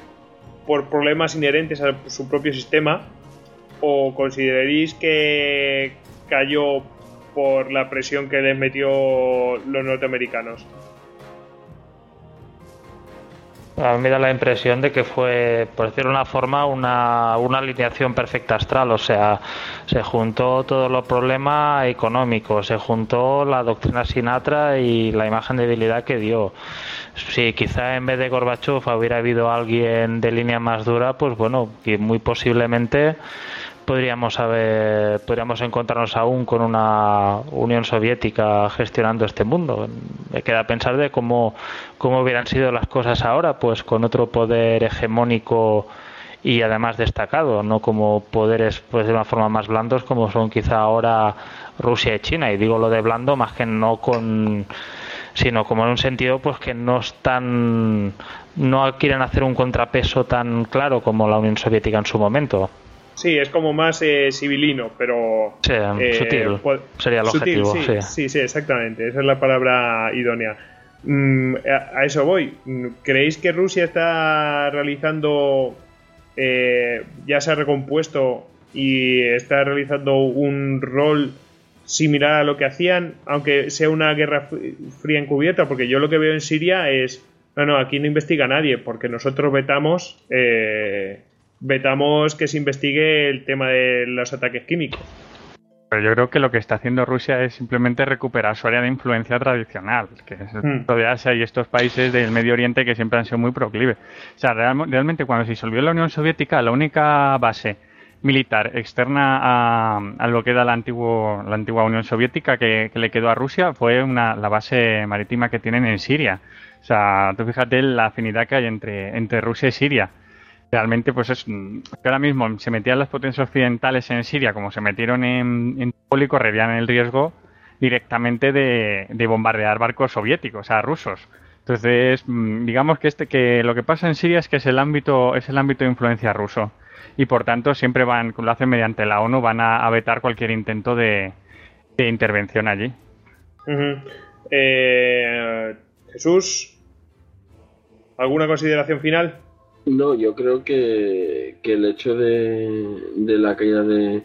por problemas inherentes a su propio sistema? ¿O consideraréis que cayó por la presión que les metió los norteamericanos? A mí me da la impresión de que fue, por decirlo de una forma, una, alineación perfecta astral. O sea, se juntó todos los problemas económicos, se juntó la doctrina Sinatra y la imagen de debilidad que dio. Si quizá en vez de Gorbachev hubiera habido alguien de línea más dura, pues bueno, muy posiblemente podríamos haber podríamos encontrarnos aún con una Unión Soviética gestionando este mundo. Me queda pensar de cómo, cómo hubieran sido las cosas ahora, pues con otro poder hegemónico y además destacado, no como poderes pues de una forma más blandos como son quizá ahora Rusia y China. Y digo lo de blando más que no con sino como en un sentido pues que no están no quieren hacer un contrapeso tan claro como la Unión Soviética en su momento. Sí, es como más eh, civilino, pero. Sí, eh, sutil. Sería el objetivo. Sí, sí, sí, exactamente. Esa es la palabra idónea. Mm, a, eso voy. Mm, ¿Creéis que Rusia está realizando. Eh, ya se ha recompuesto y está realizando un rol similar a lo que hacían, aunque sea una guerra fría encubierta? Porque yo lo que veo en Siria es. No, no, aquí no investiga nadie, porque nosotros vetamos. Eh, vetamos que se investigue el tema de los ataques químicos. Pero yo creo que lo que está haciendo Rusia es simplemente recuperar su área de influencia tradicional, que es mm. de Asia y estos países del Medio Oriente que siempre han sido muy proclives. O sea, realmente cuando se disolvió la Unión Soviética, la única base militar externa a, lo que era la, antiguo, la antigua Unión Soviética que, le quedó a Rusia fue una, la base marítima que tienen en Siria. O sea, tú fíjate la afinidad que hay entre, entre Rusia y Siria realmente pues es que ahora mismo se metían las potencias occidentales en Siria como se metieron en, en y correrían el riesgo directamente de, bombardear barcos soviéticos, o sea, rusos. Entonces, mm, digamos que este que lo que pasa en Siria es que es el ámbito es el ámbito de influencia ruso y por tanto siempre van lo hacen mediante la ONU van a, vetar cualquier intento de, intervención allí. Eh, Jesús, ¿alguna consideración final? No, yo creo que, el hecho de, la caída de,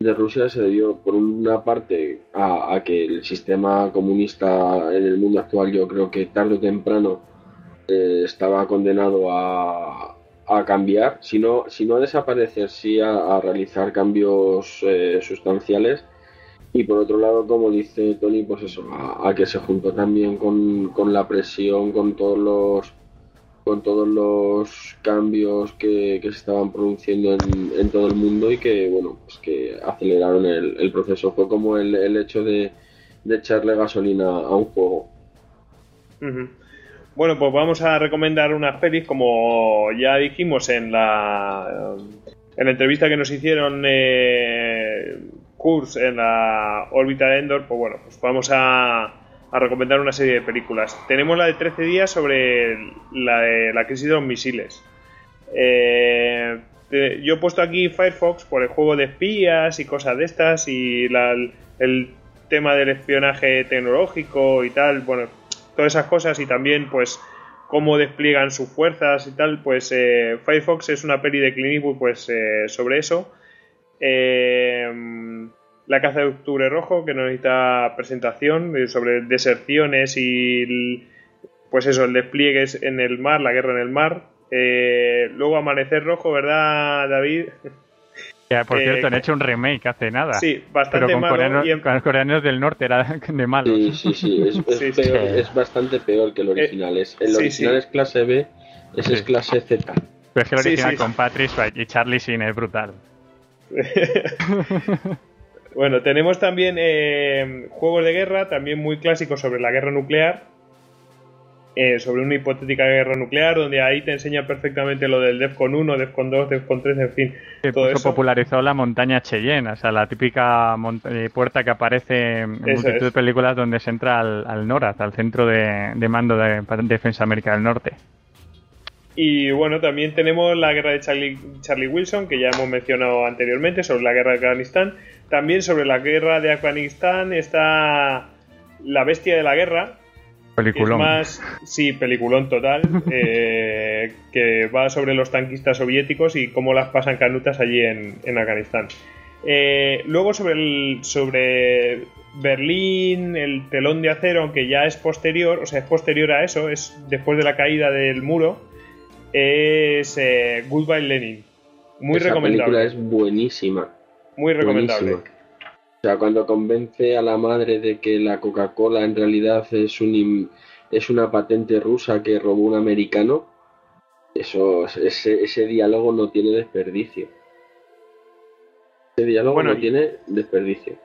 Rusia se debió, por una parte, a, que el sistema comunista en el mundo actual, yo creo que tarde o temprano eh, estaba condenado a, cambiar, si no, si no a desaparecer, sí a, realizar cambios eh, sustanciales. Y por otro lado, como dice Tony, pues eso, a, que se juntó también con, con la presión, con todos los con todos los cambios que, se estaban produciendo en, todo el mundo y que bueno pues que aceleraron el, proceso. Fue como el, hecho de, echarle gasolina a un juego. Bueno pues vamos a recomendar unas pelis como ya dijimos en la en la entrevista que nos hicieron eh, en la órbita de Endor pues bueno pues vamos a a recomendar una serie de películas. Tenemos la de 13 días sobre la de la crisis de los misiles. Eh, yo he puesto aquí Firefox por el juego de espías y cosas de estas y el tema del espionaje tecnológico y tal, bueno, todas esas cosas y también pues cómo despliegan sus fuerzas y tal, pues eh, Firefox es una peli de Clint pues eh, sobre eso. Eh, la caza de octubre rojo, que no necesita presentación, eh, sobre deserciones y pues eso, el despliegue es en el mar, la guerra en el mar. Eh, luego Amanecer Rojo, ¿verdad, David? Ya, por Eh, cierto, han hecho un remake hace nada. Sí, bastante pero con, malo. coreanos, y en- con los coreanos del norte era de malos. Sí, sí, sí, es, es Sí, peor- Sí. es bastante peor que el original. Es, el sí, original sí. es clase B, ese es clase Z. Pero es que el original sí. con Patrick y Charlie Sheen es brutal. Bueno, tenemos también eh, juegos de guerra, también muy clásicos sobre la guerra nuclear, eh, sobre una hipotética guerra nuclear, donde ahí te enseña perfectamente lo del DEFCON 1, DEFCON 2, DEFCON 3, en fin, Que todo puso- eso. popularizó la montaña Cheyenne, o sea, la típica eh, puerta que aparece en Eso multitud de películas donde se entra al, al NORAD, al Centro de, de Mando de Defensa América del Norte. Y bueno, también tenemos la guerra de Charlie, Charlie Wilson, que ya hemos mencionado anteriormente, sobre la guerra de Afganistán. También sobre la guerra de Afganistán está La Bestia de la Guerra, que es Peliculón. más, sí, peliculón total, eh, que va sobre los tanquistas soviéticos y cómo las pasan canutas allí en, en Afganistán. Eh, luego sobre, el, sobre Berlín, el telón de acero, aunque ya es posterior, o sea, es posterior a eso, es después de la caída del muro, es eh, Goodbye Lenin. Muy Esa recomendable. película es buenísima. Muy recomendable. buenísima. O sea, cuando convence a la madre de que la Coca-Cola en realidad es un es una patente rusa que robó un americano, eso ese, ese diálogo no tiene desperdicio. Ese diálogo Bueno, no y- tiene desperdicio.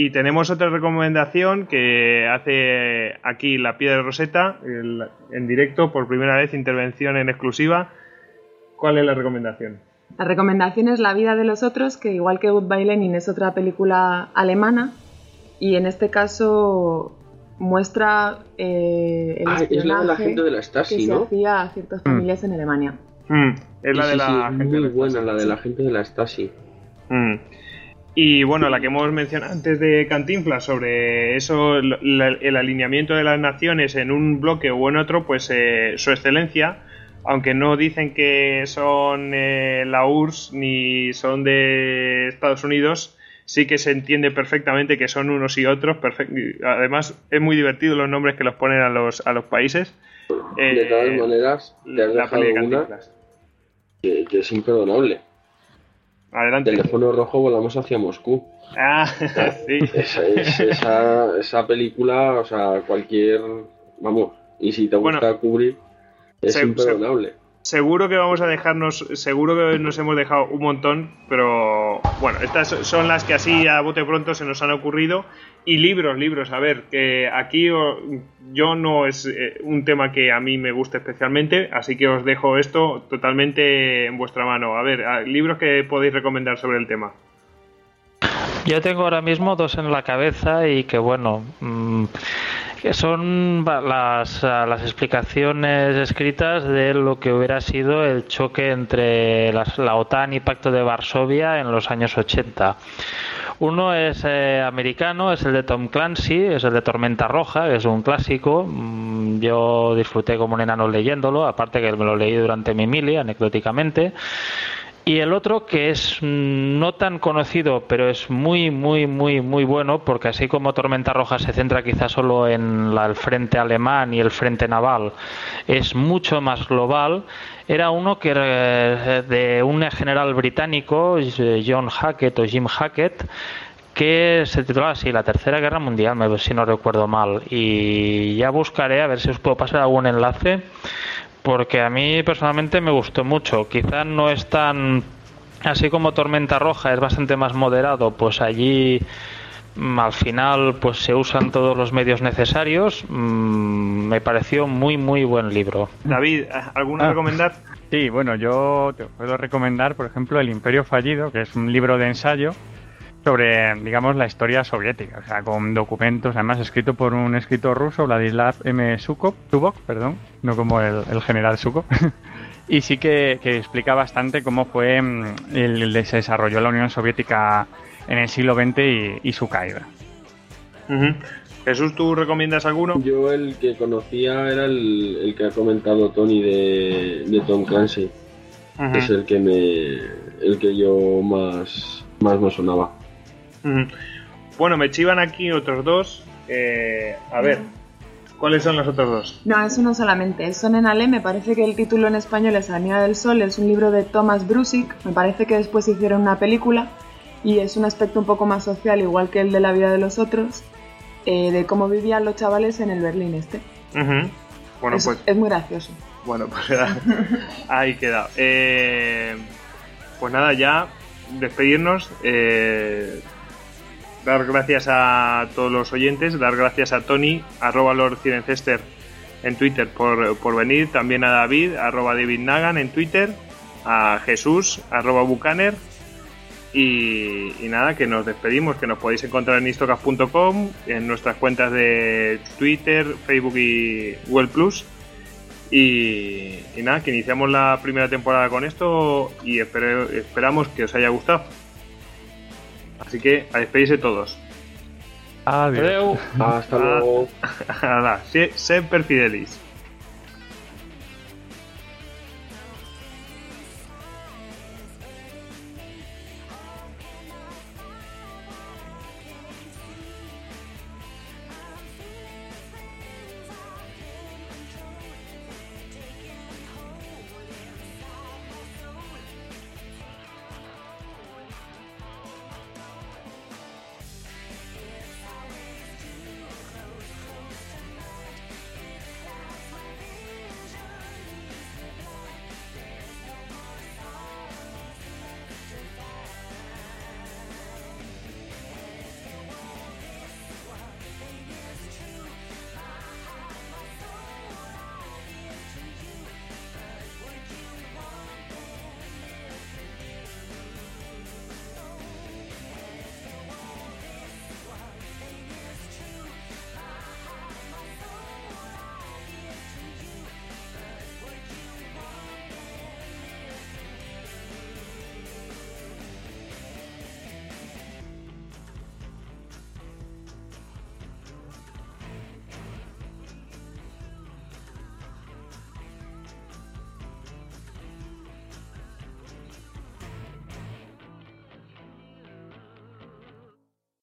Y tenemos otra recomendación que hace aquí la piedra de Rosetta, el- en directo, por primera vez, intervención en exclusiva. ¿Cuál es la recomendación? La recomendación es La vida de los otros, que igual que Goodbye Lenin es otra película alemana y en este caso muestra eh, el Ah, es la de la espionaje gente de la que Stasi, se ¿no? hacía a ciertas familias en Alemania. Mm, es la Sí, de la sí, gente muy de buena Stasi. la de la gente de la Stasi. Mm. Y bueno, la que hemos mencionado antes de Cantinflas sobre eso, la- el alineamiento de las naciones en un bloque o en otro, pues eh, su excelencia, aunque no dicen que son eh, la URSS ni son de Estados Unidos, sí que se entiende perfectamente que son unos y otros. Además, es muy divertido los nombres que los ponen a los, a los países. de todas Eh, maneras, te has la dejado de una que es imperdonable. Adelante. Teléfono rojo volamos hacia Moscú. Ah, sí. Esa, es- esa, esa película, o sea, cualquier. Vamos, y si te Bueno, gusta cubrir, es se- imperdonable. Seguro que vamos a dejarnos, seguro que nos hemos dejado un montón, pero bueno, estas son las que así a bote pronto se nos han ocurrido. Y libros, libros, a ver, que aquí yo no es eh, un tema que a mí me guste especialmente, así que os dejo esto totalmente en vuestra mano. A ver, a- libros que podéis recomendar sobre el tema. Yo tengo ahora mismo dos en la cabeza y que bueno, mm, que son las, ah, las explicaciones escritas de lo que hubiera sido el choque entre las- la OTAN y Pacto de Varsovia en los años 80. Uno es eh, americano, es el de Tom Clancy, es el de Tormenta Roja, es un clásico. Mm, Yo disfruté como un enano leyéndolo, aparte que me lo leí durante mi mili, anecdóticamente. Y el otro que es mm, no tan conocido, pero es muy, muy, muy, muy bueno, porque así como Tormenta Roja se centra quizás solo en la- el frente alemán y el frente naval, es mucho más global. Era uno que eh, de un general británico, eh, John Hackett o Jim Hackett, que se titulaba así, La Tercera Guerra Mundial, si no recuerdo mal. Y ya buscaré a ver si os puedo pasar algún enlace porque a mí personalmente me gustó mucho. Quizás no es tan así como Tormenta Roja, es bastante más moderado, pues allí mm, al final pues se usan todos los medios necesarios. Mm, me pareció muy muy buen libro. David, ¿alguna Ah. recomendar? Sí, bueno, yo te puedo recomendar, por ejemplo, El Imperio Fallido, que es un libro de ensayo sobre, digamos, la historia soviética, o sea, con documentos, además escrito por un escritor ruso, Vladislav M. Sukov, Zubok, perdón, no como el, el general Sukov, y sí que, que explica bastante cómo fue mm, el, el- se desarrolló la Unión Soviética en el siglo XX y, y su caída. Jesús, ¿tú recomiendas alguno? Yo el que conocía era el, el que ha comentado Tony de, de Tom Clancy. Es el que me. el que yo más, más me sonaba. Ujú. Bueno, me chivan aquí otros dos. Eh, a ver, ¿Cuáles son los otros dos? No, es uno solamente. Son en Ale, me parece que el título en español es Avenida del Sol, es un libro de Thomas Brusik, me parece que después hicieron una película y es un aspecto un poco más social, igual que el de la vida de los otros, eh, de cómo vivían los chavales en el Berlín este. Bueno, es, pues es muy gracioso. Bueno, pues ahí queda. Eh, pues nada, ya despedirnos. eh, dar gracias a todos los oyentes, dar gracias a Tony, arroba Lord Cirencester en Twitter por, por venir, también a David, arroba David Nagan en Twitter, a Jesús, arroba Bucaner. Y, nada, que nos despedimos, que nos podéis encontrar en istocas.com, en nuestras cuentas de Twitter, Facebook y Google Plus. Y, nada, que iniciamos la primera temporada con esto y esperamos que os haya gustado. Así que a despedirse todos. Adiós. Hasta luego. Nada, Semper Fidelis.